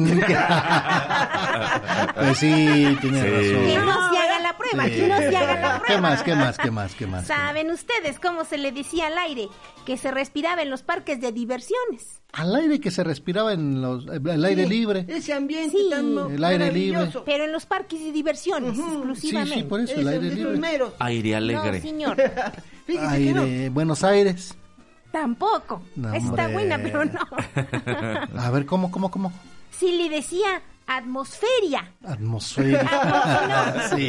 pues sí, tiene Sí. Que razón. no se haga la prueba, Sí. que no se haga la prueba. ¿Qué más, qué más, qué más, qué más? ¿Saben ustedes cómo se le decía al aire que se respiraba en los parques de diversiones? Al aire que se respiraba en los, el aire Sí, libre. Ese ambiente Sí. tan El aire libre. Pero en los parques de diversiones, exclusivamente. Sí, sí, por eso, el aire libre. meros. Aire No, alegre. señor, Fíjese que no. Aire, Buenos Aires. tampoco. No, Está buena, pero no. A ver, ¿cómo, cómo, cómo? Si le decía atmosferia. Atmosfera. sí.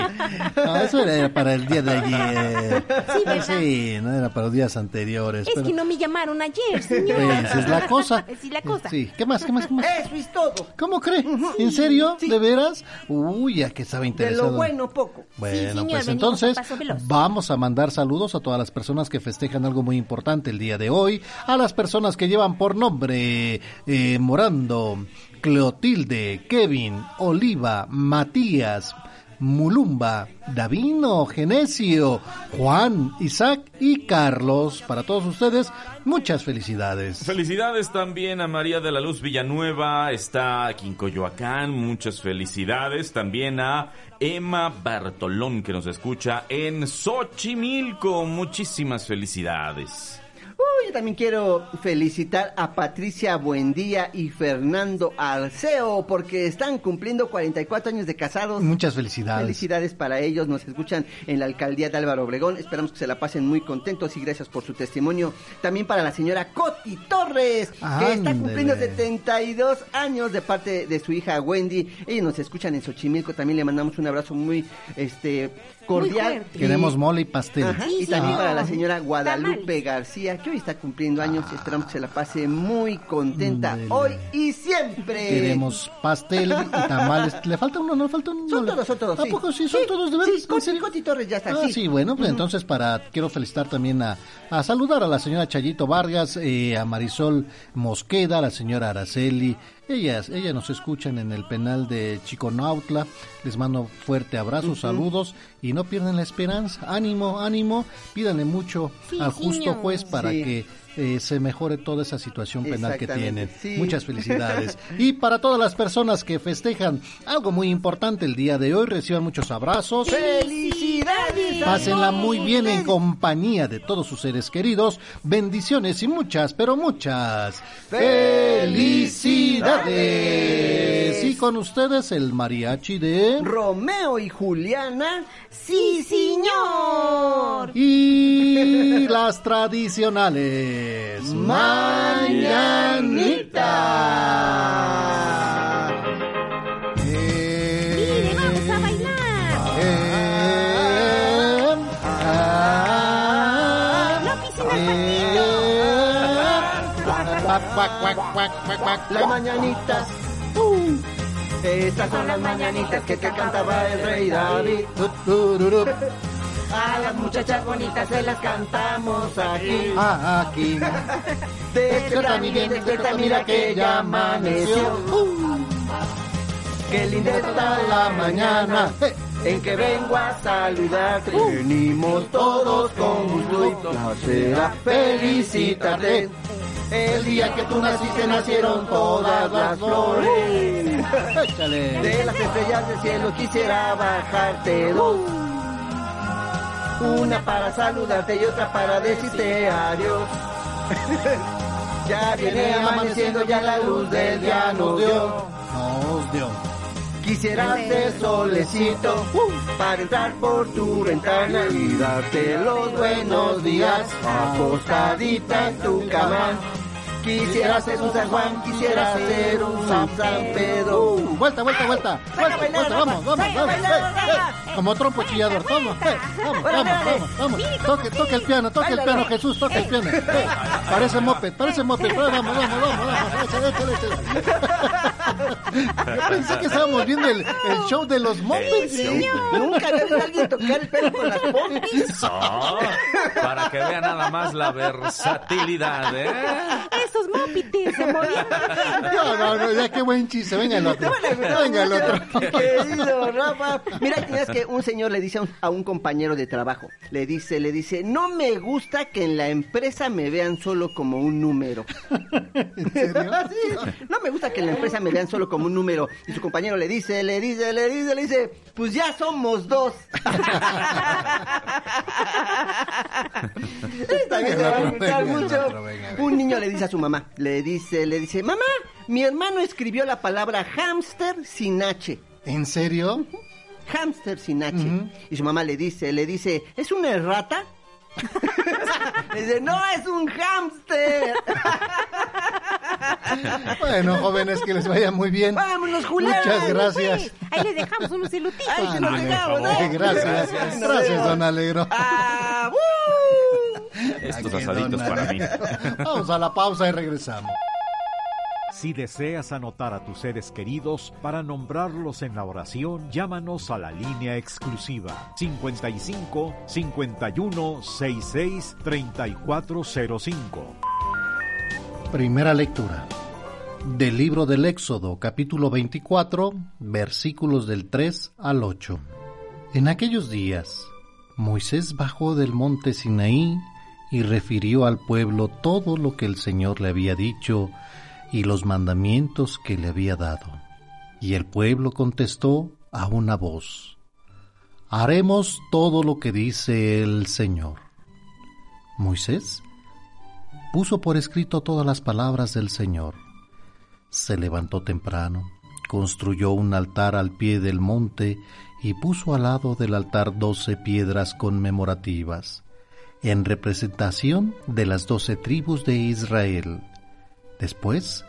No, eso era para el día de ayer. Sí, ¿verdad? Sí, no era para los días anteriores. Es pero- que no me llamaron ayer, señor. Esa es la cosa. Esa es la cosa. Sí, ¿qué más, qué más, qué más? Eso es todo. ¿Cómo cree? ¿En serio? Sí. ¿De veras? Uy, ya que estaba De interesado. lo bueno poco. Bueno, Sí, señor, pues entonces vamos a mandar saludos a todas las personas que festejan algo muy importante el día de hoy, a las personas que llevan por nombre eh, Morando, Cleotilde, Kevin, Oliva, Matías, Mulumba, Davino, Genesio, Juan, Isaac y Carlos. Para todos ustedes, muchas felicidades. Felicidades también a María de la Luz Villanueva, está aquí en Coyoacán, muchas felicidades. También a Emma Bartolón que nos escucha en Xochimilco, muchísimas felicidades. Uy, yo también quiero felicitar a Patricia Buendía y Fernando Arceo porque están cumpliendo 44 años de casados. Muchas felicidades. Felicidades para ellos, nos escuchan en la alcaldía de Álvaro Obregón. Esperamos que se la pasen muy contentos y gracias por su testimonio. También para la señora Coti Torres, que está cumpliendo Ándele. 72 años de parte de su hija Wendy. Ellos nos escuchan en Xochimilco. También le mandamos un abrazo muy este cordial. Queremos mole y pastel. Ajá, Sí, y también para la señora Guadalupe. García, que hoy está cumpliendo años y esperamos que se la pase muy contenta hoy y siempre. Queremos pastel y tamales. ¿Le falta uno? ¿No le falta uno? Son todos, son todos. ¿A sí. poco sí? ¿Son todos de veras? Sí, ¿En Coti? Coti Torres ya está. Ah, sí, bueno, pues entonces para quiero felicitar también a, a saludar a la señora Chayito Vargas, eh, a Marisol Mosqueda, a la señora Araceli. Ellas, ellas nos escuchan en el penal de Chiconautla. Les mando fuerte abrazo, saludos y no pierdan la esperanza. Ánimo, ánimo. Pídanle mucho Sí, al justo juez para Sí. que eh, se mejore toda esa situación penal que tienen. sí. Muchas felicidades. y para todas las personas que festejan algo muy importante el día de hoy, reciban muchos abrazos. ¡Felicidades! Pásenla muy bien en compañía de todos sus seres queridos. Bendiciones y muchas, pero muchas felicidades. Y con ustedes el mariachi de... Romeo y Juliana. Sí, señor. Y las tradicionales mañanitas. Mire, vamos a bailar. Ah, La piscina cuac, cuac, cuac, cuac, cuac, cuac. Las mañanitas. Uh. Estas son las mañanitas que te cantaba el rey David. A las muchachas bonitas se las cantamos aquí. Ah, aquí. Despierta mi bien, despierta, mira que ya amaneció. Qué linda está la mañana en que vengo a saludarte. Venimos todos con gusto y placer a felicitarte. El día que tú naciste nacieron todas las flores. Échale. De las estrellas del cielo quisiera bajarte dos. Una para saludarte y otra para decirte adiós. ya viene amaneciendo, ya la luz del día nos dio. Nos dio. Quisiera ser solecito para entrar por tu ventana y darte los buenos días acostadita en tu cama. Quisiera ser un San Juan, quisiera ser un San Pedro. Uh, vuelta, vuelta, vuelta. Vuelta, bailar, vuelta, vamos, vamos, vamos. eh, eh. Como trompo chillador, toma. eh, Vamos, vamos, vamos, vamos. Toque, toque el piano, toque el piano, Jesús, toque el piano. Eh, Parece moped, parece moped. Vamos, vamos, vamos, vamos. Échale, échale, échale. Yo pensé que estábamos viendo el, el show de los mopeds. Nunca había visto a alguien tocar el pelo con las pompis. No, para que vea nada más la versatilidad, ¿eh? Esos se movían. No, no, no, ya qué buen chiste. Venga el otro. Venga el otro. Querido Rafa. Mira, tienes que un señor le dice a un, a un compañero de trabajo, le dice, le dice, no me gusta que en la empresa me vean solo como un número. ¿En serio? Sí, no me gusta que en la empresa me vean solo como un número. Y su compañero le dice, le dice, le dice, le dice, pues ya somos dos. También se va a mucho. Un niño le dice a su mamá, le dice, le dice, mamá, mi hermano escribió la palabra hámster sin H. ¿En serio? Hámster sin H. Y su mamá le dice, le dice, ¿es una errata? le dice, no, es un hámster. Bueno, jóvenes, que les vaya muy bien. Vámonos, Julián. Muchas gracias. Ahí les dejamos unos elutitos. Ay, se nos Ándale, dejamos. ¿eh? Gracias, gracias, don Alegro. Ah. Estos asaditos para mí. Vamos a la pausa y regresamos. Si deseas anotar a tus seres queridos para nombrarlos en la oración, llámanos a la línea exclusiva 55 51 66 3405. Primera lectura del libro del Éxodo, capítulo 24, versículos del 3 al 8. En aquellos días, Moisés bajó del monte Sinaí y refirió al pueblo todo lo que el Señor le había dicho y los mandamientos que le había dado. Y el pueblo contestó a una voz, Haremos todo lo que dice el Señor. Moisés puso por escrito todas las palabras del Señor. Se levantó temprano, construyó un altar al pie del monte y puso al lado del altar doce piedras conmemorativas, en representación de las doce tribus de Israel. Después,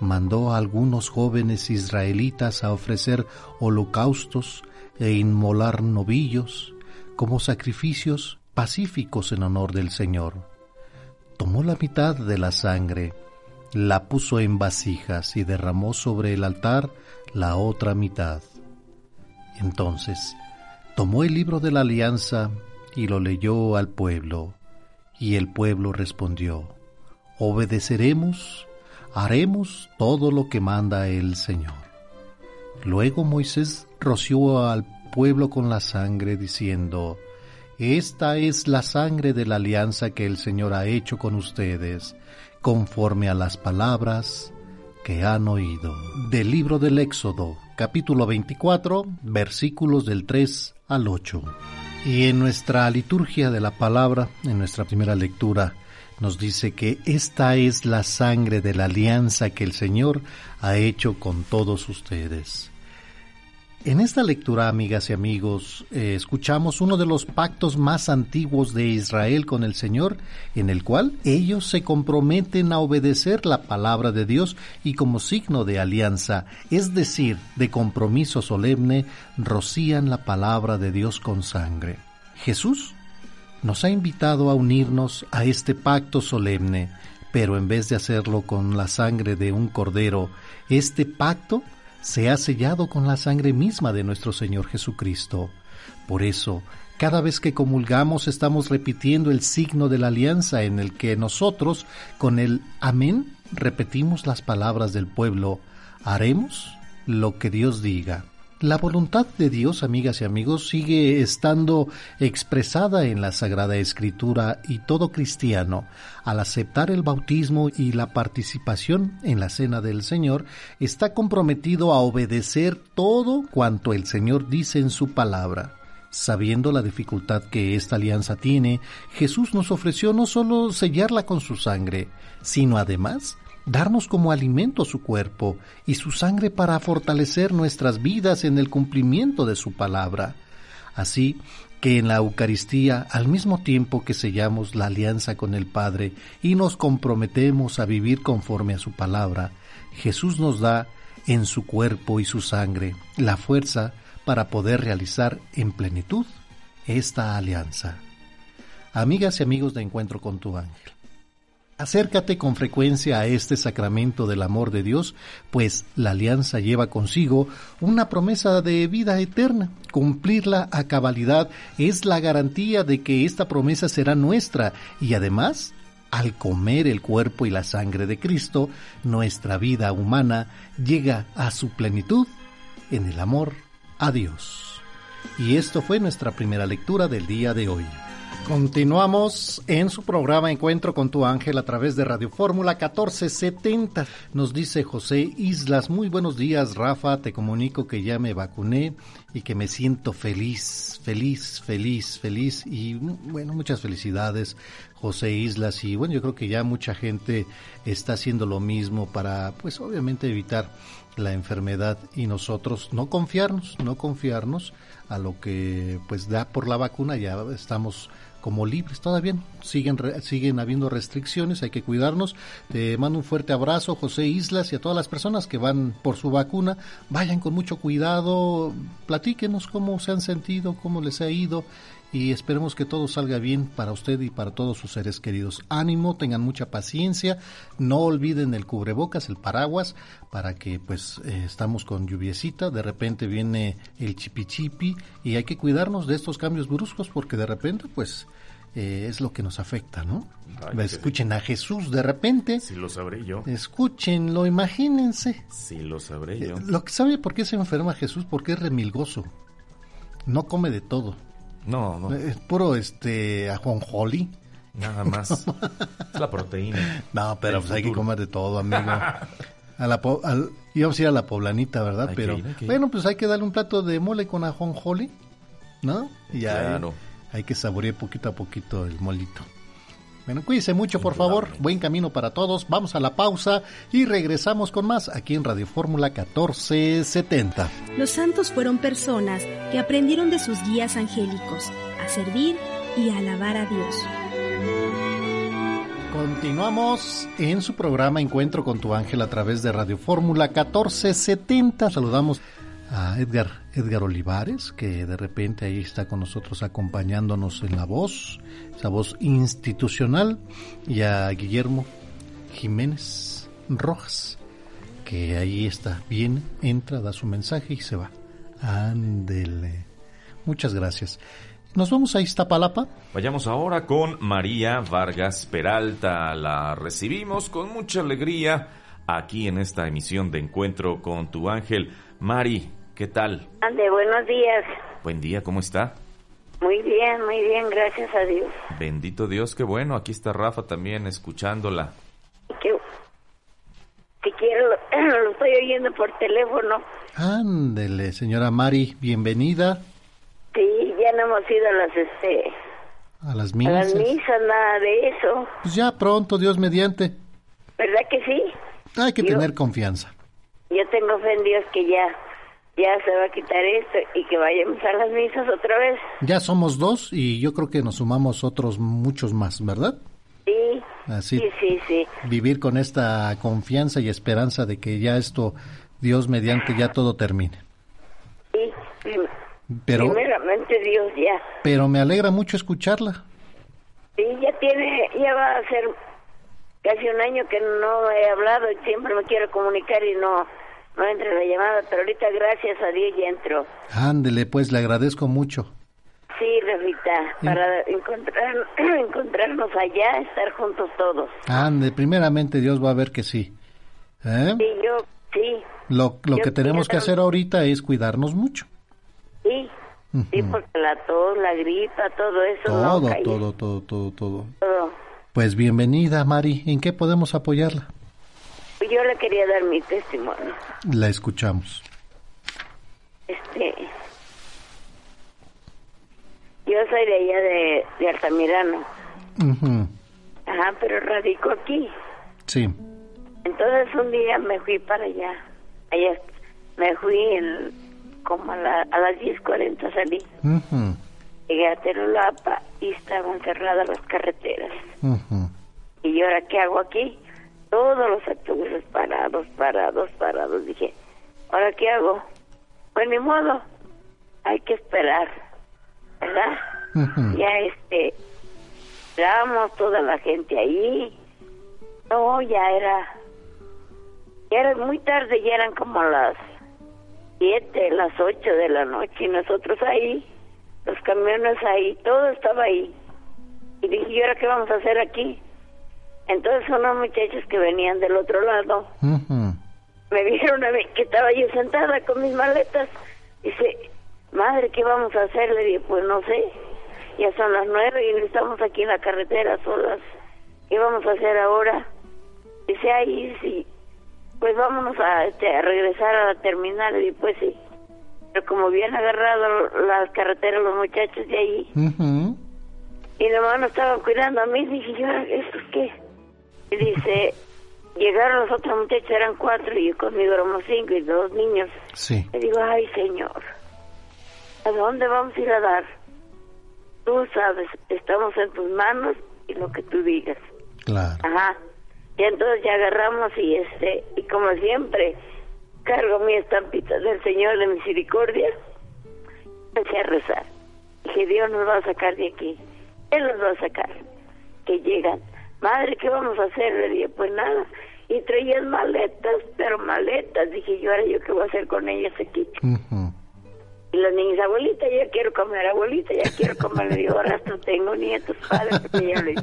mandó a algunos jóvenes israelitas a ofrecer holocaustos e inmolar novillos como sacrificios pacíficos en honor del Señor. Tomó la mitad de la sangre, la puso en vasijas y derramó sobre el altar la otra mitad. Entonces tomó el libro de la alianza y lo leyó al pueblo, y el pueblo respondió, obedeceremos, haremos todo lo que manda el Señor. Luego Moisés roció al pueblo con la sangre, diciendo, Esta es la sangre de la alianza que el Señor ha hecho con ustedes, conforme a las palabras que han oído. Del libro del Éxodo, capítulo 24, versículos del 3 al 8. Y en nuestra liturgia de la palabra, en nuestra primera lectura, nos dice que esta es la sangre de la alianza que el Señor ha hecho con todos ustedes. En esta lectura, amigas y amigos, eh, escuchamos uno de los pactos más antiguos de Israel con el Señor, en el cual ellos se comprometen a obedecer la palabra de Dios y como signo de alianza, es decir, de compromiso solemne, rocían la palabra de Dios con sangre. Jesús nos ha invitado a unirnos a este pacto solemne, pero en vez de hacerlo con la sangre de un cordero, este pacto se ha sellado con la sangre misma de nuestro Señor Jesucristo. Por eso, cada vez que comulgamos estamos repitiendo el signo de la alianza en el que nosotros, con el amén, repetimos las palabras del pueblo, haremos lo que Dios diga. La voluntad de Dios, amigas y amigos, sigue estando expresada en la Sagrada Escritura y todo cristiano, al aceptar el bautismo y la participación en la Cena del Señor, está comprometido a obedecer todo cuanto el Señor dice en su palabra. Sabiendo la dificultad que esta alianza tiene, Jesús nos ofreció no solo sellarla con su sangre, sino además darnos como alimento su cuerpo y su sangre para fortalecer nuestras vidas en el cumplimiento de su palabra. Así que en la Eucaristía, al mismo tiempo que sellamos la alianza con el Padre y nos comprometemos a vivir conforme a su palabra, Jesús nos da en su cuerpo y su sangre la fuerza para poder realizar en plenitud esta alianza. Amigas y amigos de Encuentro con tu Ángel. Acércate con frecuencia a este sacramento del amor de Dios, pues la alianza lleva consigo una promesa de vida eterna. Cumplirla a cabalidad es la garantía de que esta promesa será nuestra y además, al comer el cuerpo y la sangre de Cristo, nuestra vida humana llega a su plenitud en el amor a Dios. Y esto fue nuestra primera lectura del día de hoy. Continuamos en su programa Encuentro con tu ángel a través de Radio Fórmula 1470. Nos dice José Islas, muy buenos días Rafa, te comunico que ya me vacuné y que me siento feliz, feliz, feliz, feliz y bueno, muchas felicidades José Islas. Y bueno, yo creo que ya mucha gente está haciendo lo mismo para pues obviamente evitar la enfermedad y nosotros no confiarnos, no confiarnos a lo que pues da por la vacuna, ya estamos como libres. Todavía siguen, siguen habiendo restricciones, hay que cuidarnos. Te mando un fuerte abrazo, José Islas, y a todas las personas que van por su vacuna. Vayan con mucho cuidado, platíquenos cómo se han sentido, cómo les ha ido y esperemos que todo salga bien para usted y para todos sus seres queridos. Ánimo, tengan mucha paciencia, no olviden el cubrebocas, el paraguas, para que pues eh, estamos con lluviecita, de repente viene el chipi y hay que cuidarnos de estos cambios bruscos porque de repente pues eh, es lo que nos afecta, ¿no? Escuchen a Jesús de repente. Si lo sabré yo. Escúchenlo, imagínense. Si lo sabré yo. Eh, lo que sabe por qué se enferma Jesús, porque es remilgoso. No come de todo. No, no. Es puro este ajonjoli. Nada más. es la proteína. No, pero pues hay que comer de todo, amigo. A la al, íbamos a ir a la poblanita, ¿verdad? pero bueno, pues hay que darle un plato de mole con ajonjoli, ¿no? Y hay, hay, que saborear poquito a poquito el molito. Bueno, cuídense mucho, por favor. Buen camino para todos. Vamos a la pausa y regresamos con más aquí en Radio Fórmula 1470. Los santos fueron personas que aprendieron de sus guías angélicos a servir y a alabar a Dios. Continuamos en su programa Encuentro con tu ángel a través de Radio Fórmula 1470. Saludamos a Edgar, Edgar Olivares, que de repente ahí está con nosotros acompañándonos en la voz, esa voz institucional, y a Guillermo Jiménez Rojas, que ahí está, viene, entra, da su mensaje y se va. Ándele. Muchas gracias. Nos vamos a Iztapalapa. Vayamos ahora con María Vargas Peralta. La recibimos con mucha alegría aquí en esta emisión de Encuentro con tu ángel. Mari, ¿qué tal? Ande, buenos días. Buen día, ¿cómo está? Muy bien, muy bien, gracias a Dios. Bendito Dios, qué bueno. Aquí está Rafa también escuchándola. Que, si quiero, lo, estoy oyendo por teléfono. Ándele, señora Mari, bienvenida. Sí, ya no hemos ido a las, este... A las A misas. las misas, nada de eso. Pues ya pronto, Dios mediante. ¿Verdad que sí? Hay que Yo- tener confianza. Yo tengo fe en Dios que ya, ya se va a quitar esto y que vayamos a las misas otra vez. Ya somos dos y yo creo que nos sumamos otros muchos más, ¿verdad? Sí, Así, sí, sí, sí. vivir con esta confianza y esperanza de que ya esto, Dios mediante, ya todo termine. sí. Pero, Primeramente Dios ya. pero me alegra mucho escucharla. Sí, ya tiene, ya va a ser casi un año que no he hablado y siempre me quiero comunicar y no, no entra la llamada, pero ahorita gracias a Dios ya entró. Ándele, pues le agradezco mucho. Sí, Rafita, para encontrar, encontrarnos allá, estar juntos todos. Ande, primeramente Dios va a ver que sí. ¿Eh? Sí, yo, sí, Lo, lo Yo que tenemos que hacer ahorita es cuidarnos mucho. sí, sí, porque la tos, la gripa, todo eso, Todo, todo, todo, todo, todo. todo. Pues bienvenida, Mari. ¿En qué podemos apoyarla? Yo le quería dar mi testimonio. La escuchamos. Este, yo soy de allá de, de Altamirano. Ajá, pero radico aquí. Sí. Entonces un día me fui para allá. Allá me fui en, como a, la- a las 10.40 salí. Ujú, Llegué a Terulapa y estaban cerradas las carreteras. ujú. ¿Y yo ahora qué hago aquí? Todos los autobuses parados, parados, parados. Dije, ¿ahora qué hago? Pues ni modo, hay que esperar, ¿verdad? Ya este, estábamos toda la gente ahí. No, ya era, ya era muy tarde, ya eran como las siete, las ocho de la noche y nosotros ahí, los camiones ahí, todo estaba ahí. Y dije, ¿y ahora qué vamos a hacer aquí? Entonces unos muchachos que venían del otro lado me vieron a mí que estaba yo sentada con mis maletas. Dice, madre, ¿qué vamos a hacer? Le dije, pues no sé. Ya son las nueve y estamos aquí en la carretera solas. ¿Qué vamos a hacer ahora? Dice, ahí sí. Pues vámonos a, este, a regresar a la terminal. Y pues sí. Pero como habían agarrado las carreteras los muchachos de ahí, Ujú. y nomás nos estaban cuidando a mí, dije yo, ¿esto es qué? Y dice, llegaron los otros muchachos, eran cuatro, y conmigo éramos cinco y dos niños. Sí. Le digo, ay, señor, ¿a dónde vamos a ir a dar? Tú sabes, estamos en tus manos y lo que tú digas. Claro. Ajá. Y entonces ya agarramos y este, y como siempre, cargo mi estampita del Señor de Misericordia, empecé a rezar. Dije, Dios nos va a sacar de aquí. Él nos va a sacar. Que llegan. Madre, ¿qué vamos a hacer? Le dije, pues nada. Y traían maletas, pero maletas. Dije, yo ahora yo qué voy a hacer con ellas aquí. Y los niños, abuelita, ya quiero comer, abuelita, ya quiero comer. Le digo, ahora hasta tengo nietos, padre, porque ya le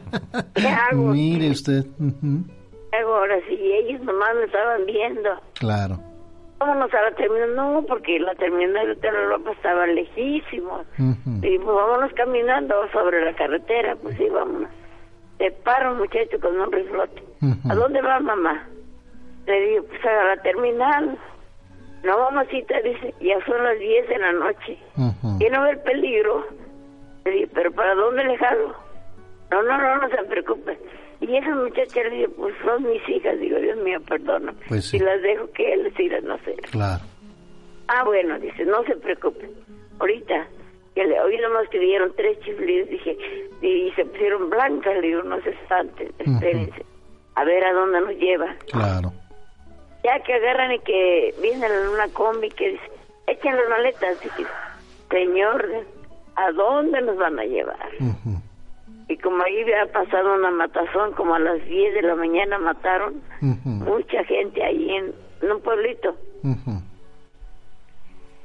¿qué hago? Mire usted. ¿Qué hago ahora? Si ellos nomás me estaban viendo. Claro. Vámonos a la terminal. No, porque la terminal de Telolopa estaba lejísimo. Ujú. Y pues vámonos caminando sobre la carretera. Pues sí, vámonos. Se para un muchacho con un riflote. Ujú. ¿A dónde va mamá? Le digo, pues a la terminal. No, mamacita, dice, ya son las 10 de la noche. Ujú. ¿Y no ve el peligro? Le digo, ¿pero para dónde le jalo? No, no, no, no se preocupe. Y esa muchacha le dijo, pues son mis hijas. Digo, Dios mío, perdona. Pues sí. Y las dejo que él les no sé. Claro. Ah, bueno, dice, no se preocupe. Ahorita, que le, hoy nomás que dieron tres chiflidos, dije, y, se pusieron blancas, le digo, no se espanten, espérense. A ver a dónde nos lleva. Claro. Ya que agarran y que vienen en una combi que dice, echen las maletas. Dije, señor, ¿a dónde nos van a llevar? Y como ahí había pasado una matazón, como a las 10 de la mañana mataron mucha gente ahí en, un pueblito.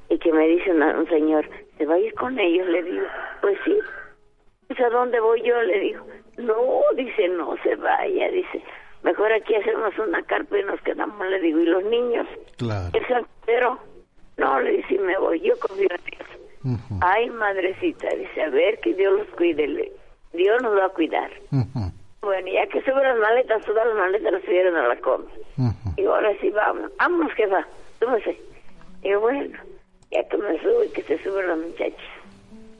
Y que me dice un señor, ¿se va a ir con ellos? Le digo, pues sí. Pues a dónde voy yo? Le digo, no, dice, no se vaya, dice, mejor aquí hacemos una carpa y nos quedamos, le digo, ¿y los niños? Claro. El soltero, no, le dice, me voy, yo confío en Dios. Ay, madrecita, dice, a ver que Dios los cuide, Dios nos va a cuidar. Bueno, ya que suben las maletas, todas las maletas las subieron a la coma. Y ahora sí, vamos, vámonos, jefa, súbese. Y bueno, ya que me subo y que se suben las muchachas.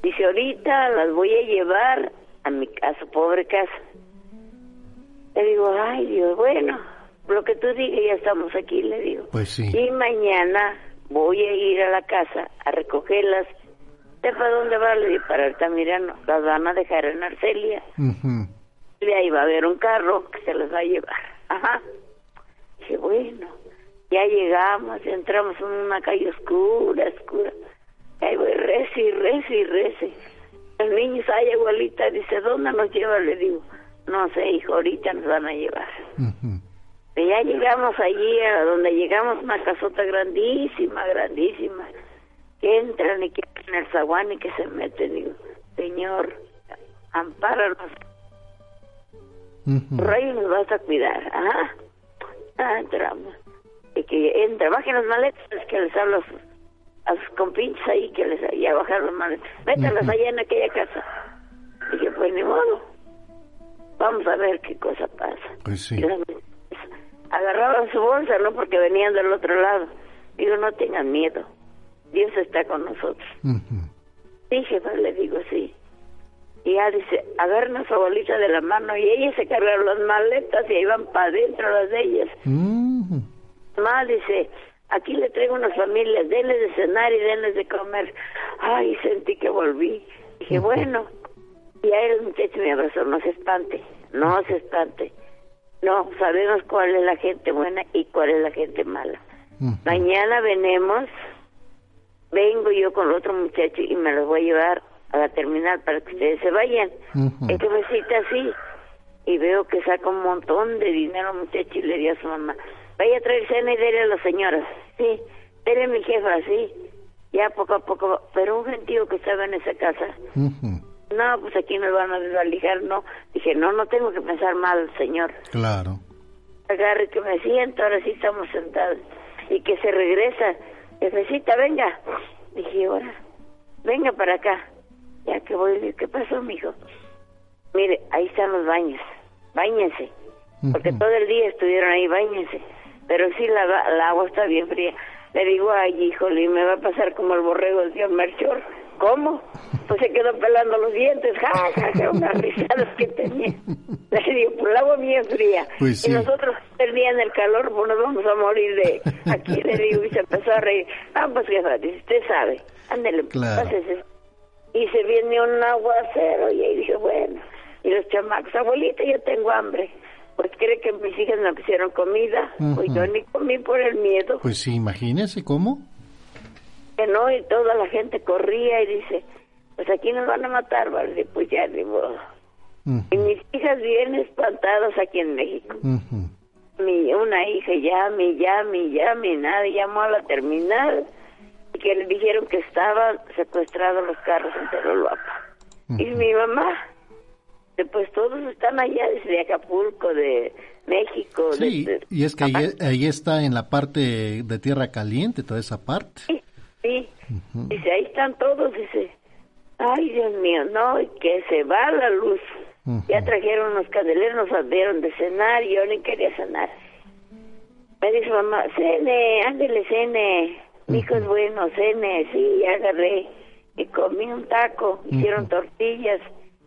Dice, ahorita las voy a llevar a mi casa, pobre casa. Le digo, ay Dios, bueno, lo que tú digas, ya estamos aquí, le digo. Pues sí. Y mañana voy a ir a la casa a recogerlas. ¿Para dónde va? Le digo, para Altamirano. Las van a dejar en Arcelia. Y ahí va a haber un carro que se las va a llevar. Ajá. Dije, bueno, ya llegamos, entramos en una calle oscura, oscura. Ahí voy, rece y rece y rece. El niño ay, abuelita, dice, ¿dónde nos lleva? Le digo, no sé, hijo, ahorita nos van a llevar. Y ya llegamos allí, a donde llegamos, una casota grandísima, grandísima. Que entran y que en el zaguán y que se meten. Digo, Señor, ampáranos. Rey nos vas a cuidar. Ajá. Ah, entramos. Y que entra, bajen las maletas, que les hablo a sus, a sus compinches ahí, que les ya bajaron las maletas. Métalas allá en aquella casa. Y que pues ni modo. Vamos a ver qué cosa pasa. Pues sí. Agarraban su bolsa, ¿no? Porque venían del otro lado. Digo, no tengan miedo. Dios está con nosotros. Dije, pues le digo, sí. Y ya dice, agarren a su abuelita de la mano y ella se cargaron las maletas y iban para adentro las de ellas. Mamá dice, aquí le traigo unas familias, denles de cenar y denles de comer. Ay, sentí que volví. Dije, bueno. Y ahí el muchacho me abrazó, no se espante, no se espante. No, sabemos cuál es la gente buena y cuál es la gente mala. Mañana venemos, vengo yo con otro muchacho y me los voy a llevar a la terminal para que ustedes se vayan. Es que me cita así. Y veo que saca un montón de dinero muchacho y le dio a su mamá. Vaya a traer cena y dele a las señoras. Sí, dele a mi jefa, sí. Ya poco a poco, pero un gentío que estaba en esa casa. No, pues aquí me van a desvalijar, no. Dije, no, no tengo que pensar mal, señor. Claro. Agarre que me siento, ahora sí estamos sentados. Y que se regresa. Jefecita, venga. Dije, ahora, venga para acá. Ya que voy, ¿qué pasó, mijo? Mire, ahí están los baños. Báñense. Porque todo el día estuvieron ahí, báñense. Pero sí, la, la agua está bien fría. Le digo, ay, híjole, me va a pasar como el borrego del tío Merchor. ¿Cómo? Pues se quedó pelando los dientes, ja, ja, ja unas risadas que tenía. Le digo, pues el agua bien fría. Pues y nosotros el día en el calor, pues nos vamos a morir de aquí, le digo, y se empezó a reír. Ah, pues jefa, dice, usted sabe, ándele, Claro. pásese. Y se viene un aguacero, y ahí dije, bueno, y los chamacos, abuelita, yo tengo hambre. Pues cree que mis hijas me pusieron comida, pues yo ni comí por el miedo. Pues sí, imagínese cómo. que no, y toda la gente corría y dice, pues aquí nos van a matar, ¿vale? Pues ya, ni modo. Y mis hijas bien espantadas aquí en México. Mi, una hija llame, llame, llame, nada, llamó a la terminal y que le dijeron que estaban secuestrados los carros en Teroloapa. Y mi mamá, pues todos están allá desde Acapulco, de México. Sí, desde- y es que ahí, ahí está en la parte de tierra caliente, toda esa parte. Sí, dice, ahí están todos, dice, ay Dios mío, no, que se va la luz. Ya trajeron unos candeleros, nos dieron de cenar y yo ni quería cenar. Me dice mamá, cene, ándele, cene, mi hijo es bueno, cene, sí, ya agarré. Y comí un taco, hicieron tortillas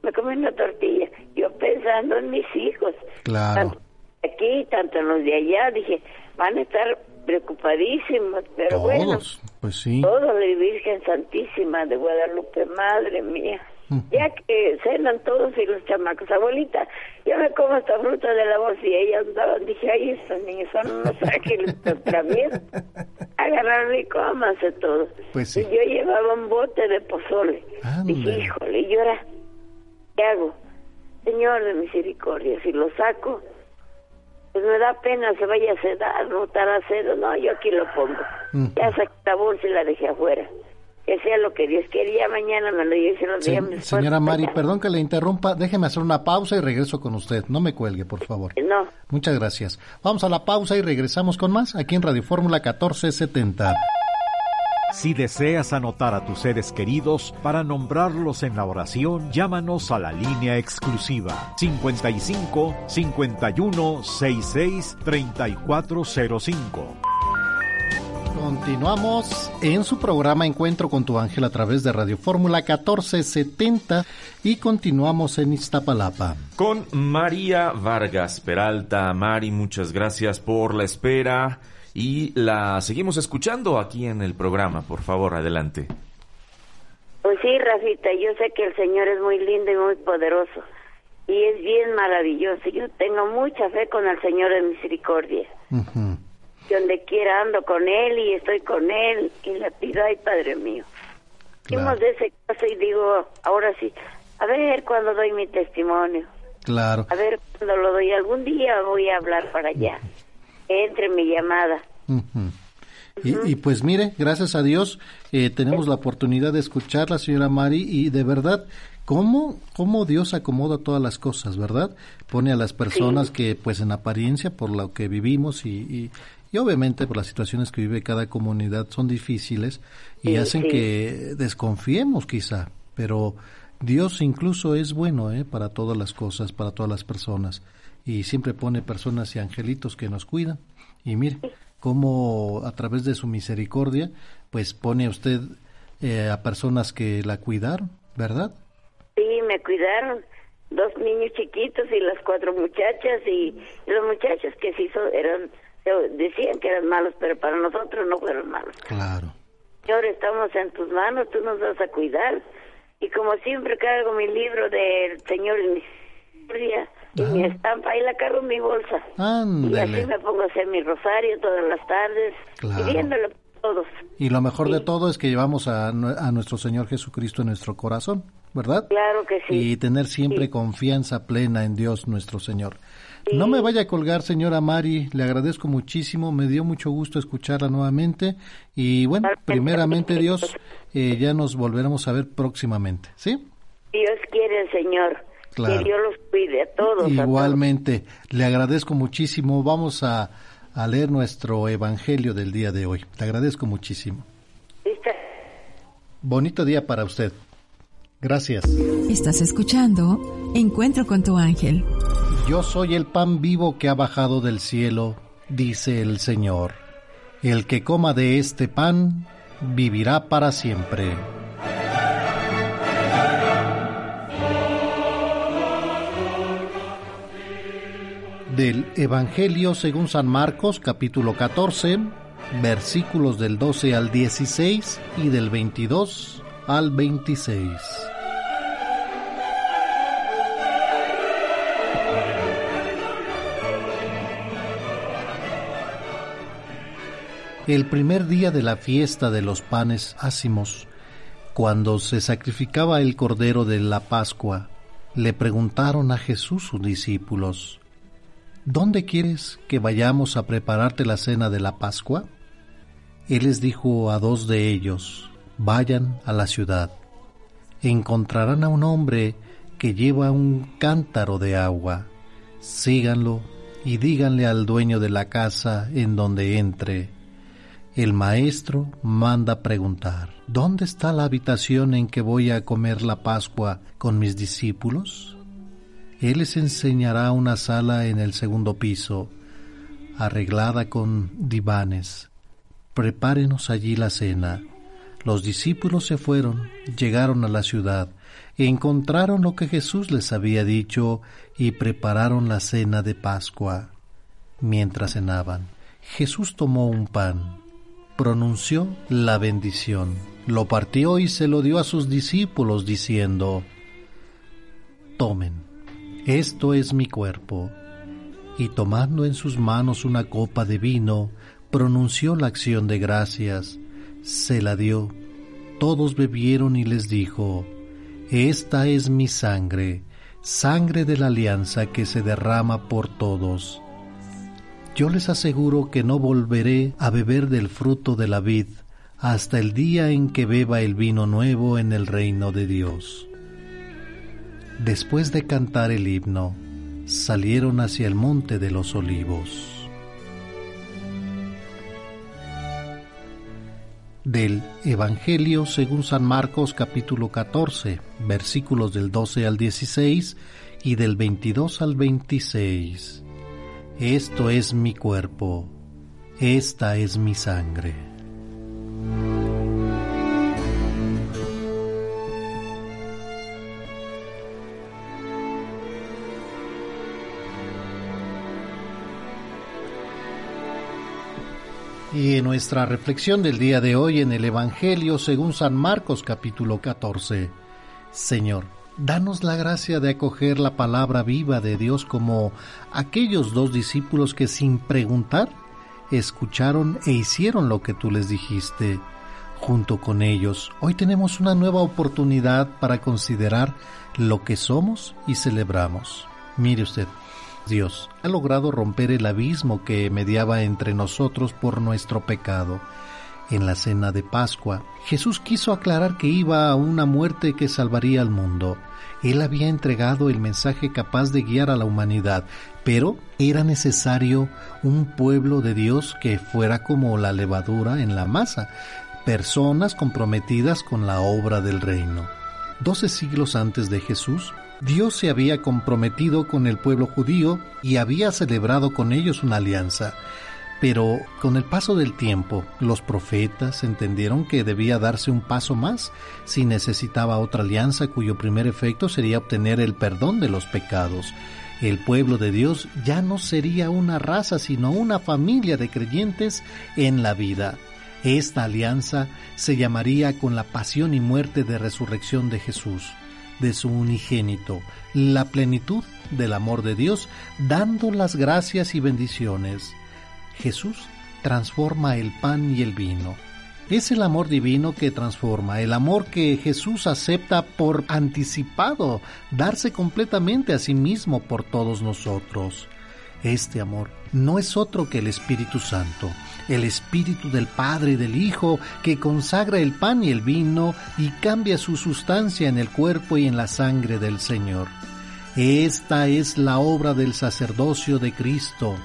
me comí una tortilla. Yo pensando en mis hijos. Claro. Tanto aquí, tanto los de allá, dije, van a estar preocupadísimos, pero bueno, Todos, pues sí. todos la Virgen Santísima de Guadalupe, madre mía. Ya que cenan todos y los chamacos, abuelita, yo me como esta fruta de la voz y ellas andaban, dije, ay, estos niños son unos ángeles, pero también agarraron y cómanse todos. Pues sí. Y yo llevaba un bote de pozole. Dije, híjole, y yo ahora, ¿qué hago? Señor de misericordia, si lo saco, pues me da pena se vaya a sedar, no estará cedo, no, yo aquí lo pongo. Ujú. Ya saqué la bolsa y la dejé afuera. Que sea lo que Dios quería, mañana me lo lleve y se lo Se- dejé después. señora Mari, perdón que le interrumpa, déjeme hacer una pausa y regreso con usted. No me cuelgue, por favor. No, Muchas gracias. Vamos a la pausa y regresamos con más aquí en Radio Fórmula 1470. Si deseas anotar a tus seres queridos para nombrarlos en la oración, llámanos a la línea exclusiva 55 51 66 3405. Continuamos en su programa Encuentro con tu ángel a través de Radio Fórmula 1470 y continuamos en Iztapalapa. Con María Vargas Peralta. Mari, muchas gracias por la espera y la seguimos escuchando aquí en el programa. Por favor, adelante. pues sí, Rafita, yo sé que el Señor es muy lindo y muy poderoso. Y es bien maravilloso. Yo tengo mucha fe con el Señor de misericordia. Y donde quiera ando con Él y estoy con Él y le pido, ay, Padre mío. Hicimos de ese caso y digo, ahora sí, a ver cuando doy mi testimonio. Claro. A ver cuando lo doy. Algún día voy a hablar para allá. Entre mi llamada. Y, y pues mire, gracias a Dios eh, tenemos la oportunidad de escucharla, señora Mari, y de verdad, ¿cómo, cómo Dios acomoda todas las cosas, verdad? Pone a las personas que, pues en apariencia, por lo que vivimos y, y, y obviamente por las situaciones que vive cada comunidad son difíciles y Sí, hacen sí. que desconfiemos quizá, pero Dios incluso es bueno ¿eh? para todas las cosas, para todas las personas y siempre pone personas y angelitos que nos cuidan. Y mire, cómo a través de su misericordia, pues pone usted eh, a personas que la cuidaron, ¿verdad? Sí, me cuidaron. Dos niños chiquitos y las cuatro muchachas y, y los muchachos que sí son, eran, decían que eran malos, pero para nosotros no fueron malos. Claro. Señor, estamos en tus manos, tú nos vas a cuidar. Y como siempre cargo mi libro del Señor en mi y mi estampa, ahí la cargo en mi bolsa. Y así me pongo a hacer mi rosario todas las tardes, Claro. pidiéndole todos. Y lo mejor de todo es que llevamos a, a nuestro Señor Jesucristo en nuestro corazón, ¿verdad? Claro que sí. Y tener siempre confianza plena en Dios nuestro Señor. No me vaya a colgar, señora Mari, le agradezco muchísimo, me dio mucho gusto escucharla nuevamente y bueno, primeramente Dios, eh, ya nos volveremos a ver próximamente, ¿sí? Dios quiere Señor. Claro. Que Dios los cuide a todos. a todos. Igualmente, le agradezco muchísimo, vamos a, a leer nuestro Evangelio del día de hoy, le agradezco muchísimo. Bonito día para usted. Gracias. Estás escuchando Encuentro con tu ángel. Yo soy el pan vivo que ha bajado del cielo, dice el Señor. El que coma de este pan vivirá para siempre. Del Evangelio según San Marcos capítulo 14, versículos del 12 al 16 y del 22 al 26. El primer día de la fiesta de los panes ácimos, cuando se sacrificaba el cordero de la Pascua, le preguntaron a Jesús sus discípulos, ¿Dónde quieres que vayamos a prepararte la cena de la Pascua? Él les dijo a dos de ellos, vayan a la ciudad. Encontrarán a un hombre que lleva un cántaro de agua. Síganlo y díganle al dueño de la casa en donde entre. El maestro manda preguntar, ¿dónde está la habitación en que voy a comer la Pascua con mis discípulos? Él les enseñará una sala en el segundo piso, arreglada con divanes. Prepárenos allí la cena. Los discípulos se fueron, llegaron a la ciudad, encontraron lo que Jesús les había dicho y prepararon la cena de Pascua. Mientras cenaban, Jesús tomó un pan, pronunció la bendición, lo partió y se lo dio a sus discípulos diciendo, Tomen, esto es mi cuerpo. Y tomando en sus manos una copa de vino, pronunció la acción de gracias, se la dio, todos bebieron y les dijo, Esta es mi sangre, sangre de la alianza que se derrama por todos. Yo les aseguro que no volveré a beber del fruto de la vid hasta el día en que beba el vino nuevo en el reino de Dios. Después de cantar el himno, salieron hacia el monte de los olivos. Del Evangelio según San Marcos capítulo 14, versículos del 12 al 16 y del 22 al 26. Esto es mi cuerpo, esta es mi sangre. Y en nuestra reflexión del día de hoy en el Evangelio según San Marcos capítulo 14, Señor, danos la gracia de acoger la palabra viva de Dios como aquellos dos discípulos que sin preguntar escucharon e hicieron lo que tú les dijiste. Junto con ellos, hoy tenemos una nueva oportunidad para considerar lo que somos y celebramos. Mire usted, Dios ha logrado romper el abismo que mediaba entre nosotros por nuestro pecado. En la cena de Pascua, Jesús quiso aclarar que iba a una muerte que salvaría al mundo. Él había entregado el mensaje capaz de guiar a la humanidad, pero era necesario un pueblo de Dios que fuera como la levadura en la masa, personas comprometidas con la obra del reino. Doce siglos antes de Jesús, Dios se había comprometido con el pueblo judío y había celebrado con ellos una alianza. Pero con el paso del tiempo, los profetas entendieron que debía darse un paso más si necesitaba otra alianza cuyo primer efecto sería obtener el perdón de los pecados. El pueblo de Dios ya no sería una raza, sino una familia de creyentes en la vida. Esta alianza se llamaría con la pasión y muerte de resurrección de Jesús de su unigénito, la plenitud del amor de Dios, dando las gracias y bendiciones. Jesús transforma el pan y el vino. Es el amor divino que transforma, el amor que Jesús acepta por anticipado, darse completamente a sí mismo por todos nosotros. Este amor no es otro que el Espíritu Santo, el Espíritu del Padre y del Hijo que consagra el pan y el vino y cambia su sustancia en el cuerpo y en la sangre del Señor. Esta es la obra del sacerdocio de Cristo.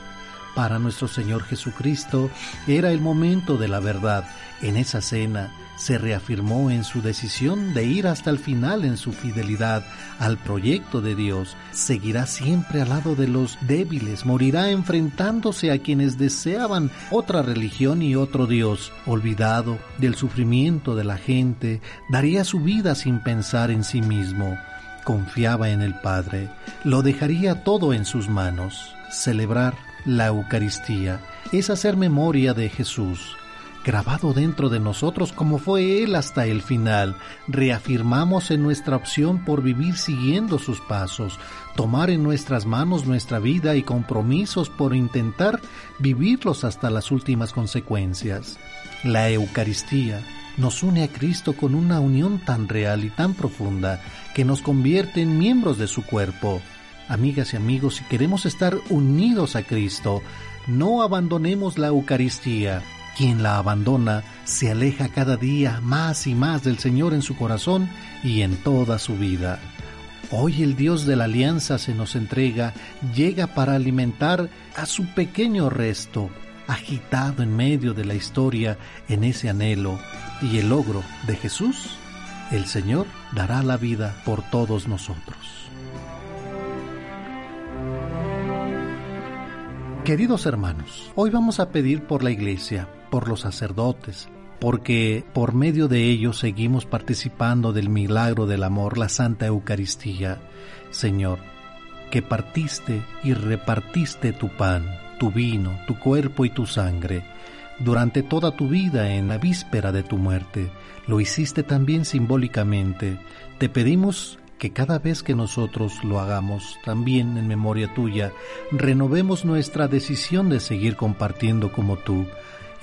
Para nuestro Señor Jesucristo era el momento de la verdad. En esa cena, se reafirmó en su decisión de ir hasta el final en su fidelidad al proyecto de Dios, seguirá siempre al lado de los débiles, morirá enfrentándose a quienes deseaban otra religión y otro Dios, olvidado del sufrimiento de la gente, daría su vida sin pensar en sí mismo, confiaba en el Padre, lo dejaría todo en sus manos, celebrar la Eucaristía es hacer memoria de Jesús, grabado dentro de nosotros como fue Él hasta el final. Reafirmamos en nuestra opción por vivir siguiendo sus pasos, tomar en nuestras manos nuestra vida y compromisos por intentar vivirlos hasta las últimas consecuencias. La Eucaristía nos une a Cristo con una unión tan real y tan profunda que nos convierte en miembros de su cuerpo. Amigas y amigos, si queremos estar unidos a Cristo, no abandonemos la Eucaristía quien la abandona se aleja cada día más y más del Señor en su corazón y en toda su vida. Hoy el Dios de la alianza se nos entrega, llega para alimentar a su pequeño resto, agitado en medio de la historia en ese anhelo y el logro de Jesús, el Señor dará la vida por todos nosotros. Queridos hermanos, hoy vamos a pedir por la iglesia, por los sacerdotes, porque por medio de ellos seguimos participando del milagro del amor, la Santa Eucaristía. Señor, que partiste y repartiste tu pan, tu vino, tu cuerpo y tu sangre. Durante toda tu vida en la víspera de tu muerte, lo hiciste también simbólicamente. Te pedimos que cada vez que nosotros lo hagamos, también en memoria tuya, renovemos nuestra decisión de seguir compartiendo como tú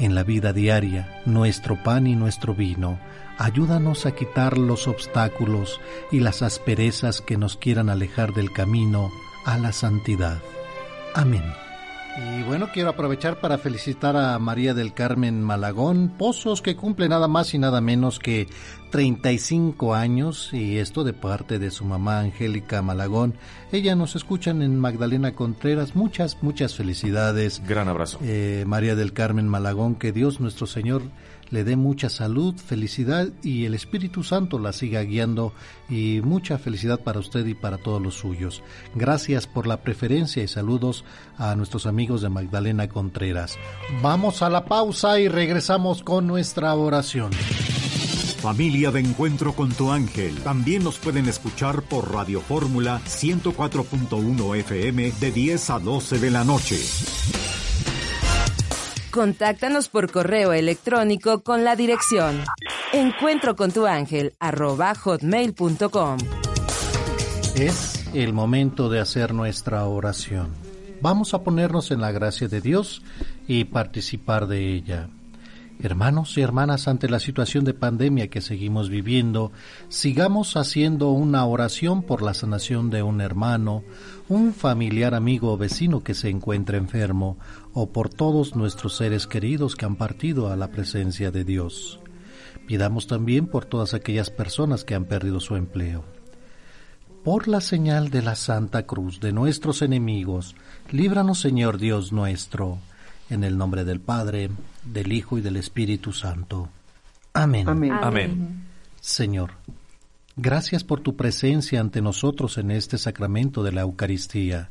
en la vida diaria nuestro pan y nuestro vino. Ayúdanos a quitar los obstáculos y las asperezas que nos quieran alejar del camino a la santidad. Amén. Y bueno, quiero aprovechar para felicitar a María del Carmen Malagón Pozos, que cumple nada más y nada menos que 35 años, y esto de parte de su mamá Angélica Malagón. Ella nos escuchan en Magdalena Contreras. Muchas, muchas felicidades. Gran abrazo. Eh, María del Carmen Malagón, que Dios nuestro Señor le dé mucha salud, felicidad y el Espíritu Santo la siga guiando y mucha felicidad para usted y para todos los suyos. Gracias por la preferencia y saludos a nuestros amigos de Magdalena Contreras. Vamos a la pausa y regresamos con nuestra oración. Familia de Encuentro con tu Ángel. También nos pueden escuchar por Radio Fórmula 104.1 FM de 10 a 12 de la noche. Contáctanos por correo electrónico con la dirección encuentro tu ángel hotmail.com. Es el momento de hacer nuestra oración. Vamos a ponernos en la gracia de Dios y participar de ella. Hermanos y hermanas, ante la situación de pandemia que seguimos viviendo, sigamos haciendo una oración por la sanación de un hermano, un familiar amigo o vecino que se encuentra enfermo, o por todos nuestros seres queridos que han partido a la presencia de Dios. Pidamos también por todas aquellas personas que han perdido su empleo. Por la señal de la Santa Cruz de nuestros enemigos, líbranos Señor Dios nuestro en el nombre del Padre, del Hijo y del Espíritu Santo. Amén. Amén. Señor, gracias por tu presencia ante nosotros en este sacramento de la Eucaristía.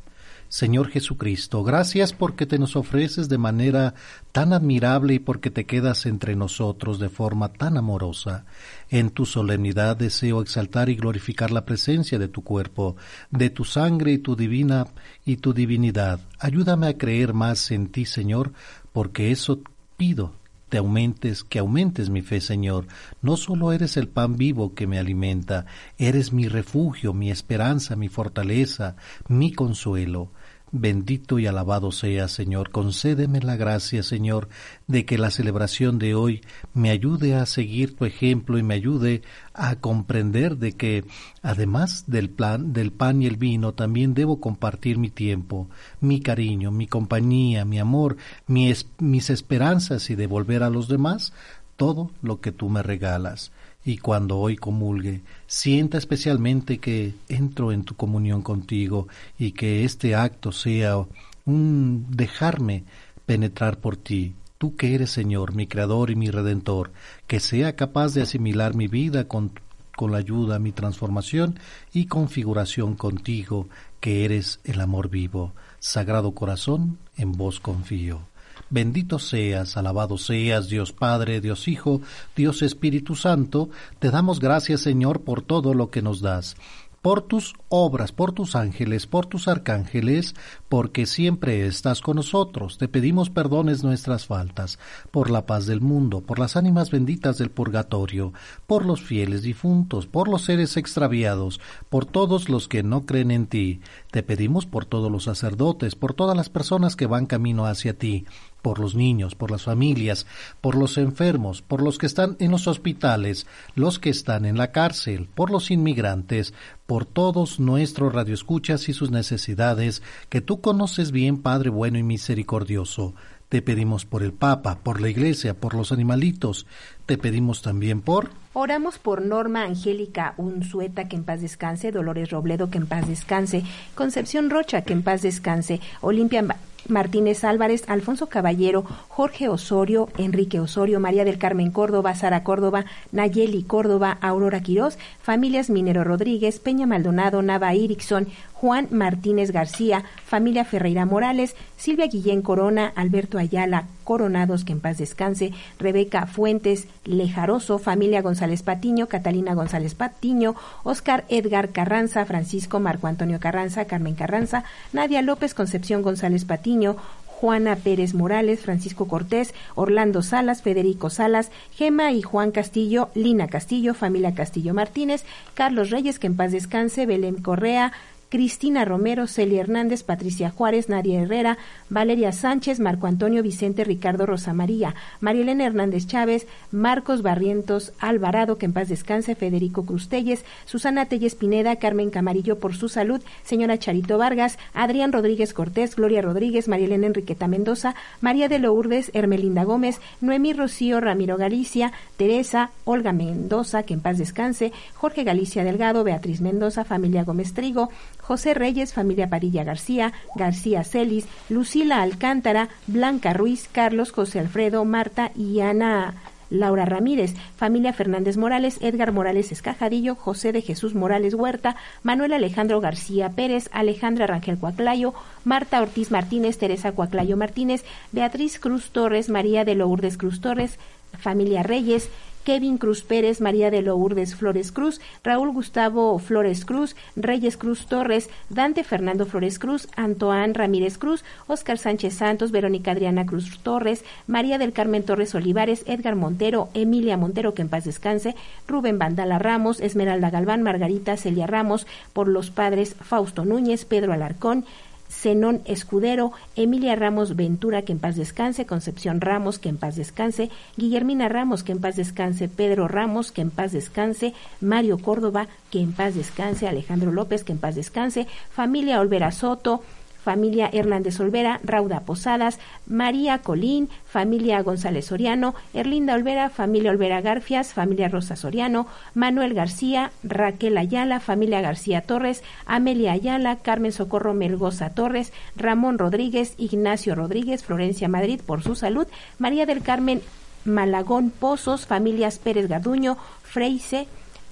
Señor Jesucristo, gracias porque te nos ofreces de manera tan admirable y porque te quedas entre nosotros de forma tan amorosa. En tu solemnidad deseo exaltar y glorificar la presencia de tu cuerpo, de tu sangre y tu divina y tu divinidad. Ayúdame a creer más en ti, Señor, porque eso pido te aumentes, que aumentes mi fe, Señor. No solo eres el pan vivo que me alimenta, eres mi refugio, mi esperanza, mi fortaleza, mi consuelo. Bendito y alabado sea, Señor. Concédeme la gracia, Señor, de que la celebración de hoy me ayude a seguir tu ejemplo y me ayude a comprender de que, además del plan, del pan y el vino, también debo compartir mi tiempo, mi cariño, mi compañía, mi amor, mis esperanzas y devolver a los demás todo lo que tú me regalas y cuando hoy comulgue, sienta especialmente que entro en tu comunión contigo y que este acto sea un dejarme penetrar por ti, tú que eres Señor, mi Creador y mi Redentor, que sea capaz de asimilar mi vida con, con la ayuda mi transformación y configuración contigo, que eres el amor vivo. Sagrado Corazón, en vos confío. Bendito seas, alabado seas, Dios Padre, Dios Hijo, Dios Espíritu Santo, te damos gracias, Señor, por todo lo que nos das por tus obras, por tus ángeles, por tus arcángeles, porque siempre estás con nosotros. Te pedimos perdones nuestras faltas, por la paz del mundo, por las ánimas benditas del purgatorio, por los fieles difuntos, por los seres extraviados, por todos los que no creen en ti. Te pedimos por todos los sacerdotes, por todas las personas que van camino hacia ti, por los niños, por las familias, por los enfermos, por los que están en los hospitales, los que están en la cárcel, por los inmigrantes, por todos nuestros radioescuchas y sus necesidades, que tú conoces bien, Padre bueno y misericordioso. Te pedimos por el Papa, por la Iglesia, por los animalitos. Te pedimos también por... Oramos por Norma Angélica Unzueta, que en paz descanse, Dolores Robledo, que en paz descanse, Concepción Rocha, que en paz descanse, Olimpia Martínez Álvarez, Alfonso Caballero, Jorge Osorio, Enrique Osorio, María del Carmen Córdoba, Sara Córdoba, Nayeli Córdoba, Aurora Quirós, familias Minero Rodríguez, Peña Maldonado, Nava Irixon, Juan Martínez García, familia Ferreira Morales, Silvia Guillén Corona, Alberto Ayala Coronados, que en paz descanse, Rebeca Fuentes Lejaroso, familia González Patiño, Catalina González Patiño, Oscar Edgar Carranza, Francisco Marco Antonio Carranza, Carmen Carranza, Nadia López Concepción González Patiño, Juana Pérez Morales, Francisco Cortés, Orlando Salas, Federico Salas, Gema y Juan Castillo, Lina Castillo, familia Castillo Martínez, Carlos Reyes, que en paz descanse, Belén Correa, Cristina Romero, Celia Hernández, Patricia Juárez, Nadia Herrera, Valeria Sánchez, Marco Antonio Vicente, Ricardo Rosamaría, Marielena Hernández Chávez, Marcos Barrientos Alvarado, que en paz descanse, Federico Crustelles, Susana Telles Pineda, Carmen Camarillo por su salud, señora Charito Vargas, Adrián Rodríguez Cortés, Gloria Rodríguez, Marielena Enriqueta Mendoza, María de Lourdes, Hermelinda Gómez, Noemí Rocío Ramiro Galicia, Teresa, Olga Mendoza, que en paz descanse, Jorge Galicia Delgado, Beatriz Mendoza, familia Gómez Trigo, José Reyes, familia Padilla García, García Celis, Lucila Alcántara, Blanca Ruiz, Carlos, José Alfredo, Marta y Ana Laura Ramírez, familia Fernández Morales, Edgar Morales Escajadillo, José de Jesús Morales Huerta, Manuel Alejandro García Pérez, Alejandra Rangel Cuaclayo, Marta Ortiz Martínez, Teresa Cuaclayo Martínez, Beatriz Cruz Torres, María de Lourdes Cruz Torres, familia Reyes, Kevin Cruz Pérez, María de Lourdes Flores Cruz, Raúl Gustavo Flores Cruz, Reyes Cruz Torres, Dante Fernando Flores Cruz, Antoine Ramírez Cruz, Oscar Sánchez Santos, Verónica Adriana Cruz Torres, María del Carmen Torres Olivares, Edgar Montero, Emilia Montero, que en paz descanse, Rubén Bandala Ramos, Esmeralda Galván, Margarita Celia Ramos, por los padres Fausto Núñez, Pedro Alarcón, Zenón Escudero, Emilia Ramos Ventura, que en paz descanse, Concepción Ramos, que en paz descanse, Guillermina Ramos, que en paz descanse, Pedro Ramos, que en paz descanse, Mario Córdoba, que en paz descanse, Alejandro López, que en paz descanse, familia Olvera Soto, familia Hernández Olvera, Rauda Posadas, María Colín, familia González Soriano, Erlinda Olvera, familia Olvera Garfias, familia Rosa Soriano, Manuel García, Raquel Ayala, familia García Torres, Amelia Ayala, Carmen Socorro Melgoza Torres, Ramón Rodríguez, Ignacio Rodríguez, Florencia Madrid por su salud, María del Carmen Malagón Pozos, familias Pérez Garduño, Freise,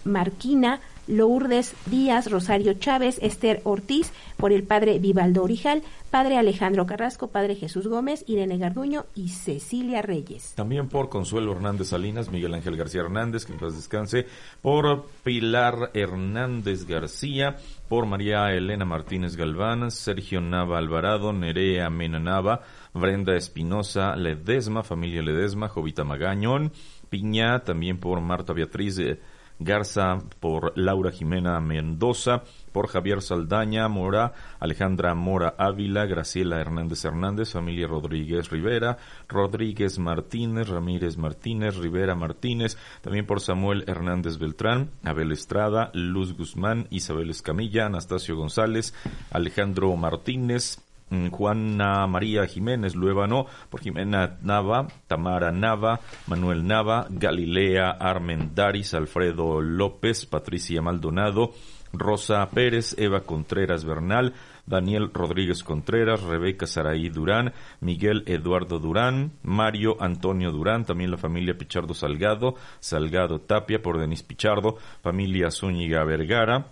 Marquina, Lourdes Díaz, Rosario Chávez, Esther Ortiz, por el padre Vivaldo Orijal, padre Alejandro Carrasco, padre Jesús Gómez, Irene Garduño y Cecilia Reyes. También por Consuelo Hernández Salinas, Miguel Ángel García Hernández, que en paz descanse, por Pilar Hernández García, por María Elena Martínez Galván, Sergio Nava Alvarado, Nerea Mena Nava, Brenda Espinosa Ledesma, familia Ledesma, Jovita Magañón, Piña, también por Marta Beatriz eh, Garza, por Laura Jimena Mendoza, por Javier Saldaña Mora, Alejandra Mora Ávila, Graciela Hernández Hernández, familia Rodríguez Rivera, Rodríguez Martínez, Ramírez Martínez, Rivera Martínez, también por Samuel Hernández Beltrán, Abel Estrada, Luz Guzmán, Isabel Escamilla, Anastasio González, Alejandro Martínez, Juana María Jiménez Luébano, por Jimena Nava, Tamara Nava, Manuel Nava, Galilea Armendaris, Alfredo López, Patricia Maldonado, Rosa Pérez, Eva Contreras Bernal, Daniel Rodríguez Contreras, Rebeca Saraí Durán, Miguel Eduardo Durán, Mario Antonio Durán, también la familia Pichardo Salgado, Salgado Tapia por Denis Pichardo, familia Zúñiga Vergara,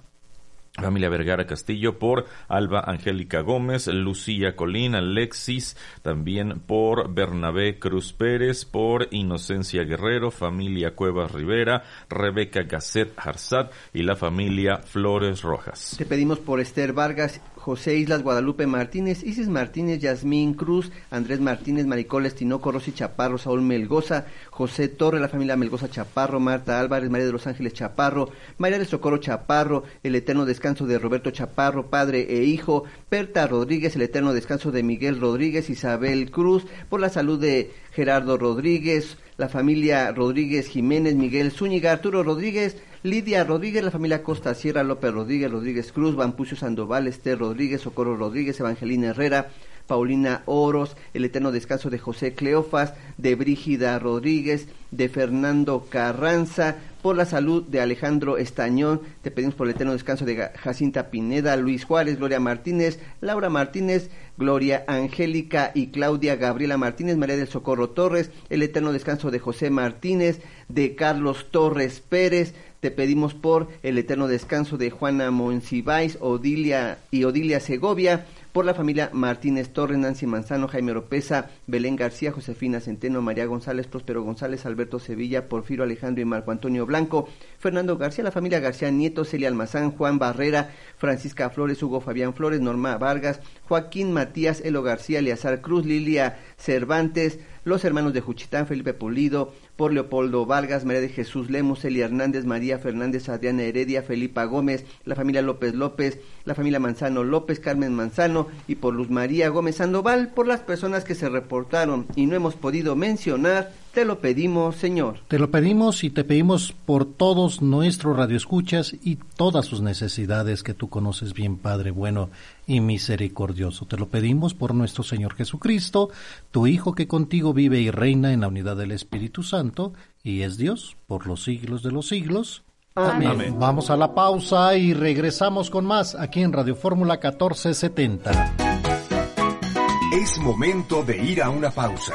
Familia Vergara Castillo por Alba Angélica Gómez, Lucía Colín, Alexis, también por Bernabé Cruz Pérez, por Inocencia Guerrero, familia Cuevas Rivera, Rebeca Gasset Harzat y la familia Flores Rojas. Te pedimos por Esther Vargas José Islas Guadalupe Martínez, Isis Martínez, Yasmín Cruz, Andrés Martínez, Maricoles Tinoco, Rosy Chaparro, Saúl Melgoza, José Torre, la familia Melgoza Chaparro, Marta Álvarez, María de los Ángeles Chaparro, María del Socorro Chaparro, el eterno descanso de Roberto Chaparro, padre e hijo, Perta Rodríguez, el eterno descanso de Miguel Rodríguez, Isabel Cruz, por la salud de Gerardo Rodríguez, la familia Rodríguez Jiménez, Miguel Zúñiga, Arturo Rodríguez, Lidia Rodríguez, la familia Costa Sierra, López Rodríguez, Rodríguez Cruz, Bampucio Sandoval, Esther Rodríguez, Socorro Rodríguez, Evangelina Herrera, Paulina Oros, el eterno descanso de José Cleofas, de Brígida Rodríguez, de Fernando Carranza, por la salud de Alejandro Estañón, te pedimos por el eterno descanso de Jacinta Pineda, Luis Juárez, Gloria Martínez, Laura Martínez, Gloria Angélica y Claudia Gabriela Martínez, María del Socorro Torres, el eterno descanso de José Martínez, de Carlos Torres Pérez, te pedimos por el eterno descanso de Juana Monsiváis, Odilia y Odilia Segovia, por la familia Martínez Torres, Nancy Manzano, Jaime Oropesa, Belén García, Josefina Centeno, María González, Próspero González, Alberto Sevilla, Porfirio Alejandro y Marco Antonio Blanco, Fernando García, la familia García Nieto, Celia Almazán, Juan Barrera, Francisca Flores, Hugo Fabián Flores, Norma Vargas, Joaquín Matías, Elo García, Eleazar Cruz, Lilia Cervantes, los hermanos de Juchitán, Felipe Pulido, por Leopoldo Vargas, María de Jesús Lemos, Elia Hernández, María Fernández, Adriana Heredia, Felipa Gómez, la familia López López, la familia Manzano López, Carmen Manzano y por Luz María Gómez Sandoval, por las personas que se reportaron. Y no hemos podido mencionar, te lo pedimos, Señor. Te lo pedimos y te pedimos por todos nuestros radioescuchas y todas sus necesidades que tú conoces bien, Padre bueno y misericordioso. Te lo pedimos por nuestro Señor Jesucristo, tu Hijo que contigo vive y reina en la unidad del Espíritu Santo y es Dios por los siglos de los siglos. Amén. Vamos a la pausa y regresamos con más aquí en Radio Fórmula 1470. Es momento de ir a una pausa.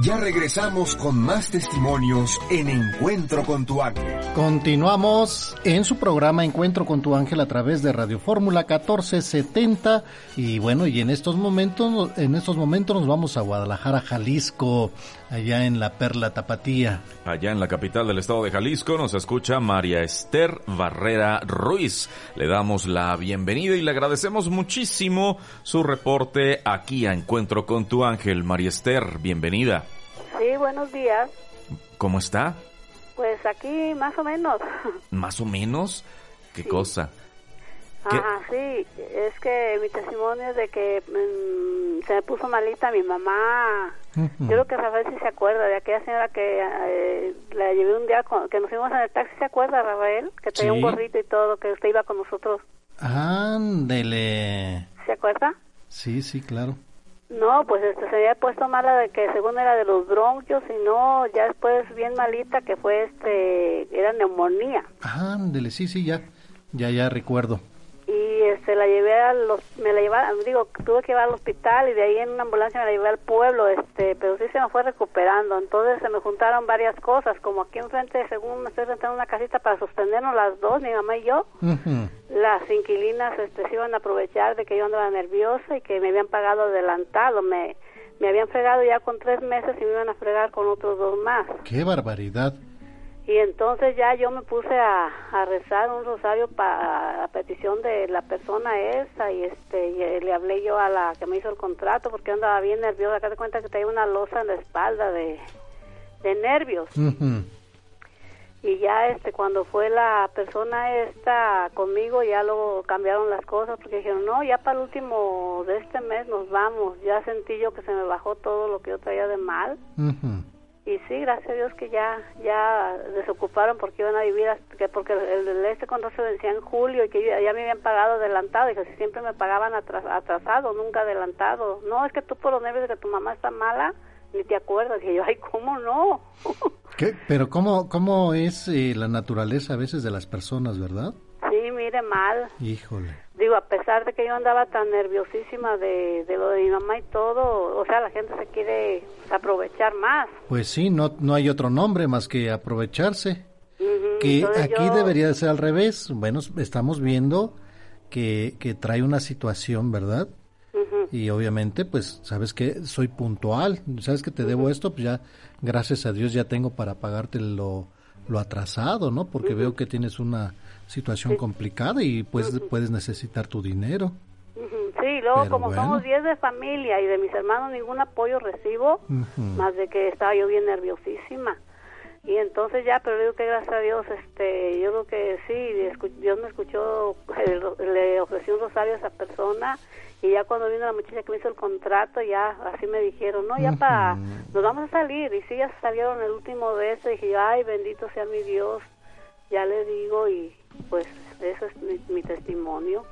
Ya regresamos con más testimonios en Encuentro con tu ángel. Continuamos en su programa Encuentro con tu ángel a través de Radio Fórmula 1470 y bueno, y en estos momentos en estos momentos nos vamos a Guadalajara, Jalisco, allá en la Perla Tapatía. Allá en la capital del estado de Jalisco nos escucha María Esther Barrera Ruiz. Le damos la bienvenida y le agradecemos muchísimo su reporte aquí a Encuentro con tu ángel. María Esther, bienvenida. Sí, buenos días. ¿Cómo está? Pues aquí más o menos. ¿Más o menos? ¿Qué cosa? Ajá, sí, es que mi testimonio es de que mm, se me puso malita mi mamá. Yo creo que Rafael sí se acuerda de aquella señora que eh, la llevé un día con, que nos fuimos en el taxi, ¿se acuerda Rafael? Que tenía un gorrito y todo, que usted iba con nosotros. Ándele. ¿Se acuerda? Sí, sí, claro. No, pues este, se había puesto mala de que según era de los bronquios y no, ya después bien malita que fue este, era neumonía. Ándele, sí, sí, ya, ya, ya recuerdo. Y este, la llevé a los, me la llevaron, digo, tuve que llevar al hospital y de ahí en una ambulancia me la llevé al pueblo, este, pero sí se me fue recuperando. Entonces se me juntaron varias cosas, como aquí enfrente, según me estoy rentando una casita para sostenernos las dos, mi mamá y yo. Las inquilinas este, se iban a aprovechar de que yo andaba nerviosa y que me habían pagado adelantado. Me, me habían fregado ya con tres meses y me iban a fregar con otros dos más. ¡Qué barbaridad! Y entonces ya yo me puse a, a rezar un rosario para a petición de la persona esa y este y le hablé yo a la que me hizo el contrato porque andaba bien nerviosa. Acá te cuenta que tenía una losa en la espalda de, de nervios. Y ya este cuando fue la persona esta conmigo ya luego cambiaron las cosas porque dijeron, no, ya para el último de este mes nos vamos. Ya sentí yo que se me bajó todo lo que yo traía de mal y sí gracias a Dios que ya ya desocuparon porque iban a vivir que porque el, el, este contrato se vencía en julio y que ya, ya me habían pagado adelantado y que siempre me pagaban atras, atrasado nunca adelantado no es que tú por los nervios de que tu mamá está mala ni te acuerdas y yo ay cómo no ¿Qué? pero cómo cómo es eh, la naturaleza a veces de las personas verdad sí mire mal. Híjole digo, a pesar de que yo andaba tan nerviosísima de, de lo de mi mamá y todo, o sea, la gente se quiere aprovechar más. Pues sí, no, no hay otro nombre más que aprovecharse. que aquí debería de ser al revés. Bueno, estamos viendo que, que trae una situación, ¿verdad? Y obviamente, pues, sabes que soy puntual, sabes que te debo esto, pues ya, gracias a Dios, ya tengo para pagarte lo, lo atrasado, ¿no? Porque veo que tienes una situación complicada y pues puedes necesitar tu dinero. Sí, luego como bueno. somos 10 de familia y de mis hermanos ningún apoyo recibo, más de que estaba yo bien nerviosísima. Y entonces ya, pero digo que gracias a Dios, este, yo creo que sí, Dios me escuchó, le ofrecí un rosario a esa persona y ya cuando vino la muchacha que me hizo el contrato, ya así me dijeron, no, ya para, nos vamos a salir. Y sí, ya salieron el último de eso y dije, ay, bendito sea mi Dios, ya le digo y pues eso es mi, mi, testimonio.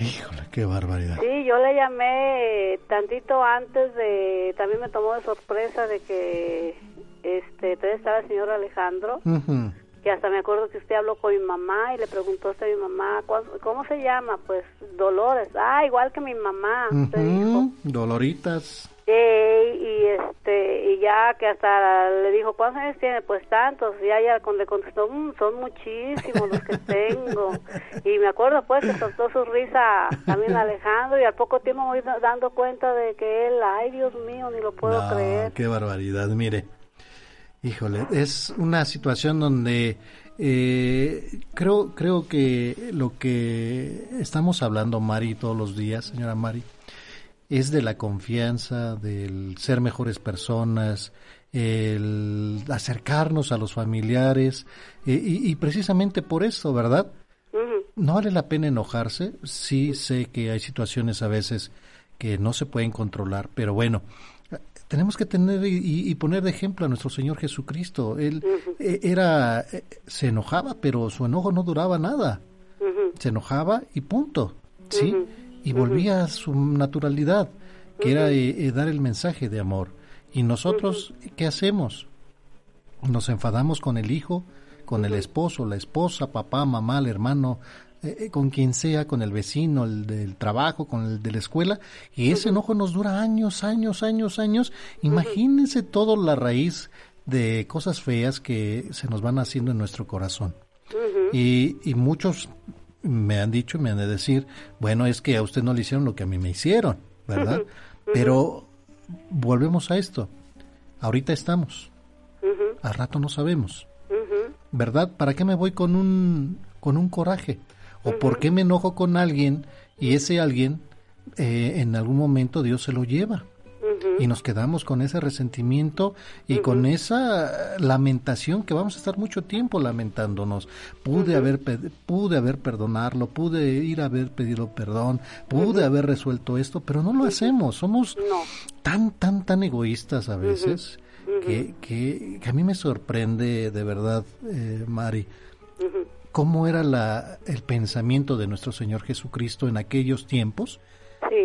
Híjole, qué barbaridad. Sí, yo le llamé tantito antes de, también me tomó de sorpresa de que este todavía estaba el señor Alejandro, uh -huh. que hasta me acuerdo que usted habló con mi mamá y le preguntó a mi mamá, ¿cómo se llama? Pues Dolores, ah, igual que mi mamá, uh -huh. dijo. Doloritas. Eh, y este y ya que hasta le dijo, ¿cuántos años tiene? Pues tantos, y ya, ya le contestó, "Mm, son muchísimos los que tengo. Y me acuerdo pues que soltó su risa también Alejandro y al poco tiempo me voy da- dando cuenta de que él, ay Dios mío, ni lo puedo No, creer. qué barbaridad. Mire, híjole, es una situación donde eh, creo, creo que lo que estamos hablando, Mari, todos los días, señora Mari, es de la confianza, del ser mejores personas, el acercarnos a los familiares, eh, y, y precisamente por eso, ¿verdad? No vale la pena enojarse. Sí sé que hay situaciones a veces que no se pueden controlar, pero bueno, tenemos que tener y, y poner de ejemplo a nuestro Señor Jesucristo. Él eh, era, eh, se enojaba, pero su enojo no duraba nada. Se enojaba y punto, ¿sí? Y volvía a su naturalidad, que era eh, eh, dar el mensaje de amor. Y nosotros, ¿qué hacemos? Nos enfadamos con el hijo, con el esposo, la esposa, papá, mamá, el hermano, eh, con quien sea, con el vecino, el del trabajo, con el de la escuela, y ese enojo nos dura años, años, años, años. Imagínense todo la raíz de cosas feas que se nos van haciendo en nuestro corazón. Y, y muchos me han dicho, me han de decir, bueno, es que a usted no le hicieron lo que a mí me hicieron, ¿verdad? Pero volvemos a esto. Ahorita estamos. Al rato no sabemos. ¿Verdad? ¿Para qué me voy con un, con un coraje? ¿O por qué me enojo con alguien y ese alguien eh, en algún momento Dios se lo lleva? Y nos quedamos con ese resentimiento y con esa lamentación que vamos a estar mucho tiempo lamentándonos. Pude haber pude haber perdonarlo, pude ir a haber pedido perdón, pude haber resuelto esto, pero no lo hacemos. Somos tan tan tan egoístas a veces que, que, que a mí me sorprende de verdad, eh, Mari, cómo era la, el pensamiento de nuestro Señor Jesucristo en aquellos tiempos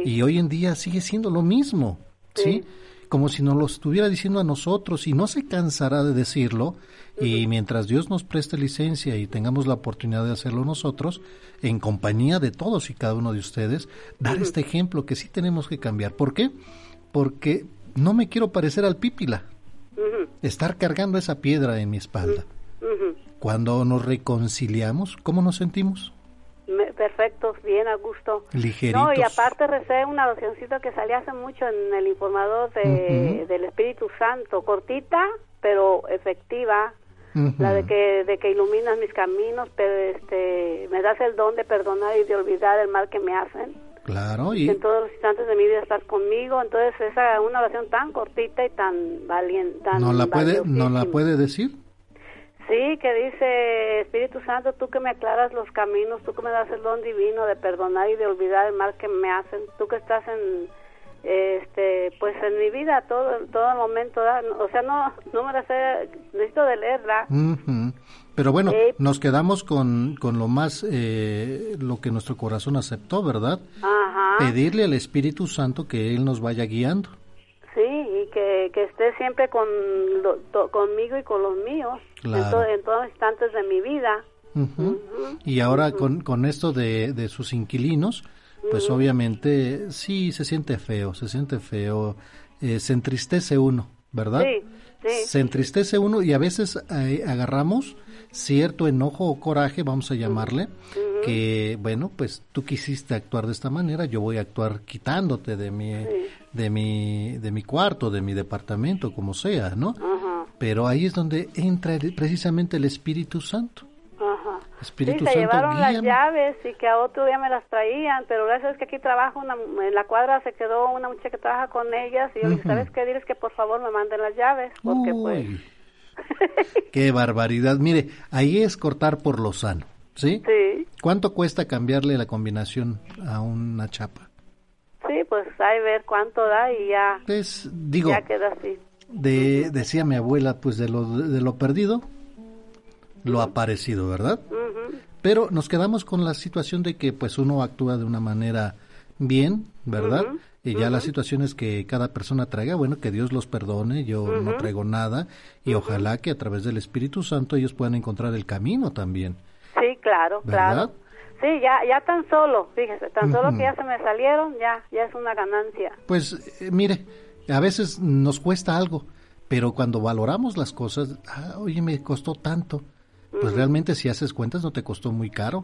y hoy en día sigue siendo lo mismo, ¿sí? Como si nos lo estuviera diciendo a nosotros y no se cansará de decirlo y mientras Dios nos preste licencia y tengamos la oportunidad de hacerlo nosotros, en compañía de todos y cada uno de ustedes, dar este ejemplo que sí tenemos que cambiar. ¿Por qué? Porque no me quiero parecer al pípila, estar cargando esa piedra en mi espalda. Cuando nos reconciliamos, ¿cómo nos sentimos? Me- Perfecto, bien a gusto. Ligeritos. No, y aparte recé una oracióncita que salía hace mucho en el informador de, del Espíritu Santo, cortita, pero efectiva, la de que, de que iluminas mis caminos, pero este, me das el don de perdonar y de olvidar el mal que me hacen. Claro, Y en todos los instantes de mi vida estás conmigo, entonces esa una oración tan cortita y tan valiente, tan ¿no la puede, no la puede decir? Sí, que dice Espíritu Santo, tú que me aclaras los caminos, tú que me das el don divino de perdonar y de olvidar el mal que me hacen, tú que estás en este pues en mi vida todo todo el momento, o sea, no no me la sé, necesito de leerla. Pero bueno, Eh, nos quedamos con, con lo más, eh, lo que nuestro corazón aceptó, ¿verdad? Ajá. Pedirle al Espíritu Santo que Él nos vaya guiando. Sí, que, que esté siempre con lo- to- conmigo y con los míos en, Claro. to- en todos los instantes de mi vida. Y ahora con, con esto de, de sus inquilinos, pues obviamente sí se siente feo, se siente feo, eh, se entristece uno, ¿verdad? Sí, sí. Se entristece uno y a veces eh, agarramos cierto enojo o coraje, vamos a llamarle, que bueno, pues tú quisiste actuar de esta manera, yo voy a actuar quitándote de mi, de mi, de mi cuarto, de mi departamento, como sea, ¿no? Ajá. Pero ahí es donde entra el- precisamente el Espíritu Santo. Ajá. Espíritu sí, se Santo, llevaron las llaves y que a otro día me las traían, pero gracias que aquí trabajo, una, en la cuadra se quedó una muchacha que trabaja con ellas y yo le dije, Ujú. ¿sabes qué? Diles que por favor me manden las llaves, porque pues... Uy, qué barbaridad. Mire, ahí es cortar por lo sano, ¿sí? Sí, ¿Cuánto cuesta cambiarle la combinación a una chapa? sí, pues hay ver cuánto da y ya, Pues digo, ya queda así. de, decía mi abuela, pues de lo, de lo perdido, lo aparecido, ¿verdad? Pero nos quedamos con la situación de que pues uno actúa de una manera bien, ¿verdad? Y ya las situaciones que cada persona traiga, bueno, que Dios los perdone, yo no traigo nada y ojalá que a través del Espíritu Santo ellos puedan encontrar el camino también, Sí, claro, ¿verdad? claro. Sí, ya, ya tan solo, fíjese, tan solo que ya se me salieron, ya, ya es una ganancia. Pues eh, mire, a veces nos cuesta algo, pero cuando valoramos las cosas, ah, oye, me costó tanto. Pues realmente si haces cuentas no te costó muy caro.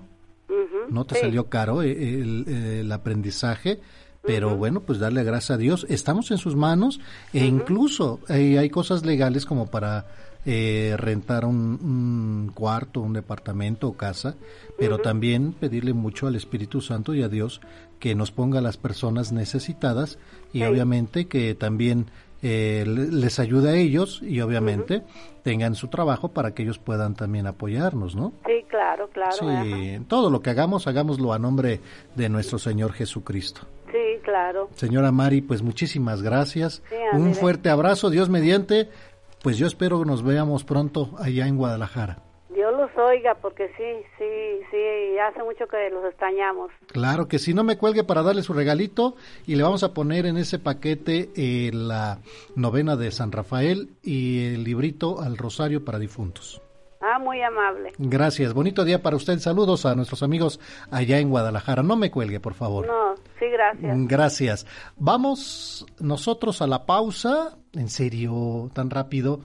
No te salió caro eh, el, el aprendizaje pero bueno, pues darle gracias a Dios. Estamos en sus manos e incluso eh, hay cosas legales como para eh, rentar un, cuarto, un departamento o casa, pero también pedirle mucho al Espíritu Santo y a Dios que nos ponga a las personas necesitadas y obviamente que también eh, les ayude a ellos y obviamente tengan su trabajo para que ellos puedan también apoyarnos, ¿no? Sí, claro, claro. Sí, todo lo que hagamos, hagámoslo a nombre de nuestro Señor Jesucristo. Sí, claro. Señora Mari, pues muchísimas gracias. Un fuerte abrazo, Dios mediante. Pues yo espero que nos veamos pronto allá en Guadalajara. Dios los oiga, porque sí, sí, sí, hace mucho que los extrañamos. Claro que sí, no me cuelgue para darle su regalito y le vamos a poner en ese paquete eh, la novena de San Rafael y el librito al Rosario para difuntos. Ah, muy amable. Gracias. Bonito día para usted. Saludos a nuestros amigos allá en Guadalajara. No me cuelgue, por favor. No, sí, gracias. Gracias. Vamos nosotros a la pausa. En serio, tan rápido.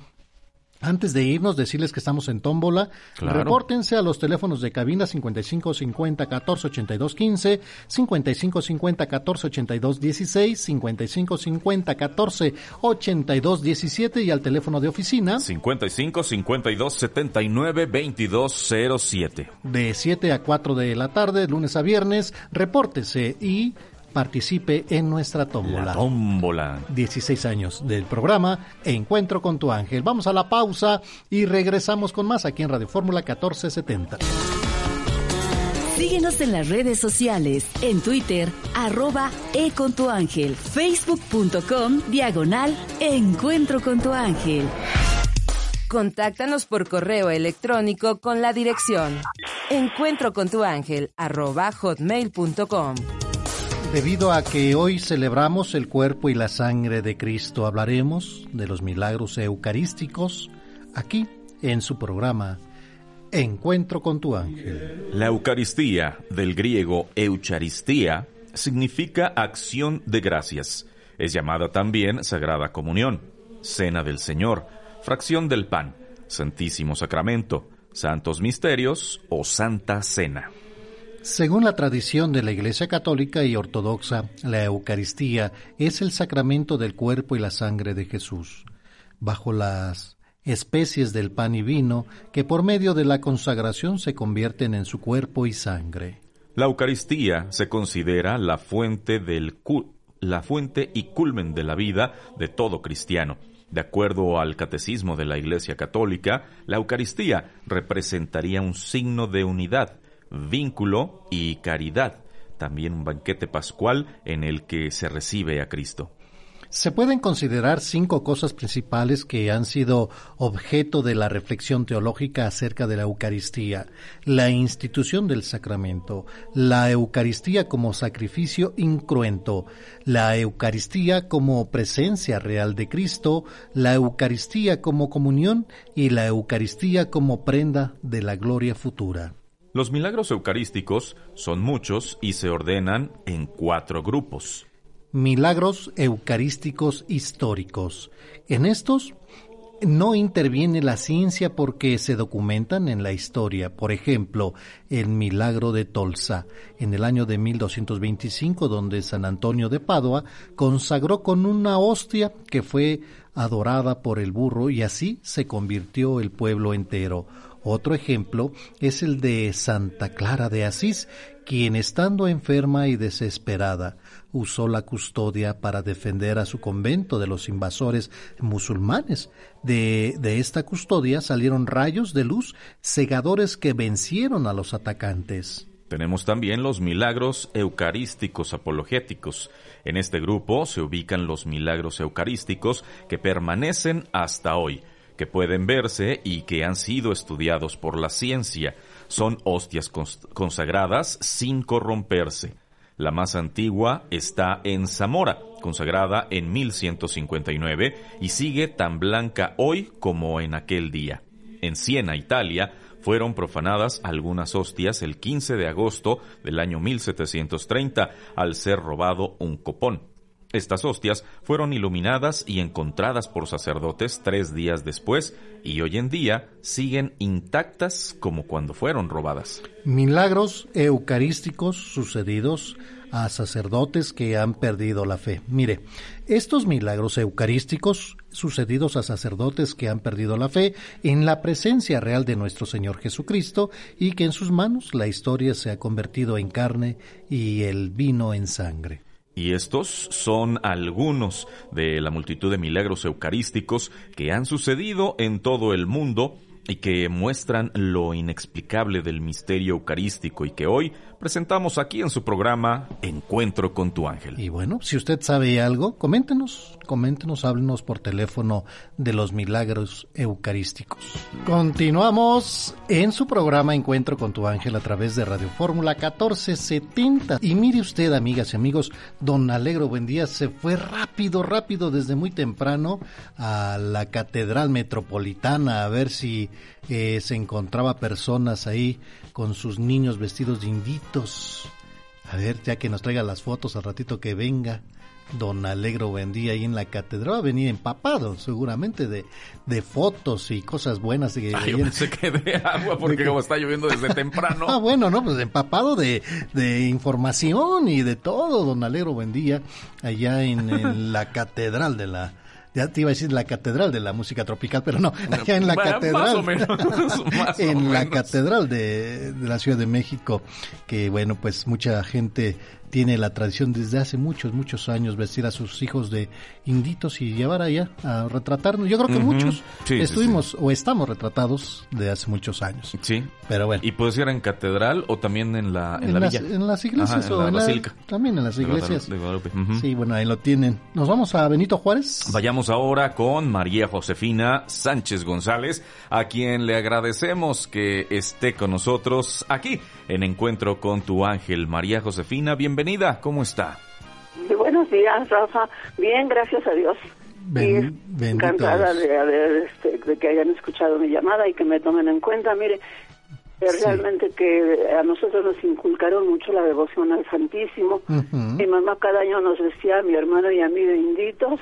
Antes de irnos, decirles que estamos en tómbola. Repórtense a los teléfonos de cabina 5550 1482 15, 5550 1482 16, 5550 1482 17 y al teléfono de oficina 55 52 79 2207. De 7 a 4 de la tarde, lunes a viernes, repórtese y participe en nuestra tómbola. tómbola. 16 años del programa Encuentro con tu ángel. Vamos a la pausa y regresamos con más aquí en Radio Fórmula 1470. Síguenos en las redes sociales, en Twitter, arroba e con tu ángel, facebook.com, diagonal, encuentro con tu ángel. Contáctanos por correo electrónico con la dirección encuentro con tu ángel, arroba hotmail.com. Debido a que hoy celebramos el cuerpo y la sangre de Cristo, hablaremos de los milagros eucarísticos aquí en su programa Encuentro con tu ángel. La Eucaristía, del griego eucharistía, significa acción de gracias. Es llamada también Sagrada Comunión, Cena del Señor, fracción del pan, Santísimo Sacramento, Santos Misterios o Santa Cena. Según la tradición de la Iglesia Católica y Ortodoxa, la Eucaristía es el sacramento del cuerpo y la sangre de Jesús, bajo las especies del pan y vino que por medio de la consagración se convierten en su cuerpo y sangre. La Eucaristía se considera la fuente del la fuente y culmen de la vida de todo cristiano. De acuerdo al catecismo de la Iglesia Católica, la Eucaristía representaría un signo de unidad, vínculo y caridad, también un banquete pascual en el que se recibe a Cristo. Se pueden considerar cinco cosas principales que han sido objeto de la reflexión teológica acerca de la Eucaristía. La institución del sacramento, la Eucaristía como sacrificio incruento, la Eucaristía como presencia real de Cristo, la Eucaristía como comunión y la Eucaristía como prenda de la gloria futura. Los milagros eucarísticos son muchos y se ordenan en cuatro grupos. Milagros eucarísticos históricos. En estos no interviene la ciencia porque se documentan en la historia. Por ejemplo, el milagro de Tolsa, en el año de 1225, donde San Antonio de Padua consagró con una hostia que fue adorada por el burro y así se convirtió el pueblo entero. Otro ejemplo es el de Santa Clara de Asís, quien estando enferma y desesperada usó la custodia para defender a su convento de los invasores musulmanes. De, de, esta custodia salieron rayos de luz cegadores que vencieron a los atacantes. Tenemos también los milagros eucarísticos apologéticos. En este grupo se ubican los milagros eucarísticos que permanecen hasta hoy que pueden verse y que han sido estudiados por la ciencia. Son hostias consagradas sin corromperse. La más antigua está en Zamora, consagrada en 1159, y sigue tan blanca hoy como en aquel día. En Siena, Italia, fueron profanadas algunas hostias el 15 de agosto del año 1730 al ser robado un copón. Estas hostias fueron iluminadas y encontradas por sacerdotes tres días después y hoy en día siguen intactas como cuando fueron robadas. Milagros eucarísticos sucedidos a sacerdotes que han perdido la fe. Mire, estos milagros eucarísticos sucedidos a sacerdotes que han perdido la fe en la presencia real de nuestro Señor Jesucristo y que en sus manos la historia se ha convertido en carne y el vino en sangre. Y estos son algunos de la multitud de milagros eucarísticos que han sucedido en todo el mundo y que muestran lo inexplicable del misterio eucarístico y que hoy presentamos aquí en su programa Encuentro con tu ángel. Y bueno, si usted sabe algo, coméntenos, coméntenos, háblenos por teléfono de los milagros eucarísticos. Continuamos en su programa Encuentro con tu ángel a través de Radio Fórmula 1470. Y mire usted, amigas y amigos, don Alegro Buendía se fue rápido, rápido desde muy temprano a la Catedral Metropolitana a ver si eh, se encontraba personas ahí con sus niños vestidos de inditos. A ver, ya que nos traiga las fotos al ratito que venga. Don Alegro vendía ahí en la catedral, va a venir empapado seguramente de, de fotos y cosas buenas. De, Ay, yo pensé que de agua porque como está lloviendo desde temprano. ah, bueno, no, pues empapado de, de información y de todo, Don Alegro vendía allá en, en la catedral de la, ya te iba a decir la catedral de la música tropical, pero no, allá en la Bueno, catedral, más o menos, más o en la menos. catedral de, de la Ciudad de México, que bueno, pues mucha gente tiene la tradición desde hace muchos, muchos años vestir a sus hijos de inditos y llevar allá a retratarnos. Yo creo que muchos Sí, sí, estuvimos o estamos retratados de hace muchos años. Sí. Pero bueno. Y puede ser en catedral o también en la, en En la las, villa. en las iglesias Ajá, o en la en la- también en las iglesias. de Guadalupe. Ujú. Sí, bueno, ahí lo tienen. Nos vamos a Benito Juárez. Vayamos ahora con María Josefina Sánchez González, a quien le agradecemos que esté con nosotros aquí en Encuentro con tu ángel. María Josefina, bienvenida, ¿cómo está? Buenos días, Rafa. Bien, gracias a Dios. Ben- y encantada de, haber, este, de que hayan escuchado mi llamada y que me tomen en cuenta. Mire, eh, realmente que a nosotros nos inculcaron mucho la devoción al Santísimo. Mi mamá cada año nos vestía a mi hermano y a mí de inditos.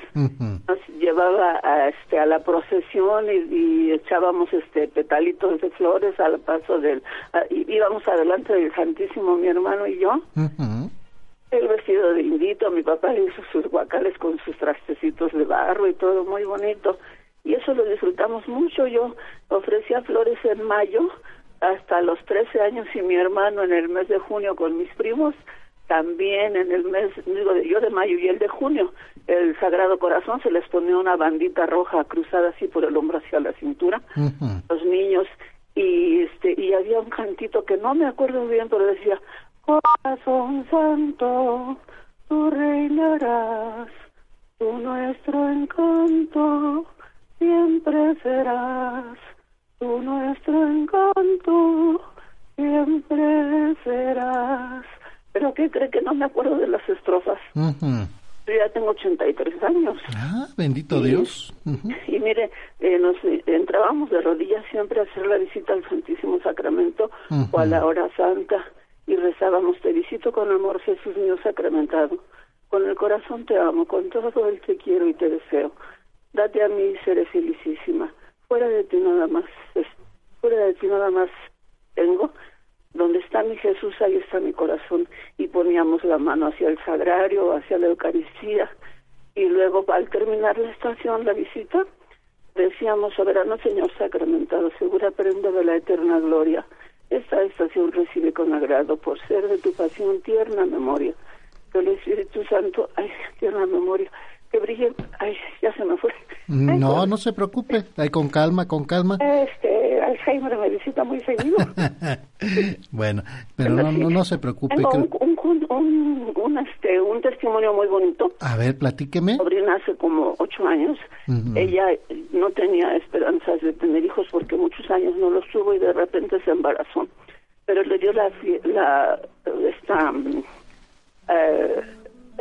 Nos llevaba a, este, a la procesión y, y echábamos este petalitos de flores al paso del... a- y íbamos adelante del Santísimo, mi hermano y yo. El vestido de indito, mi papá le hizo sus guacales con sus trastecitos de barro y todo muy bonito. Y eso lo disfrutamos mucho. Yo ofrecía flores en mayo hasta los 13 años y mi hermano en el mes de junio con mis primos. También en el mes, digo, yo de mayo y el de junio, el Sagrado Corazón se les ponía una bandita roja cruzada así por el hombro hacia la cintura los niños y este y había un cantito que no me acuerdo bien pero decía corazón santo tú reinarás tú nuestro encanto siempre serás tú nuestro encanto siempre serás pero qué cree que no me acuerdo de las estrofas Ujú. yo ya tengo 83 años Ah, bendito Sí. Dios. Ujú. y mire, eh, nos entrábamos de rodillas siempre a hacer la visita al Santísimo Sacramento o a la hora santa y rezábamos, te visito con amor Jesús mío sacramentado, con el corazón te amo, con todo el te quiero y te deseo. Date a mí, seré felicísima. Fuera de ti nada más, es- fuera de ti nada más tengo. Donde está mi Jesús, ahí está mi corazón. Y poníamos la mano hacia el sagrario, hacia la Eucaristía. Y luego, al terminar la estación, la visita, decíamos, soberano Señor sacramentado, segura prenda de la eterna gloria. Esta estación recibe con agrado por ser de tu pasión tierna memoria. Del Espíritu Santo, ay, tierna memoria, que brille, ay, ya se me fue. No, no se preocupe. Ahí con calma, con calma. Este, Alzheimer me visita muy seguido. bueno, pero no, no, no se preocupe. Tengo que- un, un, un, un, este, un testimonio muy bonito. A ver, platíqueme. sobrina hace como ocho años. Ella eh, no tenía esperanzas de tener hijos porque muchos años no los tuvo y de repente se embarazó. Pero le dio la, la esta, mm, eh,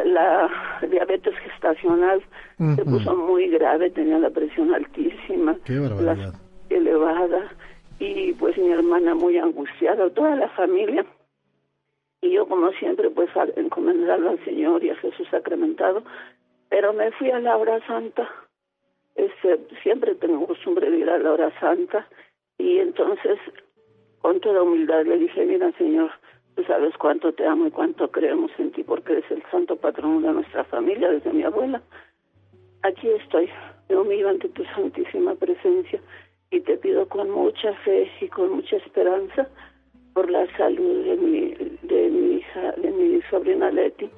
la diabetes gestacional. Se puso muy grave, tenía la presión altísima, la elevada y pues mi hermana muy angustiada, toda la familia. Y yo, como siempre, pues al encomendarlo al Señor y a Jesús sacramentado, Pero me fui a la hora santa. Este, siempre tengo costumbre de ir a la hora santa. Y entonces, con toda humildad, le dije, mira, Señor, tú sabes cuánto te amo y cuánto creemos en ti, porque eres el santo patrón de nuestra familia, desde mi abuela. Aquí estoy, me humillo ante tu santísima presencia y te pido con mucha fe y con mucha esperanza por la salud de mi, de mi hija, de mi sobrina Leti,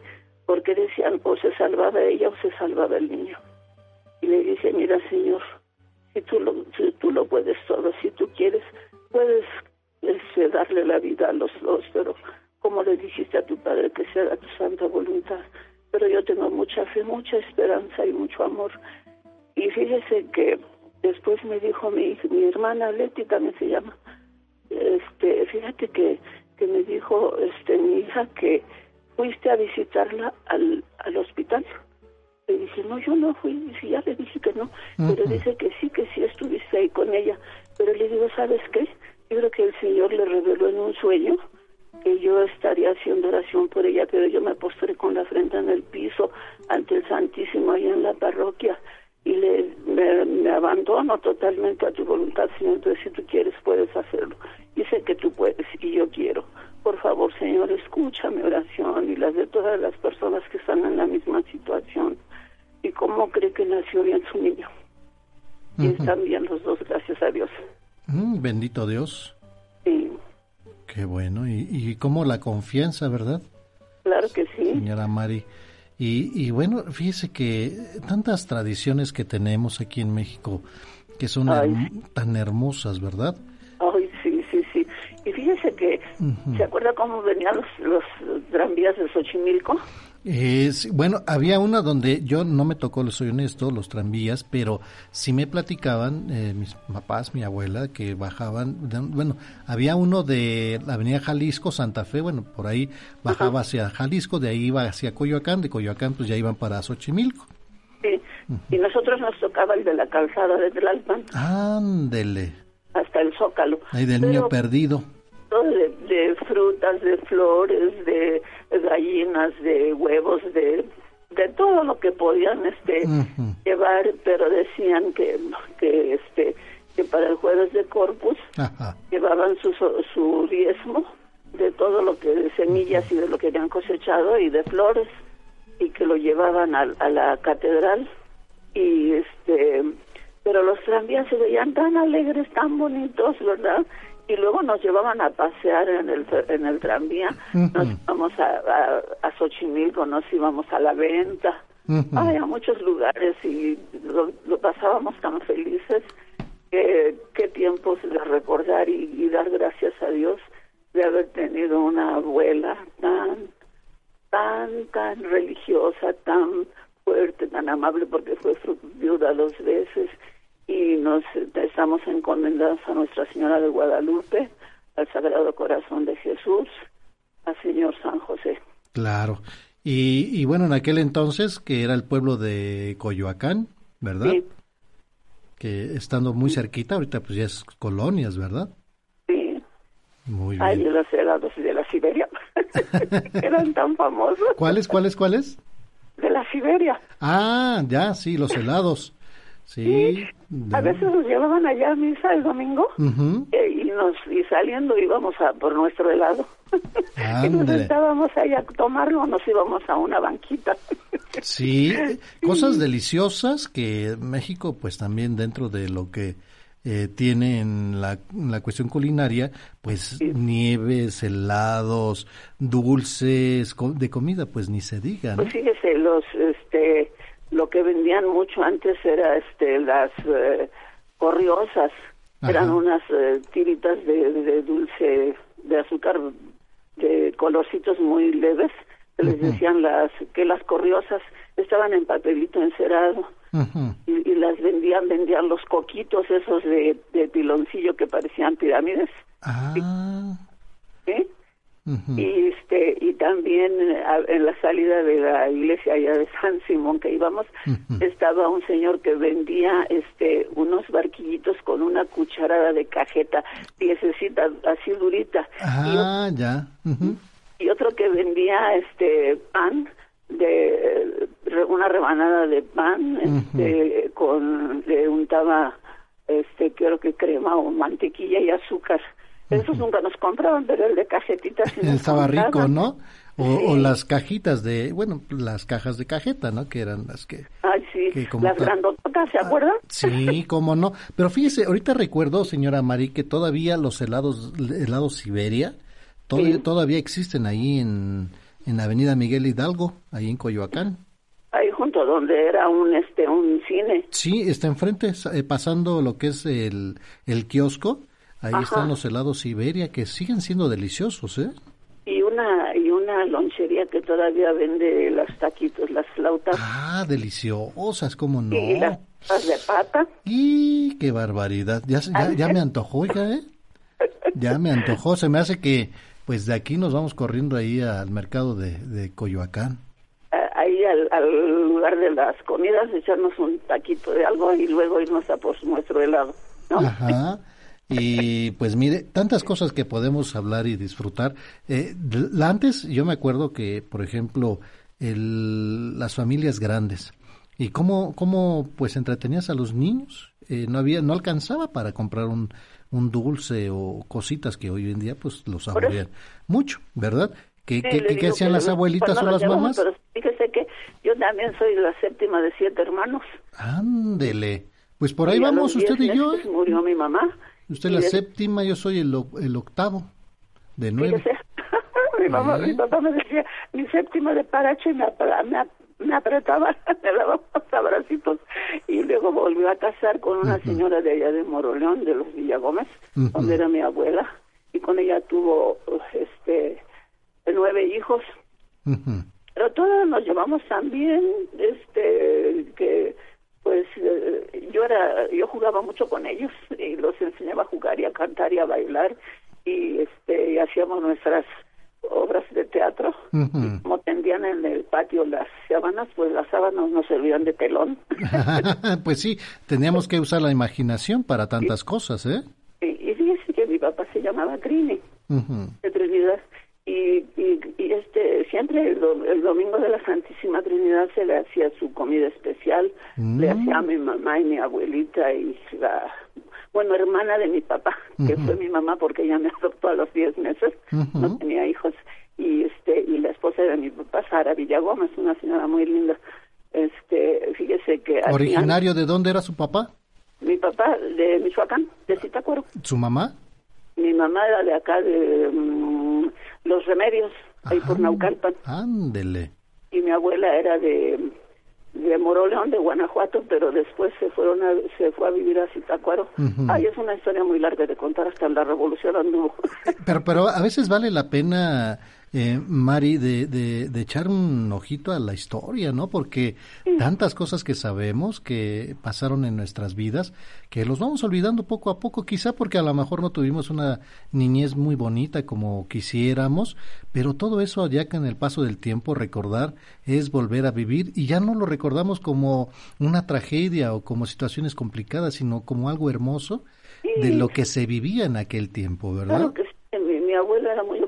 porque decían o se salvaba ella o se salvaba el niño. Y le dije, mira Señor, si tú lo, si tú lo puedes todo, si tú quieres, puedes este, darle la vida a los dos, pero como le dijiste a tu padre que sea tu santa voluntad. Pero yo tengo mucha fe, mucha esperanza y mucho amor. Y fíjese que después me dijo mi, mi hermana Leti, también se llama, este, fíjate que, que me dijo este mi hija que fuiste a visitarla al, al hospital. Le dije, no, yo no fui, dice, ya le dije que no, pero dice que sí, que sí estuviste ahí con ella. Pero le digo, ¿sabes qué? Yo creo que el Señor le reveló en un sueño que yo estaría haciendo oración por ella, pero yo me postré con la frente en el piso ante el Santísimo ahí en la parroquia y le, me, abandono totalmente a tu voluntad, Señor. Entonces, si tú quieres, puedes hacerlo. Y sé que tú puedes y yo quiero. Por favor, Señor, escucha mi oración y las de todas las personas que están en la misma situación. ¿Y cómo cree que nació bien su niño? Y están bien los dos, gracias a Dios. Mm, bendito Dios. Sí. Qué bueno. Y, y cómo la confianza, ¿verdad? Claro que sí. Señora Mari. Y, y, bueno, fíjese que tantas tradiciones que tenemos aquí en México que son tan hermosas, ¿verdad? ¿Se acuerda cómo venían los, los tranvías de Xochimilco? Es, bueno, había una donde yo no me tocó, lo soy honesto, los tranvías, pero sí me platicaban eh, mis papás, mi abuela, que bajaban, bueno, había uno de la avenida Jalisco, Santa Fe, bueno, por ahí bajaba hacia Jalisco, de ahí iba hacia Coyoacán, de Coyoacán pues ya iban para Xochimilco. Sí, y nosotros nos tocaba el de la calzada de Tlalpan. Ándele. Hasta el Zócalo. Ahí del niño perdido. De, de frutas, de flores, de gallinas, de huevos, de, de todo lo que podían este llevar, pero decían que, que este que para el jueves de Corpus llevaban su, su diezmo de todo lo que de semillas y de lo que habían cosechado y de flores y que lo llevaban a, a la catedral. Y este pero los tranvías se veían tan alegres, tan bonitos, ¿verdad? Y luego nos llevaban a pasear en el en el tranvía nos íbamos a, a, Xochimilco nos íbamos a la venta. A muchos lugares y lo, pasábamos tan felices que qué tiempos de recordar y, dar gracias a Dios de haber tenido una abuela tan tan tan religiosa tan fuerte tan amable porque fue viuda dos veces y nos estamos encomendados a Nuestra Señora de Guadalupe, al Sagrado Corazón de Jesús, al Señor San José. Claro. Y, y bueno, en aquel entonces, que era el pueblo de Coyoacán, ¿verdad? Sí. Que estando muy cerquita, ahorita pues ya es colonias, ¿verdad? Sí. Muy bien. Ay, de los helados de la Siberia. Eran tan famosos. ¿Cuáles, cuáles, cuáles? De la Siberia. Ah, ya, sí, los helados. Sí. A veces nos llevaban allá a misa el domingo eh, y nos y saliendo íbamos a por nuestro helado. y nos estábamos ahí a tomarlo, nos íbamos a una banquita. sí, cosas deliciosas que México, pues también dentro de lo que eh, tiene en la, la, cuestión culinaria, pues nieves, helados, dulces, de comida, pues ni se diga. ¿no? Pues fíjese, los, este, lo que vendían mucho antes era este las eh, corriosas. Eran unas eh, tiritas de, de, dulce de azúcar de colorcitos muy leves que les decían las que las corriosas estaban en papelito encerado. Y, y, las vendían vendían los coquitos esos de, de piloncillo que parecían pirámides. Ah. ¿Sí? Y este y también en la salida de la iglesia allá de San Simón que íbamos estaba un señor que vendía este unos barquillitos con una cucharada de cajeta piececita así durita. Ah y, ya y otro que vendía este pan de una rebanada de pan este, con le untaba este creo que crema o mantequilla y azúcar esos nunca nos compraban pero el de cajetitas estaba rico no o, las cajitas de bueno las cajas de cajeta no que eran las que ay sí las grandotas se ah, acuerdan sí cómo no. Pero fíjese ahorita recuerdo señora Mari que todavía los helados helados Siberia todavía, todavía existen ahí en en la Avenida Miguel Hidalgo, ahí en Coyoacán. Ahí junto donde era un este un cine. Sí, está enfrente, eh, pasando lo que es el, el kiosco. Ahí están los helados Siberia que siguen siendo deliciosos, ¿eh? Y una y una lonchería que todavía vende las taquitos, las flautas. Ah, deliciosas, cómo no. Y las, de pata. Y qué barbaridad. Ya, ya, ya me antojó, ya, ¿eh? Ya me antojó. Se me hace que pues de aquí nos vamos corriendo ahí al mercado de, de Coyoacán. Ahí al, lugar de las comidas, echarnos un taquito de algo y luego irnos a por nuestro helado. Ajá. Y pues mire, tantas cosas que podemos hablar y disfrutar. Eh, antes yo me acuerdo que, por ejemplo, el, las familias grandes y cómo, cómo pues entretenías a los niños. Eh, no había, no alcanzaba para comprar un, un dulce o cositas que hoy en día pues los saborean mucho, ¿verdad? ¿Qué, qué, hacían las abuelitas o las mamás? Pero fíjese que yo también soy la séptima de siete hermanos. Ándele. Pues por ahí vamos usted y yo. ¿eh? Murió mi mamá. Usted la séptima, yo soy el, el octavo de nueve. mi, mamá, mi papá me decía, mi séptima de parache me, me, me apretaba, me daba abracitos y luego volvió a casar con una señora de allá de Moroleón, de los Villagómez, donde era mi abuela, y con ella tuvo este nueve hijos. Pero todos nos llevamos también, este, que pues eh, yo era, yo jugaba mucho con ellos y los enseñaba a jugar y a cantar y a bailar y este y hacíamos nuestras obras de teatro, como tendían en el patio las sábanas, pues las sábanas nos servían de telón. pues sí, teníamos que usar la imaginación para tantas cosas, ¿eh? Y, y fíjese que mi papá se llamaba Trini, de Trinidad, y, y, este siempre el, domingo de la Santísima Trinidad se le hacía su comida especial, le mm. hacía a mi mamá y mi abuelita y la bueno, hermana de mi papá, que fue mi mamá porque ella me adoptó a los 10 meses, no tenía hijos, y este y la esposa de mi papá, Sara Villagómez, una señora muy linda. Este, fíjese que ¿Originario de dónde era su papá? Mi papá de Michoacán, de Zitácuaro. ¿Su mamá? Mi mamá era de acá de mm, Los Remedios, ahí por Naucalpan. Ándele. Y mi abuela era de de Moroleón, de Guanajuato, pero después se fueron a, se fue a vivir a Zitácuaro. Ay, es una historia muy larga de contar hasta la revolución anduvo. pero, pero a veces vale la pena eh, Mari, de, de, echar un ojito a la historia, ¿no? Porque tantas cosas que sabemos que pasaron en nuestras vidas, que los vamos olvidando poco a poco, quizá porque a lo mejor no tuvimos una niñez muy bonita como quisiéramos, pero todo eso ya que en el paso del tiempo recordar es volver a vivir y ya no lo recordamos como una tragedia o como situaciones complicadas, sino como algo hermoso de lo que se vivía en aquel tiempo, ¿verdad? mi abuela era muy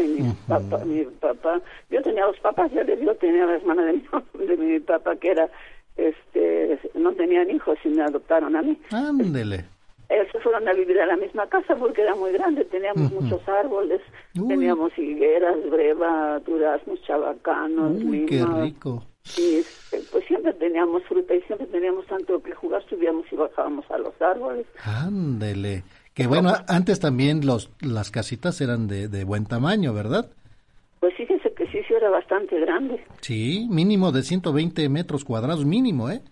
y mi, papá, mi papá, yo tenía dos papás, ya les digo, tenía la hermana de mi, de mi papá que era, este, no tenían hijos y me adoptaron a mí. Ándele. Ellos se fueron a vivir a la misma casa porque era muy grande, teníamos muchos árboles, teníamos higueras, breva, duraznos, chabacanos, Uy, qué rico. Y este, pues siempre teníamos fruta y siempre teníamos tanto que jugar, subíamos y bajábamos a los árboles. Ándele. Que bueno, antes también los, las casitas eran de, de buen tamaño, ¿verdad? Pues fíjese que sí, sí era bastante grande. Sí, mínimo de 120 metros cuadrados, mínimo, ¿eh?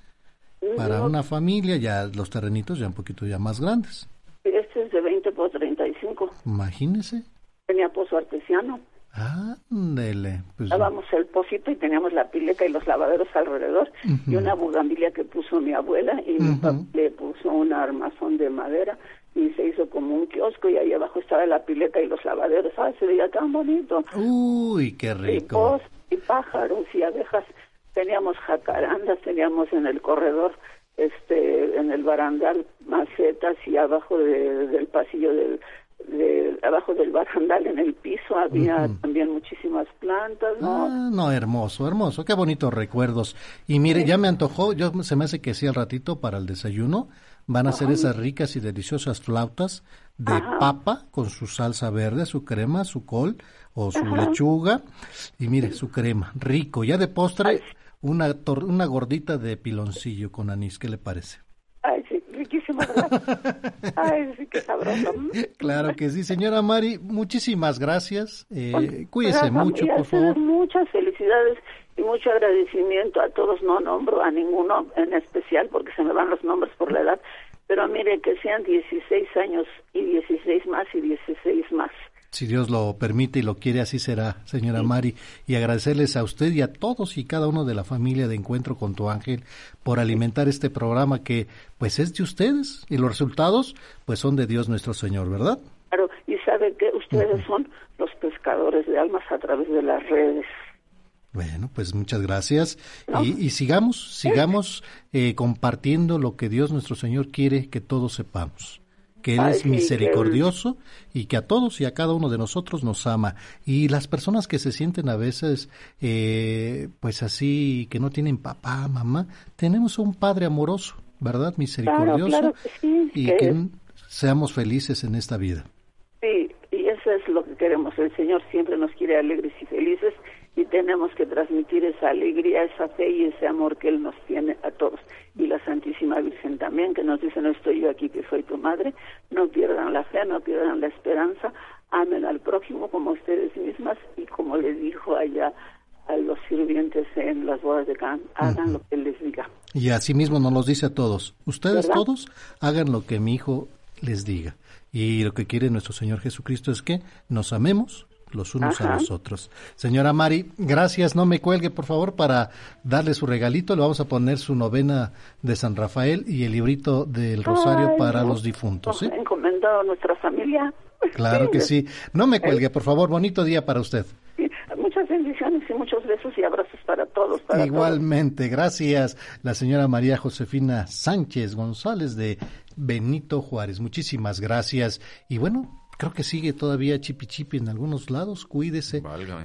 Para una familia, ya los terrenitos ya un poquito ya más grandes. Este es de 20 por 35. Imagínese. Tenía pozo artesiano. Ándele. Pues... Dábamos el pocito y teníamos la pileta y los lavaderos alrededor y una bugambilia que puso mi abuela y mi papá le puso un armazón de madera y se hizo como un kiosco y ahí abajo estaba la pileta y los lavaderos. ¡Ay, se veía tan bonito! ¡Uy, qué rico! Y, pájaros y abejas. Teníamos jacarandas, teníamos en el corredor, este, en el barandal, macetas y abajo del pasillo del, de, abajo del barandal en el piso había también muchísimas plantas, ¿no? Ah, no, hermoso, hermoso, qué bonitos recuerdos. Y mire, ya me antojó, yo se me hace que sí al ratito para el desayuno van a ser esas ricas y deliciosas flautas de papa con su salsa verde, su crema, su col o su lechuga y mire su crema, rico. Ya de postre una una gordita de piloncillo con anís, ¿qué le parece? Ay, sí, riquísimo, Ay, sí, qué sabroso. Claro que sí, señora Mari, muchísimas gracias. Eh, cuídese mucho, por favor. Muchas felicidades y mucho agradecimiento a todos. No nombro a ninguno en especial porque se me van los nombres por la edad, pero mire que sean 16 años y 16 más y 16 más. Si Dios lo permite y lo quiere, así será, señora Mari. Y agradecerles a usted y a todos y cada uno de la familia de Encuentro con tu Ángel por alimentar este programa que pues es de ustedes y los resultados pues son de Dios nuestro Señor, ¿verdad? Claro, y sabe que ustedes son los pescadores de almas a través de las redes. Bueno, pues muchas gracias. Y, sigamos, sigamos eh, compartiendo lo que Dios nuestro Señor quiere que todos sepamos que Él es misericordioso y que a todos y a cada uno de nosotros nos ama. Y las personas que se sienten a veces, eh, pues así, que no tienen papá, mamá, tenemos un Padre amoroso, ¿verdad? Misericordioso. y que, seamos felices en esta vida. Sí, y eso es lo que queremos. El Señor siempre nos quiere alegres y felices y tenemos que transmitir esa alegría, esa fe y ese amor que Él nos tiene a todos. Y la Santísima Virgen también, que nos dice, no estoy yo aquí, que soy tu madre, no pierdan la fe, no pierdan la esperanza, amen al prójimo como ustedes mismas y como le dijo allá a los sirvientes en las bodas de Can, hagan lo que Él les diga. Y así mismo nos los dice a todos, ustedes todos hagan lo que mi hijo les diga. Y lo que quiere nuestro Señor Jesucristo es que nos amemos los unos a los otros. Señora Mari, gracias, no me cuelgue por favor para darle su regalito, le vamos a poner su novena de San Rafael y el librito del Rosario para los difuntos. Encomendado a nuestra familia. Claro que sí. No me cuelgue, por favor, bonito día para usted. muchas bendiciones y muchos besos y abrazos para todos. Igualmente, gracias. La señora María Josefina Sánchez González de Benito Juárez. Muchísimas gracias. Y bueno, creo que sigue todavía chipi chipi en algunos lados. Cuídese.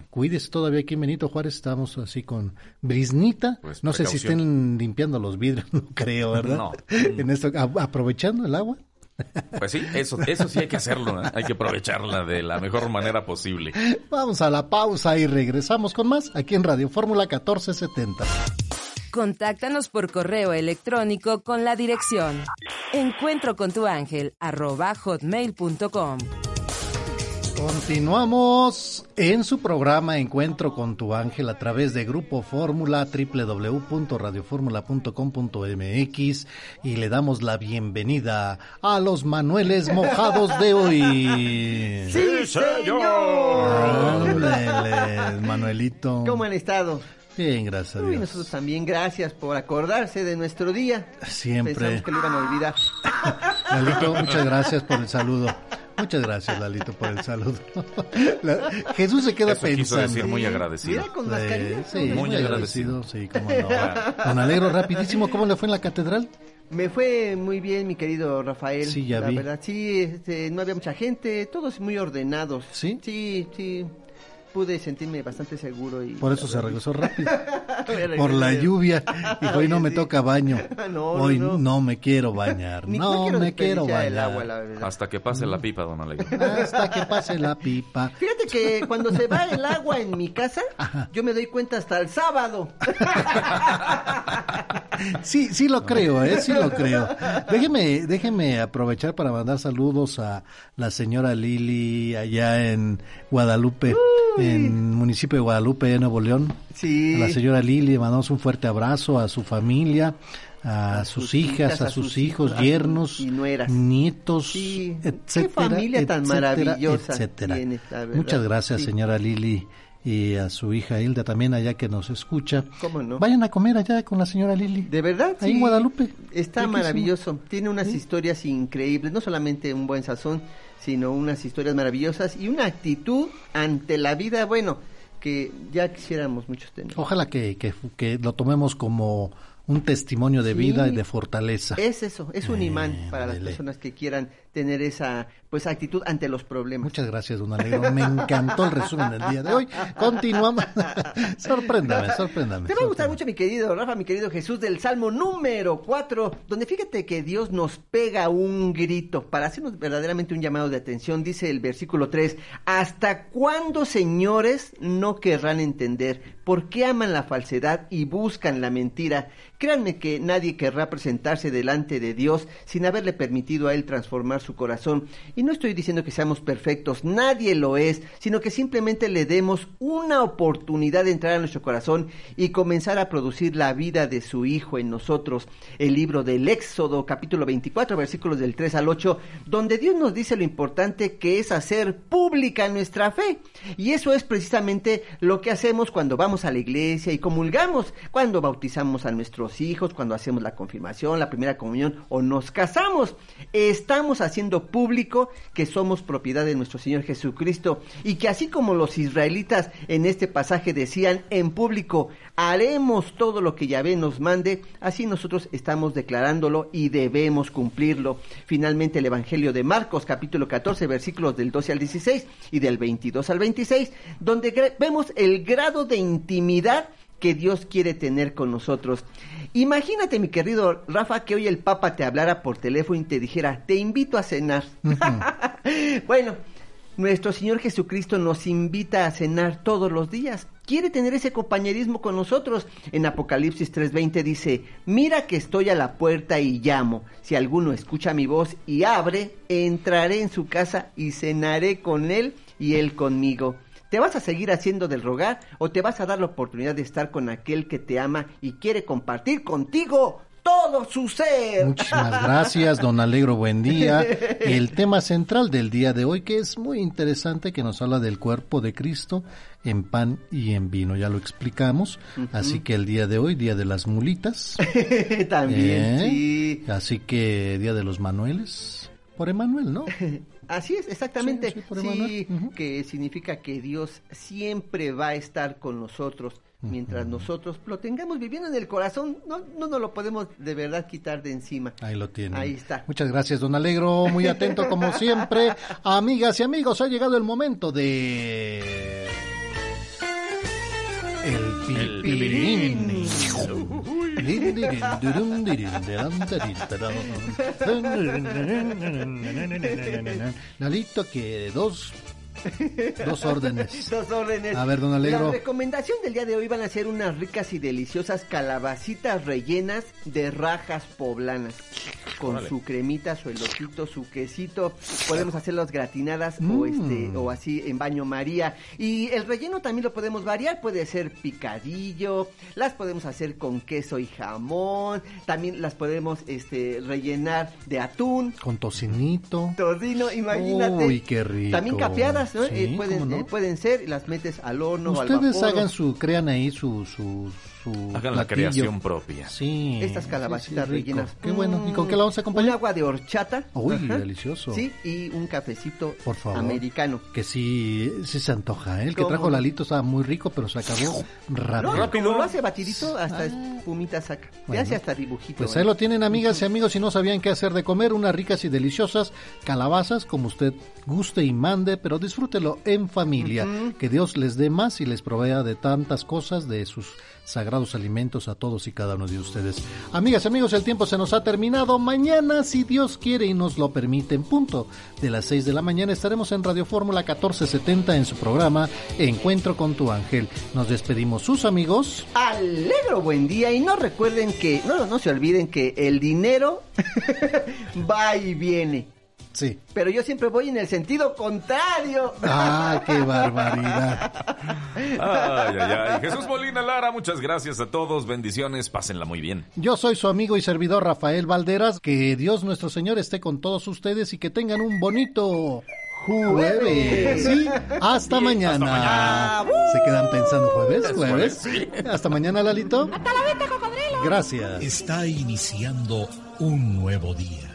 Cuídese todavía aquí en Benito Juárez. Estamos así con brisnita. Pues, no sé si estén limpiando los vidrios, no creo, ¿verdad? No. en esto, aprovechando el agua. Pues sí, eso, eso sí hay que hacerlo, ¿eh? hay que aprovecharla de la mejor manera posible. Vamos a la pausa y regresamos con más aquí en Radio Fórmula 1470. Contáctanos por correo electrónico con la dirección encuentro con tu ángel hotmail.com. Continuamos en su programa Encuentro con tu ángel a través de Grupo Fórmula www.radioformula.com.mx y le damos la bienvenida a los Manueles mojados de hoy. ¡Sí, señor! Manuelito. ¿Cómo han estado? Bien, gracias a Dios. nosotros también gracias por acordarse de nuestro día. Siempre. Pensamos que lo iban a olvidar. Muchas gracias por el saludo. Muchas gracias, Lalito, por el saludo. Jesús se queda Eso pensando. Quiso decir muy agradecido. con las sí, muy, agradecido. Sí, cómo no. Don Alegro, rapidísimo, ¿cómo le fue en la catedral? Me fue muy bien, mi querido Rafael. Sí, ya la vi. verdad, sí, este, no había mucha gente, todos muy ordenados. ¿Sí? Sí, sí pude sentirme bastante seguro y por eso se regresó rápido. Por la lluvia. Y hoy no me toca baño. Hoy no, me quiero bañar. No, me quiero bañar hasta que pase la pipa don Alegre hasta que pase la pipa. Fíjate que cuando se va el agua en mi casa yo me doy cuenta hasta el sábado. Sí sí lo creo eh sí lo creo. Déjeme déjeme aprovechar para mandar saludos a la señora Lili allá en Guadalupe en municipio de Guadalupe, Nuevo León. Sí. A la señora Lili, mandamos un fuerte abrazo a su familia, a, sus, hijas, a sus, hijos, yernos, nietos, etcétera. Qué familia tan maravillosa. Etcétera. Muchas gracias, señora Lili. Y a su hija Hilda también allá que nos escucha. ¿Cómo no? Vayan a comer allá con la señora Lili. ¿De verdad? Ahí en Guadalupe. Está maravilloso. Tiene unas historias increíbles. No solamente un buen sazón, sino unas historias maravillosas y una actitud ante la vida, bueno, que ya quisiéramos muchos tener. Ojalá que, que, que lo tomemos como un testimonio de vida y de fortaleza. Es eso, es un imán Eh, para las personas que quieran tener esa pues actitud ante los problemas. Muchas gracias, don Alegro. Me encantó el resumen del día de hoy. Continuamos. sorpréndame, sorpréndame. Te va a gustar mucho, mi querido Rafa, mi querido Jesús, del Salmo número 4, donde fíjate que Dios nos pega un grito para hacernos verdaderamente un llamado de atención. Dice el versículo 3, ¿hasta cuándo, señores, no querrán entender? ¿Por qué aman la falsedad y buscan la mentira? Créanme que nadie querrá presentarse delante de Dios sin haberle permitido a Él transformar su corazón. Y no estoy diciendo que seamos perfectos, nadie lo es, sino que simplemente le demos una oportunidad de entrar a nuestro corazón y comenzar a producir la vida de su Hijo en nosotros. El libro del Éxodo, capítulo 24, versículos del 3 al 8, donde Dios nos dice lo importante que es hacer pública nuestra fe. Y eso es precisamente lo que hacemos cuando vamos a la iglesia y comulgamos, cuando bautizamos a nuestros hijos, cuando hacemos la confirmación, la primera comunión o nos casamos. Estamos haciendo público que somos propiedad de nuestro Señor Jesucristo y que así como los israelitas en este pasaje decían en público, haremos todo lo que Yahvé nos mande, así nosotros estamos declarándolo y debemos cumplirlo. Finalmente el Evangelio de Marcos capítulo 14 versículos del 12 al 16 y del 22 al 26, donde vemos el grado de intimidad que Dios quiere tener con nosotros. Imagínate, mi querido Rafa, que hoy el Papa te hablara por teléfono y te dijera, te invito a cenar. bueno, nuestro Señor Jesucristo nos invita a cenar todos los días. Quiere tener ese compañerismo con nosotros. En Apocalipsis 3:20 dice, mira que estoy a la puerta y llamo. Si alguno escucha mi voz y abre, entraré en su casa y cenaré con él y él conmigo. ¿Te vas a seguir haciendo del rogar o te vas a dar la oportunidad de estar con aquel que te ama y quiere compartir contigo todo su ser? Muchísimas gracias, don Alegro, buen día. El tema central del día de hoy, que es muy interesante, que nos habla del cuerpo de Cristo en pan y en vino, ya lo explicamos. Así que el día de hoy, día de las mulitas. También, ¿Eh? sí. Así que día de los Manueles, por Emanuel, ¿no? Así es, exactamente. Sí, sí, Sí, que significa que Dios siempre va a estar con nosotros. Mientras nosotros lo tengamos viviendo en el corazón, no, no nos lo podemos de verdad quitar de encima. Ahí lo tienen. Ahí está. Muchas gracias, don Alegro. Muy atento como siempre. Amigas y amigos, ha llegado el momento de... El pipilín. Lalito, que dos, dos órdenes. Dos órdenes. A ver, don Alegro. La recomendación del día de hoy van a ser unas ricas y deliciosas calabacitas rellenas de rajas poblanas. Con Órale. su cremita, su elotito, su quesito. Podemos hacerlas gratinadas o Mm. este o así en baño María. Y el relleno también lo podemos variar. Puede ser picadillo. Las podemos hacer con queso y jamón. También las podemos este rellenar de atún. Con tocinito. Tocino, imagínate. Uy, qué rico. También capeadas, ¿no? Sí, Eh, pueden, ¿cómo no? eh, pueden ser, las metes al horno o al Ustedes vapor. hagan su, crean ahí su, su, su Hagan la creación propia. Sí. Estas calabacitas sí, sí, rico. rellenas. Qué bueno. ¿Y con qué la vamos a acompañar? Un agua de horchata. Uy, Ajá. delicioso. Sí, y un cafecito Por favor. americano. Que sí, sí se antoja. ¿eh? El que ¿Cómo trajo? Lalito estaba muy rico, pero se acabó rápido. No, como lo hace batidito, hasta espumita saca. Se Bueno. hace hasta dibujito. Pues ¿eh? ahí lo tienen, amigas y amigos, si no sabían qué hacer de comer, unas ricas y deliciosas calabazas, como usted guste y mande, pero disfrútelo en familia. Que Dios les dé más y les provea de tantas cosas, de sus sagrados alimentos a todos y cada uno de ustedes. Amigas amigos, el tiempo se nos ha terminado. Mañana, si Dios quiere y nos lo permite, en punto de las 6 de la mañana estaremos en Radio Fórmula 1470 en su programa Encuentro con tu ángel. Nos despedimos sus amigos. Alegro buen día y no recuerden que, no, no se olviden que el dinero va y viene. Sí. Pero yo siempre voy en el sentido contrario. ¡Ah, qué barbaridad! Ay, ay, ay. Jesús Molina Lara, muchas gracias a todos. Bendiciones, pásenla muy bien. Yo soy su amigo y servidor Rafael Valderas. Que Dios nuestro Señor esté con todos ustedes y que tengan un bonito jueves. Sí, hasta mañana. ¿Se quedan pensando jueves? ¿Jueves? Hasta mañana, Lalito. Hasta la venta, cocodrilo. Gracias. Está iniciando un nuevo día.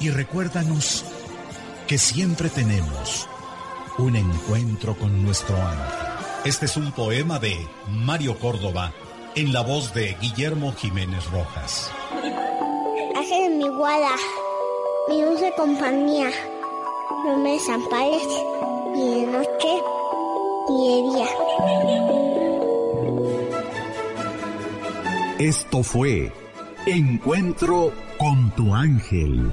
Y recuérdanos que siempre tenemos un encuentro con nuestro ángel. Este es un poema de Mario Córdoba en la voz de Guillermo Jiménez Rojas. Ángel mi guada, mi dulce compañía, no me desampares ni de noche ni de día. Esto fue Encuentro con tu ángel.